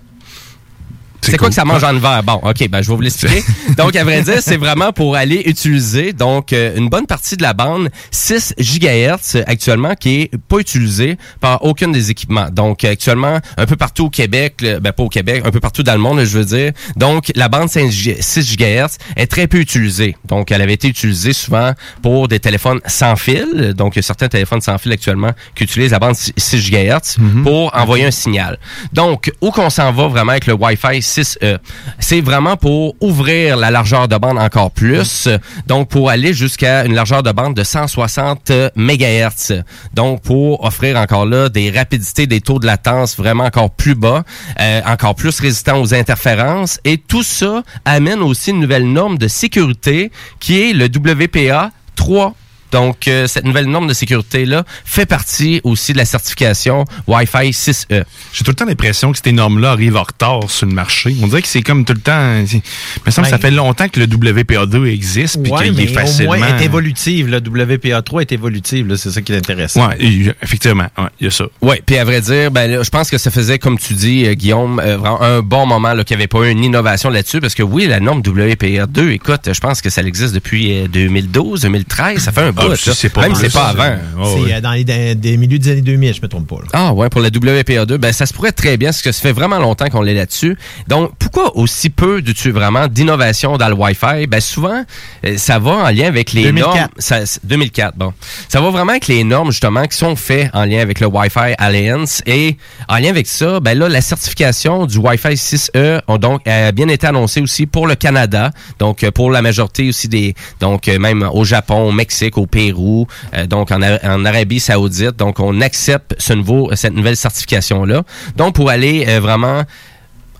[SPEAKER 3] C'est quoi que ça mange en hiver? Bon, OK, ben, je vais vous l'expliquer. Donc, à vrai dire, c'est vraiment pour aller utiliser donc euh, une bonne partie de la bande 6 GHz actuellement qui est pas utilisée par aucun des équipements. Donc, actuellement, un peu partout au Québec, le- ben pas au Québec, un peu partout dans le monde, je veux dire. Donc, la bande 5 G- 6 GHz est très peu utilisée. Donc, elle avait été utilisée souvent pour des téléphones sans fil. Donc, il y a certains téléphones sans fil actuellement qui utilisent la bande 6 GHz pour envoyer un signal. Donc, où qu'on s'en va vraiment avec le Wi-Fi 6E. C'est vraiment pour ouvrir la largeur de bande encore plus, donc pour aller jusqu'à une largeur de bande de 160 MHz. Donc pour offrir encore là des rapidités, des taux de latence vraiment encore plus bas, euh, encore plus résistants aux interférences et tout ça amène aussi une nouvelle norme de sécurité qui est le WPA 3 donc, euh, cette nouvelle norme de sécurité-là fait partie aussi de la certification Wi-Fi 6E.
[SPEAKER 4] J'ai tout le temps l'impression que ces normes-là arrivent en retard sur le marché. On dirait que c'est comme tout le temps. c'est- Il me semble que ça
[SPEAKER 5] Ouais.
[SPEAKER 4] fait longtemps que le WPA2 existe puis
[SPEAKER 5] Ouais,
[SPEAKER 4] qu'il est facilement.
[SPEAKER 5] au moins est évolutive. Le WPA3 est évolutive. là, C'est ça qui est intéressant.
[SPEAKER 4] Ouais, et- effectivement, ouais, il y a ça.
[SPEAKER 3] Oui, puis à vrai dire, ben, là, je pense que ça faisait, comme tu dis, euh, Guillaume, euh, vraiment un bon moment qu'il n'y avait pas eu une innovation là-dessus, parce que oui, la norme WPA2, écoute, je pense que ça existe depuis euh, 2012, 2013, ça fait un
[SPEAKER 4] Ah,
[SPEAKER 3] bout.
[SPEAKER 4] si
[SPEAKER 3] là.
[SPEAKER 4] c'est pas
[SPEAKER 3] Même c'est pas avant.
[SPEAKER 5] C'est euh, dans les dans- des milieux des années 2000, je me trompe pas. là.
[SPEAKER 3] Ah ouais, pour la WPA2, ben ça se pourrait très bien, parce que ça fait vraiment longtemps qu'on est là-dessus. Donc, pourquoi aussi peu de vraiment d'innovation dans le Wi-Fi? Ben souvent, euh, ça va en lien avec les
[SPEAKER 5] 2004.
[SPEAKER 3] normes. Ça, c'est- 2004, bon. Ça va vraiment avec les normes, justement, qui sont faites en lien avec le Wi-Fi Alliance. Et en lien avec ça, ben là, la certification du Wi-Fi 6E a donc a bien été annoncée aussi pour le Canada. Donc, euh, pour la majorité aussi des... Donc, euh, même au Japon, au Mexique, au Pérou, euh, donc en, Ara- en Arabie Saoudite. Donc, on accepte ce nouveau, cette nouvelle certification-là. Donc, pour aller euh, vraiment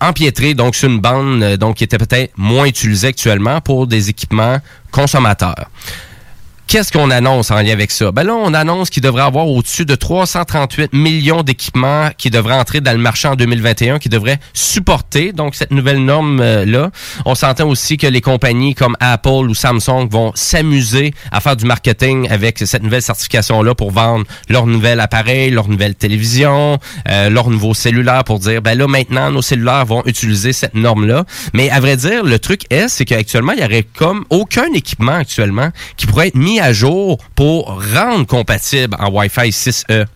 [SPEAKER 3] empiétrer donc sur une bande euh, donc qui était peut-être moins utilisée actuellement pour des équipements consommateurs. Qu'est-ce qu'on annonce en lien avec ça? Ben là, on annonce qu'il devrait avoir au-dessus de 338 millions d'équipements qui devraient entrer dans le marché en 2021, qui devraient supporter donc cette nouvelle norme-là. on s'entend aussi que les compagnies comme Apple ou Samsung vont s'amuser à faire du marketing avec cette nouvelle certification-là pour vendre leur nouvel appareil, leur nouvelle télévision, euh, leur nouveau cellulaire pour dire, ben là, maintenant, nos cellulaires vont utiliser cette norme-là. Mais à vrai dire, le truc est, c'est qu'actuellement, il y aurait comme aucun équipement actuellement qui pourrait être mis à jour pour rendre compatible en Wi-Fi 6E.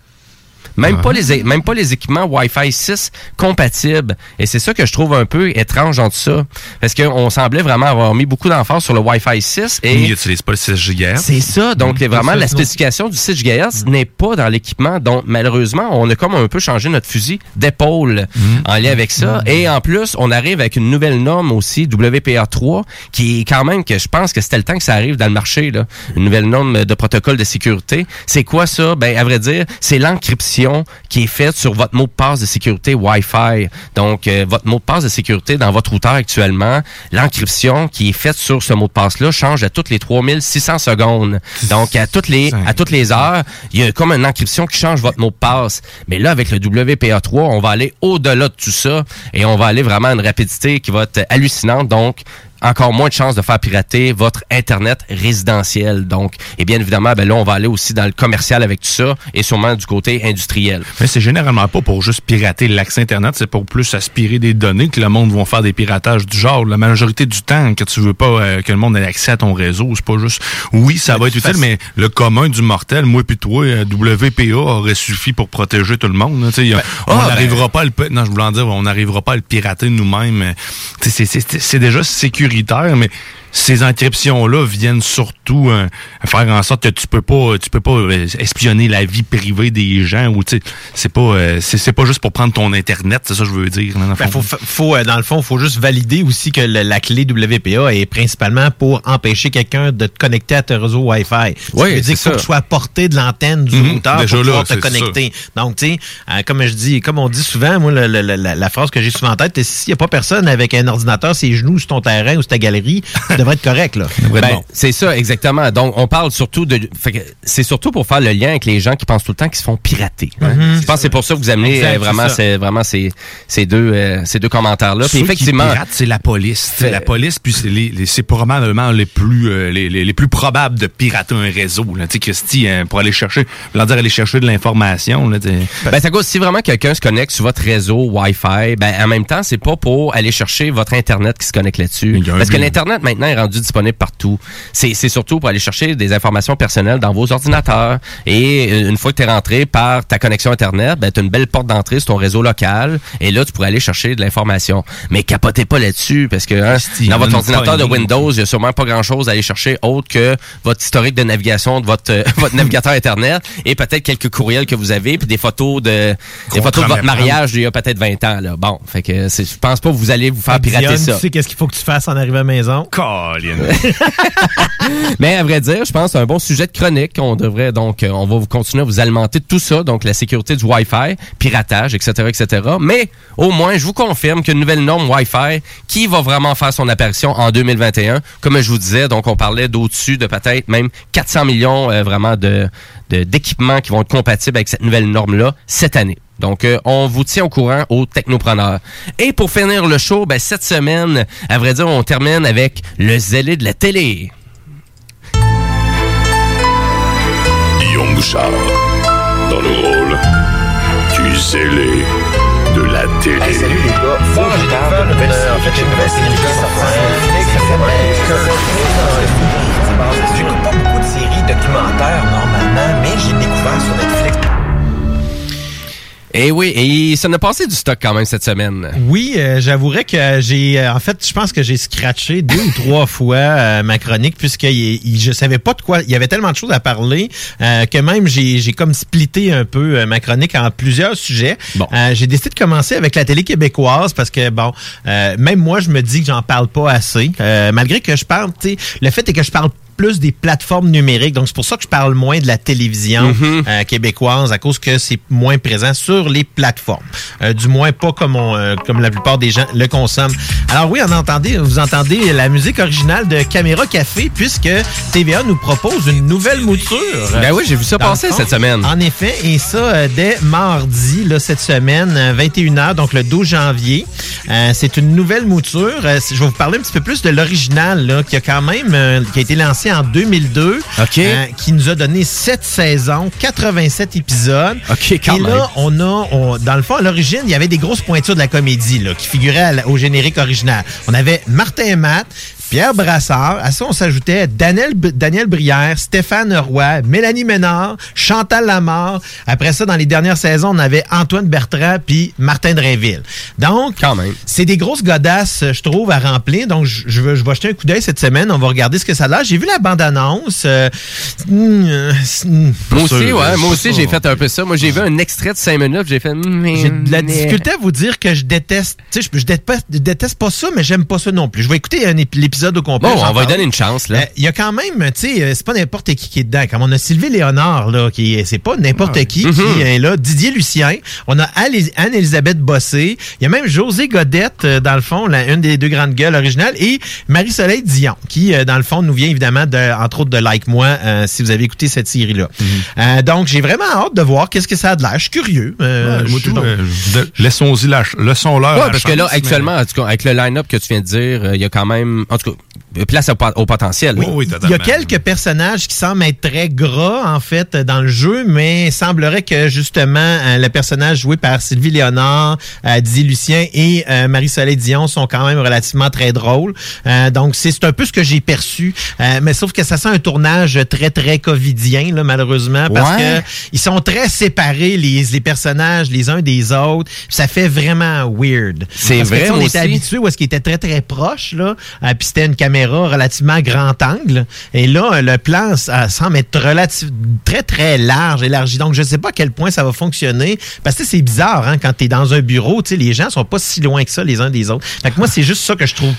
[SPEAKER 3] Même, pas les, même pas les équipements Wi-Fi 6 compatibles. Et c'est ça que je trouve un peu étrange dans tout ça. Parce qu'on semblait vraiment avoir mis beaucoup d'emphase sur le Wi-Fi 6. Et
[SPEAKER 4] Ils n'utilisent pas le 6 GHz.
[SPEAKER 3] c'est ça. Donc,
[SPEAKER 4] Mhm.
[SPEAKER 3] vraiment,
[SPEAKER 4] ça,
[SPEAKER 3] la spécification du 6 GHz n'est pas dans l'équipement. Donc, malheureusement, on a comme un peu changé notre fusil d'épaule en lien avec ça. Et en plus, on arrive avec une nouvelle norme aussi, WPA3, qui est quand même que je pense que c'était le temps que ça arrive dans le marché. Là. Une nouvelle norme de protocole de sécurité. C'est quoi ça? Ben, à vrai dire, c'est l'encryption qui est faite sur votre mot de passe de sécurité Wi-Fi. Donc, euh, votre mot de passe de sécurité dans votre routeur actuellement, l'encryption qui est faite sur ce mot de passe-là change à toutes les 3600 secondes. Donc, à toutes les, à toutes les heures, il y a comme une encryption qui change votre mot de passe. Mais là, avec le WPA3, on va aller au-delà de tout ça et on va aller vraiment à une rapidité qui va être hallucinante. Donc, encore moins de chances de faire pirater votre Internet résidentiel. Donc, et bien évidemment, ben là, on va aller aussi dans le commercial avec tout ça et sûrement du côté industriel.
[SPEAKER 4] Mais c'est généralement pas pour juste pirater l'accès Internet, c'est pour plus aspirer des données que le monde va faire des piratages du genre. La majorité du temps, que tu veux pas euh, que le monde ait accès à ton réseau, c'est pas juste... Oui, ça va être utile, mais le commun du mortel, moi puis toi, euh, WPA aurait suffi pour protéger tout le monde. a- on
[SPEAKER 3] ah, ben-
[SPEAKER 4] n'arrivera pas à le... Non, je voulais en dire, on n'arrivera pas à le pirater nous-mêmes. euh, tu sais, C'est déjà sécuritaire, mais ces encryptions-là viennent surtout euh, faire en sorte que tu peux pas tu peux pas euh, espionner la vie privée des gens ou tu sais c'est pas euh, c'est c'est pas juste pour prendre ton internet c'est ça que je veux dire dans le
[SPEAKER 5] Ben,
[SPEAKER 4] fond.
[SPEAKER 5] faut, faut, euh, dans le fond, faut juste valider aussi que le- la clé WPA est principalement pour empêcher quelqu'un de te connecter à ton réseau Wi-Fi. Ça
[SPEAKER 3] Oui,
[SPEAKER 5] veut dire qu'il faut
[SPEAKER 3] ça.
[SPEAKER 5] que tu sois à portée de l'antenne du
[SPEAKER 4] Mhm,
[SPEAKER 5] routeur pour
[SPEAKER 4] là,
[SPEAKER 5] pouvoir te connecter. Donc, tu sais, euh, comme je dis, comme on dit souvent, moi, le- le- le- la, la phrase que j'ai souvent en tête, c'est s'il n'y a pas personne avec un ordinateur, ses genoux sur ton terrain ou sur ta galerie, ça devrait être correct, là.
[SPEAKER 3] Ben, C'est ça, exactement. Donc, on parle surtout de. C'est surtout pour faire le lien avec les gens qui pensent tout le temps qu'ils se font pirater. hein.
[SPEAKER 5] Mhm.
[SPEAKER 3] Je pense que c'est pour ça que vous amenez
[SPEAKER 5] Exact,
[SPEAKER 3] euh, vraiment,
[SPEAKER 5] c'est
[SPEAKER 3] vraiment ces, ces deux, euh, ces deux commentaires-là. Effectivement.
[SPEAKER 4] c'est la police. C'est la police, puis c'est les, les- c'est probablement les plus euh, les, les, les plus probables de pirater un réseau. Là. Tu sais, Christy, hein, pour aller chercher, dire aller chercher de l'information. Là, t'sais.
[SPEAKER 3] Ben, ça cause, si vraiment quelqu'un se connecte sur votre réseau Wi-Fi, ben, en même temps, c'est pas pour aller chercher votre Internet qui se connecte là-dessus. Parce que l'Internet, maintenant, est rendu disponible partout. C'est c'est surtout pour aller chercher des informations personnelles dans vos ordinateurs. Et euh, une fois que tu es rentré par ta connexion Internet, ben, tu as une belle porte d'entrée sur ton réseau local. Et là, tu pourrais aller chercher de l'information. Mais capotez pas là-dessus parce que hein, dans votre ordinateur de. Windows, il y a sûrement pas grand-chose à aller chercher autre que votre historique de navigation de votre, euh, votre navigateur Internet et peut-être quelques courriels que vous avez puis des photos de des photos de votre mariage d'il y a peut-être 20 ans. Là. Bon, fait que c'est- je pense pas que vous allez vous faire pirater
[SPEAKER 5] Dionne,
[SPEAKER 3] ça.
[SPEAKER 5] Tu sais qu'est-ce qu'il faut que tu fasses en arrivant à la maison?
[SPEAKER 3] Mais à vrai dire, je pense que c'est un bon sujet de chronique. On devrait donc, euh, on va vous continuer à vous alimenter de tout ça, donc la sécurité du Wi-Fi, piratage, etc., etc. Mais au moins, je vous confirme qu'une nouvelle norme Wi-Fi qui va vraiment faire son apparition en 2021. Comme je vous disais, donc on parlait d'au-dessus de peut-être même 400 millions euh, vraiment de- d'équipements qui vont être compatibles avec cette nouvelle norme-là cette année. Donc, euh, on vous tient au courant aux technopreneurs. Et pour finir le show, ben, cette semaine, à vrai dire, on termine avec le zélé de la télé.
[SPEAKER 16] Guillaume Bouchard, dans le rôle du zélé de la télé.
[SPEAKER 5] salut les gars. Faut que je parle nouvelle série. En fait, une nouvelle série qui est sortie. J'écoute pas beaucoup de séries documentaires normalement, mais j'ai découvert sur Netflix.
[SPEAKER 3] Et Eh oui, et ça n'a passé du stock quand même cette semaine.
[SPEAKER 5] Oui, euh, j'avouerais que j'ai, euh, en fait, je pense que j'ai scratché deux ou trois fois euh, ma chronique puisque il, il- je savais pas de quoi. Il y avait tellement de choses à parler euh, que même j'ai, j'ai comme splitté un peu ma chronique en plusieurs sujets. Euh, j'ai décidé de commencer avec la télé québécoise parce que bon, euh, même moi je me dis que j'en parle pas assez, Euh, malgré que je parle. Tu sais, le fait est que je parle plus des plateformes numériques. Donc, c'est pour ça que je parle moins de la télévision euh, québécoise à cause que c'est moins présent sur les plateformes. Euh, du moins pas comme, on, euh, comme la plupart des gens le consomment. Alors oui, on entendez, vous entendez la musique originale de Caméra Café puisque TVA nous propose une nouvelle mouture.
[SPEAKER 3] Ben oui, j'ai vu ça passer cette semaine.
[SPEAKER 5] En effet, et ça euh, dès mardi, là, cette semaine, euh, 21h, donc le 12 janvier. Euh, c'est une nouvelle mouture. Euh, je vais vous parler un petit peu plus de l'original, qui a quand même, euh, qui a été lancé en 2002, euh, qui nous a donné 7 saisons, 87 épisodes.
[SPEAKER 3] Quand
[SPEAKER 5] et
[SPEAKER 3] même.
[SPEAKER 5] là, on a, on- dans le fond, à l'origine, il y avait des grosses pointures de la comédie, là, qui figuraient la- au générique original. On avait Martin Matt, Pierre Brassard. À ça, on s'ajoutait Daniel, Daniel Brière, Stéphane Roy, Mélanie Ménard, Chantal Lamarre. Après ça, dans les dernières saisons, on avait Antoine Bertrand puis Martin Drainville. Donc, c'est des grosses godasses, je trouve, à remplir. Donc, je, je veux, je vais jeter un coup d'œil cette semaine. On va regarder ce que ça a. J'ai vu la bande-annonce. euh, hmm, euh,
[SPEAKER 3] Moi aussi,
[SPEAKER 5] sûr,
[SPEAKER 3] ouais, moi aussi, j'ai fait un peu ça. Moi, j'ai vu un extrait de 5 minutes, j'ai fait... hmm,
[SPEAKER 5] J'ai de la difficulté à vous dire que je déteste. Tu sais, je, je déteste, déteste pas ça, mais j'aime pas ça non plus. Je vais écouter un ép- l'épisode au complet.
[SPEAKER 3] Bon, on va lui donner une chance, là.
[SPEAKER 5] Euh, Il y a quand même, tu sais, euh, c'est pas n'importe qui qui est dedans. Comme on a Sylvie Léonard, là, qui est- c'est pas n'importe qui qui
[SPEAKER 3] Mhm.
[SPEAKER 5] est là. Didier Lucien. On a Anne-Elisabeth Bossé. Il y a même José Godette, euh, dans le fond, la, une des deux grandes gueules originales. Et Marie-Soleil Dion, qui, euh, dans le fond, nous vient évidemment, de, entre autres, de Like Moi, euh, si vous avez écouté cette série-là.
[SPEAKER 3] Mhm.
[SPEAKER 5] Euh, donc, j'ai vraiment hâte de voir qu'est-ce que ça a de l'air. Je suis curieux.
[SPEAKER 4] Ouais, moi,
[SPEAKER 5] je-
[SPEAKER 4] tout, de- laissons-y la, ch- laissons-leur
[SPEAKER 3] Ouais,
[SPEAKER 4] la
[SPEAKER 3] parce que là,
[SPEAKER 4] mais-
[SPEAKER 3] actuellement, en tout cas, avec le line-up que tu viens de dire, euh, il y a quand même, en tout cas, place au, au potentiel.
[SPEAKER 5] Il y a quelques personnages qui semblent être très gras, en fait, dans le jeu, mais il semblerait que, justement, euh, le personnage joué par Sylvie Léonard, euh, Didier Lucien et euh, Marie-Soleil Dion sont quand même relativement très drôles. Euh, donc, c'est un peu ce que j'ai perçu. Euh, mais sauf que ça sent un tournage très, très covidien, là, malheureusement, parce
[SPEAKER 3] Ouais.
[SPEAKER 5] que ils sont très séparés, les, les personnages, les uns des autres. Ça fait vraiment weird.
[SPEAKER 3] C'est
[SPEAKER 5] que,
[SPEAKER 3] vrai,
[SPEAKER 5] sais, on était habitué où est-ce qu'il était très, très proche, là. Euh, Puis c'était une caméra relativement grand angle. Et là, le plan ça semble être relatif, très, très large, élargi. Donc, je sais pas à quel point ça va fonctionner. Parce que c'est bizarre, hein, quand tu es dans un bureau, les gens sont pas si loin que ça, les uns des autres. Fait moi, c'est juste ça que je trouve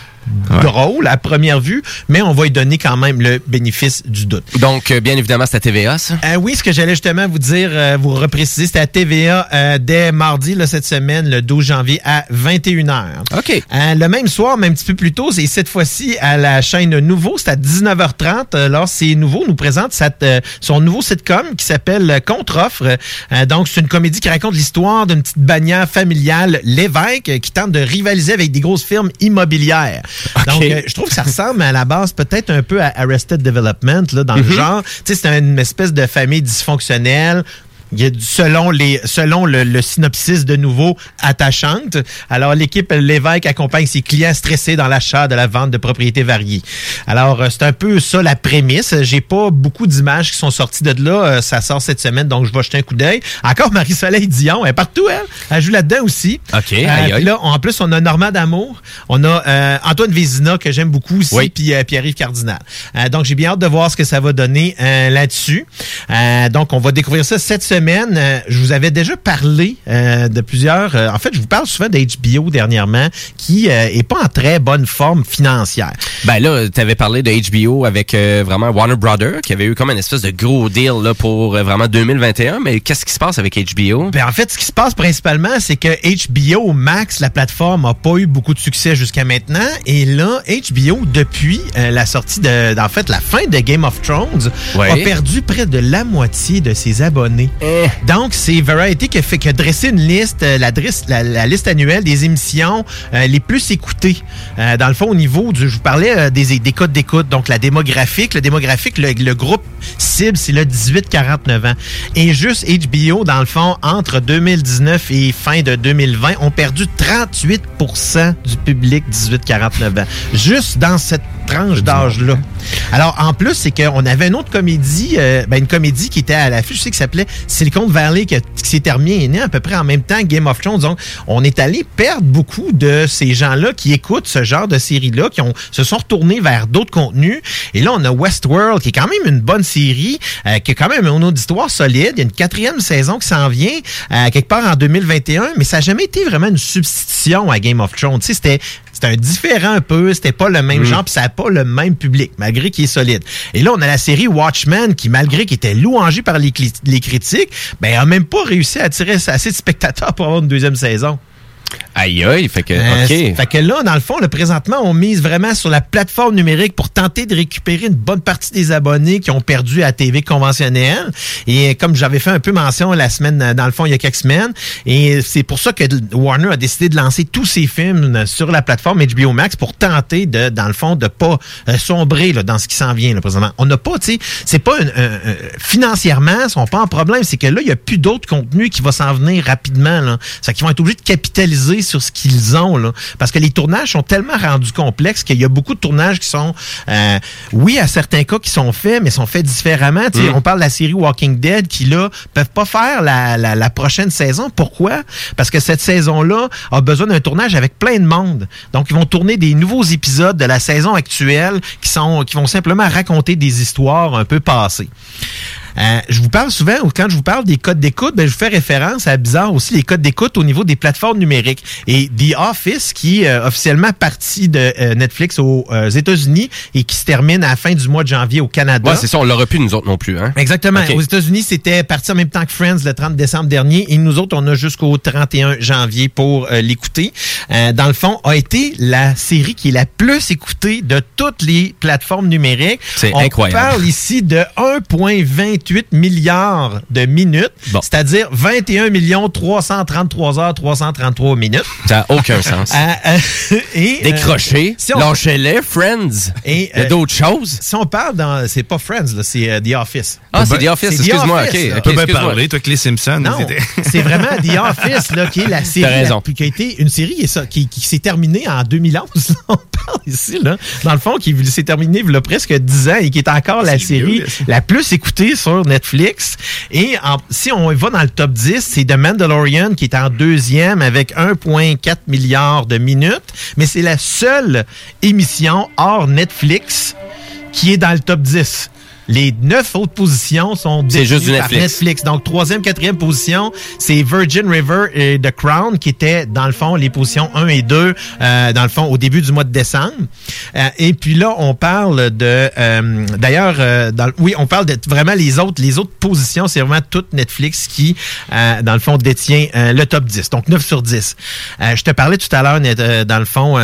[SPEAKER 5] drôle à première vue, mais on va lui donner quand même le bénéfice du doute.
[SPEAKER 3] Donc, euh, bien évidemment, c'est à TVA, ça?
[SPEAKER 5] Euh, oui, ce que j'allais justement vous dire, euh, vous repréciser, c'était à TVA dès mardi, là, cette semaine, le 12 janvier à 21h.
[SPEAKER 3] OK.
[SPEAKER 5] le même soir, mais un petit peu plus tôt, c'est cette fois-ci à la chaîne Nouveau, c'est à 19h30. Euh, Alors, c'est Nouveau nous présente son nouveau sitcom qui s'appelle Contre-offre. Donc, c'est une comédie qui raconte l'histoire d'une petite bannière familiale, l'évêque, qui tente de rivaliser avec des grosses firmes immobilières. Donc, euh, je trouve que ça ressemble à la base peut-être un peu à Arrested Development, là, dans le
[SPEAKER 3] Mhm.
[SPEAKER 5] genre. Tu sais, c'est une espèce de famille dysfonctionnelle selon, les, selon le, le synopsis de nouveau attachante. Alors, l'équipe Lévesque accompagne ses clients stressés dans l'achat de la vente de propriétés variées. Alors, euh, c'est un peu ça la prémisse. J'ai pas beaucoup d'images qui sont sorties de là. Euh, Ça sort cette semaine, donc je vais jeter un coup d'œil. Encore Marie-Soleil Dion, elle est partout, elle. Elle joue là-dedans aussi.
[SPEAKER 3] OK,
[SPEAKER 5] Euh,
[SPEAKER 3] aïe,
[SPEAKER 5] là, en plus, on a Normand D'Amour. On a euh, Antoine Vézina, que j'aime beaucoup aussi,
[SPEAKER 3] Oui.
[SPEAKER 5] puis euh, Pierre-Yves Cardinal. Euh, donc, j'ai bien hâte de voir ce que ça va donner euh, là-dessus. Euh, donc, on va découvrir ça cette semaine. Euh, je vous avais déjà parlé euh, de plusieurs... euh, en fait, je vous parle souvent d'HBO dernièrement, qui est pas en très bonne forme financière.
[SPEAKER 3] Ben là, tu avais parlé de HBO avec vraiment Warner Brothers, qui avait eu comme une espèce de gros deal là, pour vraiment 2021. Mais qu'est-ce qui se passe avec HBO?
[SPEAKER 5] Ben, en fait, ce qui se passe principalement, c'est que HBO Max, la plateforme, a pas eu beaucoup de succès jusqu'à maintenant. Et là, HBO, depuis la sortie de, en fait, la fin de Game of Thrones,
[SPEAKER 3] Ouais.
[SPEAKER 5] a perdu près de la moitié de ses abonnés. Donc, c'est Variety qui a, fait, qui a dressé une liste, euh, la, la, la liste annuelle des émissions euh, les plus écoutées. Euh, dans le fond, au niveau du, je vous parlais euh, des, des codes d'écoute, donc la démographique. Le démographique, le, le groupe cible, c'est le 18-49 ans. Et juste HBO, dans le fond, entre 2019 et fin de 2020, ont perdu 38% du public 18-49 ans. Juste dans cette tranche d'âge-là. Alors, en plus, c'est qu'on avait une autre comédie, euh, ben, une comédie qui était à l'affiche, je sais, qui s'appelait Silicon Valley, qui, s'est terminée à peu près en même temps Game of Thrones. Donc, on est allé perdre beaucoup de ces gens-là qui écoutent ce genre de série-là, qui ont, se sont retournés vers d'autres contenus. Et là, on a Westworld, qui est quand même une bonne série, euh, qui a quand même une auditoire solide. Il y a une quatrième saison qui s'en vient, euh, quelque part en 2021, mais ça n'a jamais été vraiment une substitution à Game of Thrones. Tu sais, c'était c'était un différent un peu, c'était pas le même
[SPEAKER 3] Mm.
[SPEAKER 5] genre, puis ça n'a pas le même public, malgré qu'il est solide. Et là, on a la série Watchmen, qui, malgré qu'il était louangé par les, les critiques, ben, a même pas réussi à attirer assez de spectateurs pour avoir une deuxième saison.
[SPEAKER 3] Aïe, aïe, fait que,
[SPEAKER 5] Euh,
[SPEAKER 3] OK.
[SPEAKER 5] Fait que là, dans le fond, le présentement, on mise vraiment sur la plateforme numérique pour tenter de récupérer une bonne partie des abonnés qui ont perdu à la TV conventionnelle. Et comme j'avais fait un peu mention la semaine, euh, dans le fond, il y a quelques semaines, et c'est pour ça que Warner a décidé de lancer tous ses films sur la plateforme HBO Max pour tenter de, dans le fond, de pas euh, sombrer là, dans ce qui s'en vient là, présentement. On n'a pas, tu sais, c'est pas un- un- un- financièrement, ils sont pas en problème, c'est que là, il y a plus d'autres contenus qui vont s'en venir rapidement. Là. C'est qu'ils vont être obligés de capitaliser sur ce qu'ils ont. Là. Parce que les tournages sont tellement rendus complexes qu'il y a beaucoup de tournages qui sont, euh, oui, à certains cas qui sont faits, mais sont faits différemment. Tu sais,
[SPEAKER 3] Mm.
[SPEAKER 5] On parle de la série Walking Dead qui, là, peuvent pas faire la, la, la prochaine saison. Pourquoi? Parce que cette saison-là a besoin d'un tournage avec plein de monde. Donc, ils vont tourner des nouveaux épisodes de la saison actuelle qui sont qui vont simplement raconter des histoires un peu passées. Euh, je vous parle souvent, ou quand je vous parle des codes d'écoute, ben, je vous fais référence à bizarre aussi les codes d'écoute au niveau des plateformes numériques. Et The Office, qui est euh, officiellement parti de euh, Netflix aux euh, États-Unis et qui se termine à la fin du mois de janvier au Canada.
[SPEAKER 3] Ouais, c'est ça, on l'aura plus, nous autres non plus. Hein?
[SPEAKER 5] Exactement. Aux États-Unis, c'était parti en même temps que Friends le 30 décembre dernier. Et nous autres, on a jusqu'au 31 janvier pour l'écouter. Euh, dans le fond, a été la série qui est la plus écoutée de toutes les plateformes numériques.
[SPEAKER 3] C'est
[SPEAKER 5] on
[SPEAKER 3] incroyable.
[SPEAKER 5] parle ici de 1,28 milliard de minutes, c'est-à-dire 21 millions 333 heures 333 minutes.
[SPEAKER 3] Ça n'a aucun sens.
[SPEAKER 5] Euh, euh, et, euh,
[SPEAKER 3] Décroché,
[SPEAKER 5] si
[SPEAKER 3] lâchez-les, Friends.
[SPEAKER 5] Et,
[SPEAKER 3] Il y a
[SPEAKER 5] euh,
[SPEAKER 3] d'autres choses.
[SPEAKER 5] Si on parle dans. C'est pas Friends, là, c'est The Office.
[SPEAKER 3] Ah, c'est The Office, excuse-moi, ok,
[SPEAKER 4] peux bien parler, toi, que les Simpsons.
[SPEAKER 5] Non, c'est vraiment The Office là, qui est la série
[SPEAKER 3] raison.
[SPEAKER 5] la qui a été une série qui, est ça- qui, qui s'est terminée en 2011. On parle ici là, dans le fond, qui s'est terminée il y a presque 10 ans et qui est encore la série la plus écoutée sur Netflix. Et si on va dans le top 10, c'est The Mandalorian qui est en deuxième avec 1,4 milliard de minutes, mais c'est la seule émission hors Netflix qui est dans le top 10. Les neuf autres positions sont
[SPEAKER 3] juste
[SPEAKER 5] détenues par
[SPEAKER 3] Netflix.
[SPEAKER 5] Netflix. Donc, troisième, quatrième position, c'est Virgin River et The Crown, qui étaient, dans le fond, les positions 1 et 2, euh, dans le fond, au début du mois de décembre. Euh, et puis là, on parle de... euh, D'ailleurs, euh, oui, on parle de vraiment les autres les autres positions, c'est vraiment toute Netflix qui, euh, dans le fond, détient euh, le top 10. Donc, 9 sur 10. Euh, je te parlais tout à l'heure, euh, dans le fond,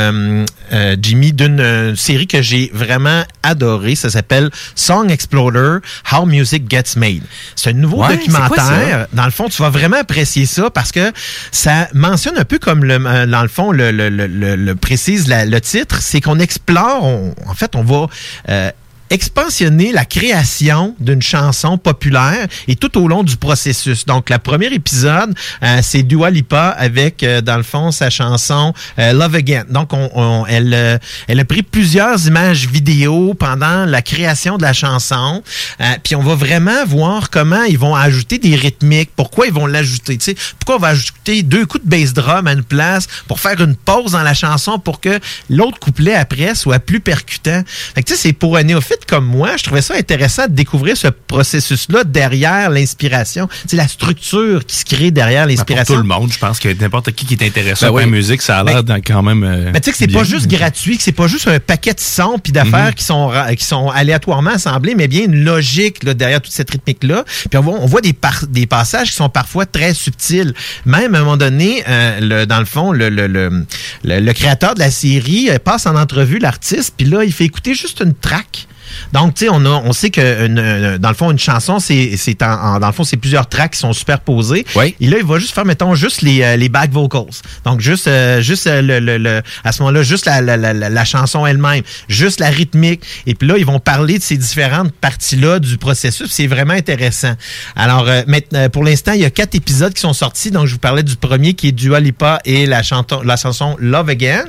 [SPEAKER 5] Jimmy, d'une série que j'ai vraiment adorée. Ça s'appelle Song Exploder, How Music Gets Made. C'est un nouveau
[SPEAKER 3] Ouais,
[SPEAKER 5] documentaire. Dans le fond, tu vas vraiment apprécier ça parce que ça mentionne un peu comme le, euh, dans le fond, le, le, le, le- le précise la- le titre, c'est qu'on explore, on- en fait, on va euh, expansionner la création d'une chanson populaire et tout au long du processus. Donc, le premier épisode, euh, c'est Dua Lipa avec, euh, dans le fond, sa chanson euh, Love Again. Donc, on, on- elle, euh, elle a pris plusieurs images vidéo pendant la création de la chanson. Euh, puis, on va vraiment voir comment ils vont ajouter des rythmiques, pourquoi ils vont l'ajouter. Tu sais, pourquoi on va ajouter deux coups de bass drum à une place pour faire une pause dans la chanson pour que l'autre couplet après soit plus percutant. Fait que, tu sais, c'est pour un néophyte comme moi, je trouvais ça intéressant de découvrir ce processus-là derrière l'inspiration. C'est la structure qui se crée derrière
[SPEAKER 4] Ben, Pour
[SPEAKER 5] l'inspiration.
[SPEAKER 4] tout le monde, je pense que n'importe qui qui est intéressé
[SPEAKER 5] Ben
[SPEAKER 4] par
[SPEAKER 5] oui.
[SPEAKER 4] la musique, ça a l'air d'en- quand même. euh,
[SPEAKER 5] Mais tu sais que c'est pas juste gratuit, que c'est pas juste un paquet de sons puis d'affaires
[SPEAKER 4] Mhm.
[SPEAKER 5] qui sont qui sont aléatoirement assemblés, mais bien une logique là, derrière toute cette rythmique là. Puis on voit, on voit des par- des passages qui sont parfois très subtils. Même à un moment donné, euh, le, dans le fond, le, le, le, le- le créateur de la série euh, passe en entrevue l'artiste, puis là il fait écouter juste une track. Donc, tu sais, on, a- on sait que une- euh, dans le fond, une chanson, c'est c'est en, en- dans le fond, c'est plusieurs tracks qui sont superposés. Et là, il va juste faire, mettons, juste les, euh, les back vocals. Donc, juste, euh, juste euh, le, le- le- à ce moment-là, juste la, la, la, la- la chanson elle-même, juste la rythmique. Et puis là, ils vont parler de ces différentes parties-là du processus. C'est vraiment intéressant. Alors, euh, maintenant, pour l'instant, il y a quatre épisodes qui sont sortis. Donc, je vous parlais du premier qui est Dua Lipa et la, chanton, la chanson Love Again.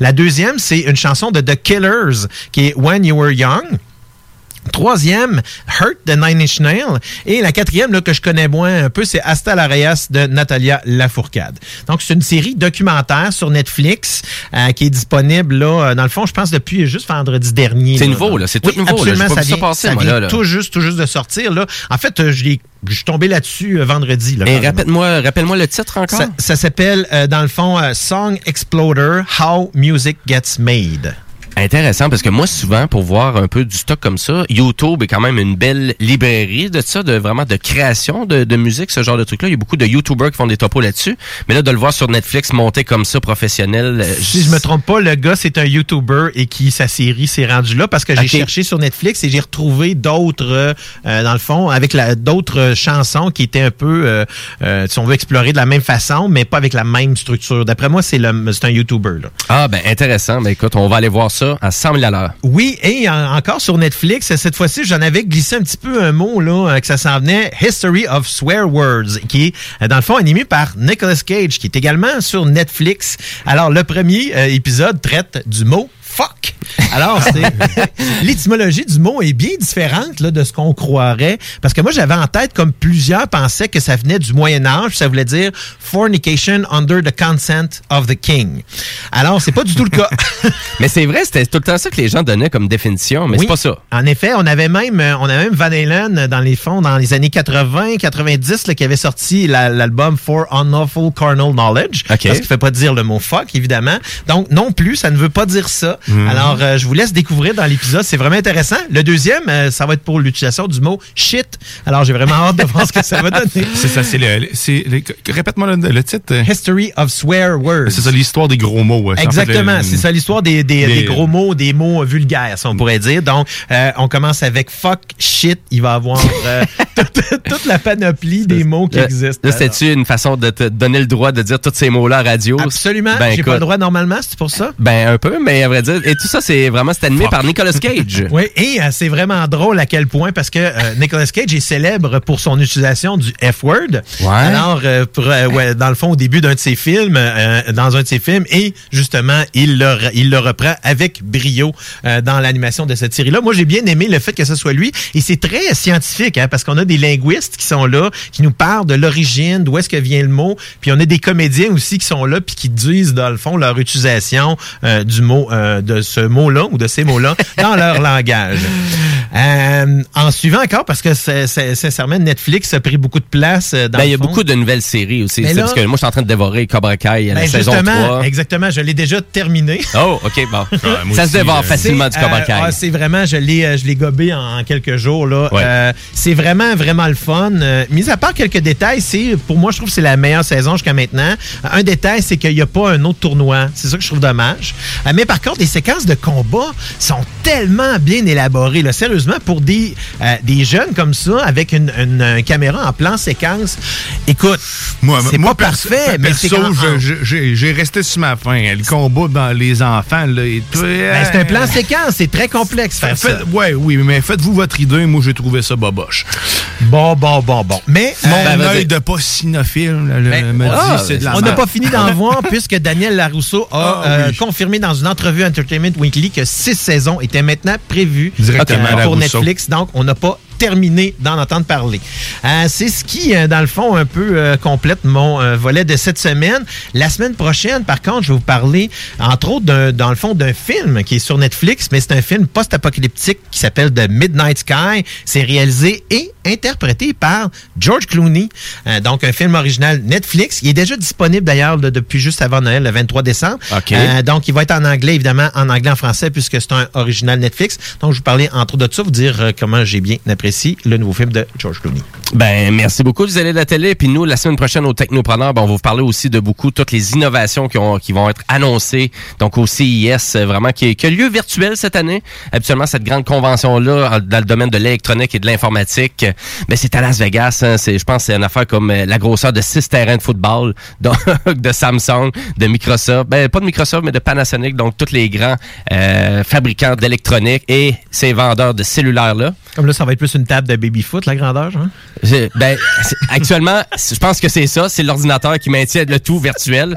[SPEAKER 5] La deuxième, c'est une chanson de The Killers qui est When You Were Young. Troisième, Hurt de Nine Inch Nails. Et la quatrième, là, que je connais moins un peu, c'est Hasta la Reyes de Natalia Lafourcade. Donc, c'est une série documentaire sur Netflix euh, qui est disponible, là, euh, dans le fond, je pense, depuis juste vendredi dernier.
[SPEAKER 3] C'est
[SPEAKER 5] là.
[SPEAKER 3] nouveau, là. C'est tout
[SPEAKER 5] Oui,
[SPEAKER 3] nouveau, là.
[SPEAKER 5] Absolument,
[SPEAKER 3] pas
[SPEAKER 5] ça vient,
[SPEAKER 3] passer,
[SPEAKER 5] ça
[SPEAKER 3] moi,
[SPEAKER 5] vient
[SPEAKER 3] là, là.
[SPEAKER 5] tout juste, tout juste de sortir, là. En fait, euh, je l'ai- je suis tombé là-dessus euh, vendredi. Là,
[SPEAKER 3] Et rappelle-moi rappelle-moi le titre encore.
[SPEAKER 5] Ça, ça s'appelle, euh, dans le fond, euh, Song Exploder, How Music Gets Made.
[SPEAKER 3] Intéressant parce que moi souvent pour voir un peu du stock comme ça, YouTube est quand même une belle librairie de ça, de vraiment de création de, de musique, ce genre de truc là. Il y a beaucoup de YouTubers qui font des topos là-dessus, mais là de le voir sur Netflix monter comme ça professionnel. euh,
[SPEAKER 5] Si je me trompe pas, le gars, c'est un YouTuber et qui, sa série s'est rendue là parce que j'ai cherché sur Netflix et j'ai retrouvé d'autres, euh, euh, dans le fond, avec la- d'autres chansons qui étaient un peu, euh, euh, si on veut explorer de la même façon, mais pas avec la même structure. D'après moi, c'est le- c'est un YouTuber, là.
[SPEAKER 3] Ah ben intéressant. Ben écoute, on va aller voir ça à 100 000 à l'heure.
[SPEAKER 5] Oui, et en- encore sur Netflix, cette fois-ci, j'en avais glissé un petit peu un mot, là, euh, que ça s'en venait, History of Swear Words, qui est, euh, dans le fond, animé par Nicolas Cage, qui est également sur Netflix. Alors, le premier euh, épisode traite du mot fuck. Alors, c'est l'étymologie du mot est bien différente là, de ce qu'on croirait. Parce que moi, j'avais en tête, comme plusieurs pensaient que ça venait du Moyen Âge, ça voulait dire fornication under the consent of the king. Alors, c'est pas du tout le cas.
[SPEAKER 3] mais c'est vrai, c'était tout le temps ça que les gens donnaient comme définition, mais
[SPEAKER 5] Oui.
[SPEAKER 3] c'est pas ça.
[SPEAKER 5] En effet, on avait même, euh, on avait même Van Halen euh, dans les fonds dans les années 80, 90, là, qui avait sorti la- l'album For Unlawful Carnal Knowledge. Parce qu'il fait pas dire le mot fuck, évidemment. Donc, non plus, ça ne veut pas dire ça.
[SPEAKER 4] Mhm.
[SPEAKER 5] Alors, euh, je vous laisse découvrir dans l'épisode. C'est vraiment intéressant. Le deuxième, euh, ça va être pour l'utilisation du mot shit. Alors, j'ai vraiment hâte de voir ce que ça va donner.
[SPEAKER 4] C'est ça, c'est le. c'est le- Répète-moi le, le titre.
[SPEAKER 5] History of Swear Words.
[SPEAKER 4] C'est ça, l'histoire des gros mots. ouais. C'est en fait
[SPEAKER 5] Exactement, c'est ça l'histoire des, des,
[SPEAKER 4] des-
[SPEAKER 5] des gros mots, des mots vulgaires, si on pourrait dire. Donc, euh, on commence avec fuck, shit. Il va avoir euh, toute, toute la panoplie des mots qui existent.
[SPEAKER 3] Là, c'était-tu une façon de te donner le droit de dire tous ces mots-là à radio?
[SPEAKER 5] Absolument.
[SPEAKER 3] Ben,
[SPEAKER 5] J'ai pas le droit normalement, c'est pour ça?
[SPEAKER 3] Ben, un peu, mais à vrai dire. Et tout ça, c'est vraiment, c'est animé par Nicolas Cage.
[SPEAKER 5] Oui, et euh, c'est vraiment drôle à quel point parce que euh, Nicolas Cage est célèbre pour son utilisation du F-word.
[SPEAKER 3] Ouais.
[SPEAKER 5] Alors, euh, pour, ouais, dans le fond, au début d'un de ses films, dans un de ses films, et justement, il le, il le reprend avec brio dans l'animation de cette série-là. Moi, j'ai bien aimé le fait que ce soit lui, et c'est très scientifique, hein, parce qu'on a des linguistes qui sont là, qui nous parlent de l'origine, d'où est-ce que vient le mot, puis on a des comédiens aussi qui sont là, puis qui disent, dans le fond, leur utilisation du mot, euh, de ce mot-là ou de ces mots-là dans leur langage. Euh, en suivant encore, parce que c'est- c'est- sincèrement, Netflix a pris beaucoup de place euh, dans
[SPEAKER 3] Ben,
[SPEAKER 5] le
[SPEAKER 3] il y a beaucoup de nouvelles séries aussi.
[SPEAKER 5] Là-
[SPEAKER 3] parce que moi, je suis en train de dévorer Cobra Kai à la
[SPEAKER 5] Ben,
[SPEAKER 3] saison
[SPEAKER 5] justement,
[SPEAKER 3] 3.
[SPEAKER 5] exactement, je l'ai déjà terminé.
[SPEAKER 3] Oh, OK, bon.
[SPEAKER 4] moi
[SPEAKER 3] ça se
[SPEAKER 4] aussi,
[SPEAKER 3] dévore
[SPEAKER 4] euh,
[SPEAKER 3] facilement du
[SPEAKER 5] C'est,
[SPEAKER 3] Cobra
[SPEAKER 5] euh,
[SPEAKER 3] Kai.
[SPEAKER 5] ah, c'est vraiment, je l'ai, euh, je l'ai gobé en, en quelques jours. Là.
[SPEAKER 3] Ouais.
[SPEAKER 5] Euh, c'est vraiment, vraiment le fun. Euh, mis à part quelques détails, c'est, pour moi, je trouve que c'est la meilleure saison jusqu'à maintenant. Un détail, c'est qu'il n'y a pas un autre tournoi. C'est ça que je trouve dommage. Euh, mais par contre, les séquences de combat sont tellement bien élaborées. Là. Sérieusement, pour des, euh, des jeunes comme ça, avec une, une- une caméra en plan séquence, écoute,
[SPEAKER 4] Moi,
[SPEAKER 5] c'est
[SPEAKER 4] moi,
[SPEAKER 5] pas
[SPEAKER 4] perso-
[SPEAKER 5] parfait, mais c'est
[SPEAKER 4] perso,
[SPEAKER 5] quand-
[SPEAKER 4] je- je- j'ai j'ai resté sur ma fin. Le combat dans les enfants, là, et tout.
[SPEAKER 5] Ben, c'est un plan séquence, c'est très complexe faire ça.
[SPEAKER 4] Faites- ouais, oui, mais faites-vous votre idée. Moi, j'ai trouvé ça boboche.
[SPEAKER 5] Bon, bon, bon, bon. Mais
[SPEAKER 4] mon
[SPEAKER 5] Ben, vas-y.
[SPEAKER 4] œil de pas cynophile le- me
[SPEAKER 5] Ah,
[SPEAKER 4] dit c'est de la
[SPEAKER 5] on n'a pas fini d'en voir puisque Daniel Larousseau a
[SPEAKER 4] Ah,
[SPEAKER 5] euh,
[SPEAKER 4] oui.
[SPEAKER 5] confirmé dans une entrevue à Entertainment Weekly que six saisons étaient maintenant prévues
[SPEAKER 4] Directement
[SPEAKER 5] euh, pour. Netflix. Donc, on n'a pas terminé d'en entendre parler. Euh, C'est ce qui, euh, dans le fond, un peu euh, complète mon euh, volet de cette semaine. La semaine prochaine, par contre, je vais vous parler, entre autres, d'un- dans le fond, d'un film qui est sur Netflix, mais c'est un film post-apocalyptique qui s'appelle The Midnight Sky. C'est réalisé et interprété par George Clooney. Donc, un film original Netflix. Il est déjà disponible d'ailleurs depuis juste avant Noël, le 23 décembre. Donc, il va être en anglais, évidemment, en anglais, en français, puisque c'est un original Netflix. Donc, je vous parlais entre autres de ça, vous dire comment j'ai bien apprécié le nouveau film de George Clooney.
[SPEAKER 3] Ben, merci beaucoup, vous allez de la télé. Puis nous, la semaine prochaine au Technopreneur, ben, on va vous parler aussi de beaucoup toutes les innovations qui, ont, qui vont être annoncées. Donc au CIS, euh, vraiment, qui, qui a lieu virtuel cette année. Habituellement, cette grande convention-là, en- dans le domaine de l'électronique et de l'informatique, euh, ben, c'est à Las Vegas. hein. C'est, je pense que c'est une affaire comme euh, la grosseur de six terrains de football donc, de Samsung, de Microsoft. Ben, pas de Microsoft, mais de Panasonic. Donc tous les grands euh, fabricants d'électronique et ces vendeurs de cellulaires-là.
[SPEAKER 5] Comme là, ça va être plus une table de baby-foot, la grandeur, hein?
[SPEAKER 3] Ben, actuellement, je pense que c'est ça. C'est l'ordinateur qui maintient le tout virtuel.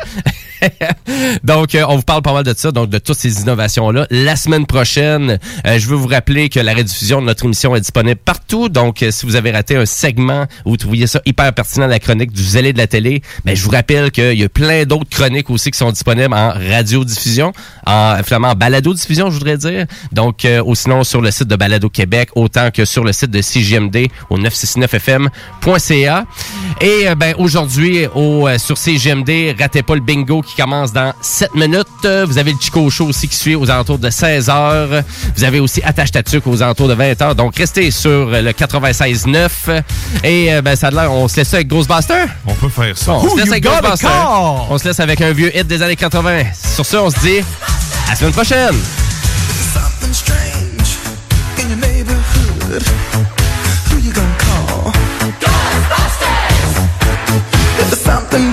[SPEAKER 3] donc, euh, on vous parle pas mal de ça, donc de toutes ces innovations-là. La semaine prochaine, euh, je veux vous rappeler que la rediffusion de notre émission est disponible partout. Donc, euh, si vous avez raté un segment ou vous trouviez ça hyper pertinent, la chronique du zélé de la télé, ben, je vous rappelle qu'il y a plein d'autres chroniques aussi qui sont disponibles en radiodiffusion, en, finalement, en balado-diffusion, je voudrais dire. Donc, ou sinon sur le site de Balado Québec, autant que sur le site de CGMD au 969fm.ca. Et euh, ben aujourd'hui, au, euh, sur CGMD, ratez pas le bingo qui commence dans 7 minutes. Vous avez le Chico Show aussi qui suit aux alentours de 16 heures. Vous avez aussi Attache Tatuc aux alentours de 20 heures. Donc, restez sur euh, le 96.9. Et euh, ben, ça a l'air, on se laisse ça avec Ghostbusters?
[SPEAKER 4] On peut faire ça.
[SPEAKER 3] On se laisse
[SPEAKER 4] you
[SPEAKER 3] avec
[SPEAKER 4] call?
[SPEAKER 3] On se laisse avec un vieux hit des années 80. Sur ce, on se dit à la semaine prochaine.
[SPEAKER 17] Who you gonna call? Ghostbusters! There's something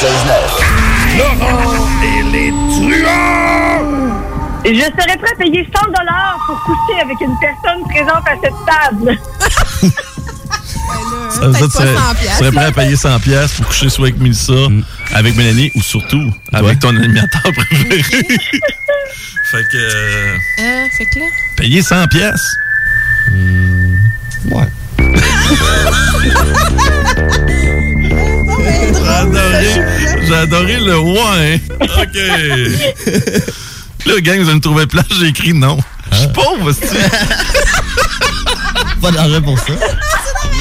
[SPEAKER 18] 96.9.
[SPEAKER 6] Laurent et les truands!
[SPEAKER 19] Je serais prêt à payer 100 pour coucher avec une personne présente à cette table.
[SPEAKER 20] Ça veut dire que tu serais, prêt à payer 100 pièces pour coucher soit avec Mélissa, avec Mélanie ou surtout avec ton animateur préféré. fait que euh,
[SPEAKER 21] Euh, fait que là?
[SPEAKER 20] payer 100 pièces. ouais. J'ai adoré, j'ai adoré le ouais. OK. Là, gang, vous allez me trouver plat, j'ai écrit non. Je suis pauvre, c'est
[SPEAKER 5] Pas d'argent pour ça.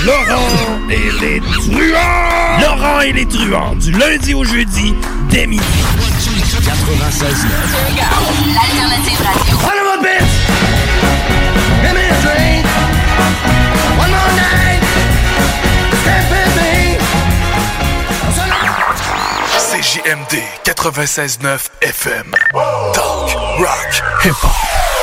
[SPEAKER 6] Laurent et les truands! Laurent et les truands, du lundi au jeudi, dès midi.
[SPEAKER 18] 96.9.
[SPEAKER 6] L'alternative radio. One more bit! Give me a drink!
[SPEAKER 17] CJMD 96.9 FM. Talk, rock, hip-hop.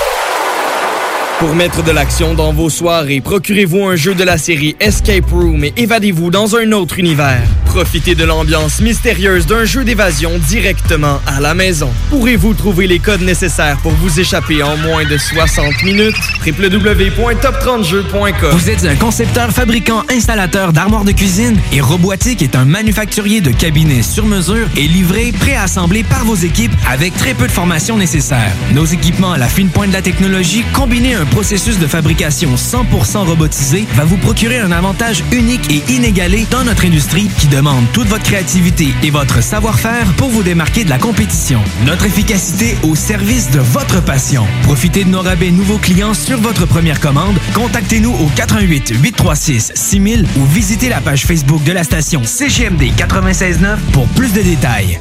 [SPEAKER 22] Pour mettre de l'action dans vos soirées, procurez-vous un jeu de la série Escape Room et évadez-vous dans un autre univers. Profitez de l'ambiance mystérieuse d'un jeu d'évasion directement à la maison. Pourrez-vous trouver les codes nécessaires pour vous échapper en moins de 60 minutes? www.top30jeux.com
[SPEAKER 7] Vous êtes un concepteur, fabricant, installateur d'armoires de cuisine et Robotique est un manufacturier de cabinets sur mesure et livré, préassemblé par vos équipes avec très peu de formation nécessaire. Nos équipements à la fine pointe de la technologie, combinés un processus de fabrication 100% robotisé, va vous procurer un avantage unique et inégalé dans notre industrie qui demande toute votre créativité et votre savoir-faire pour vous démarquer de la compétition. Notre efficacité au service de votre passion. Profitez de nos rabais nouveaux clients sur votre première commande. Contactez-nous au 88 836 6000 ou visitez la page Facebook de la station CGMD 969 pour plus de détails.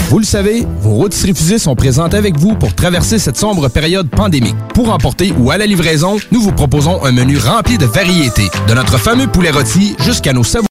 [SPEAKER 23] Vous le savez, vos routes fusées sont présentes avec vous pour traverser cette sombre période pandémique. Pour emporter ou à la livraison, nous vous proposons un menu rempli de variétés, de notre fameux poulet rôti jusqu'à nos savoureux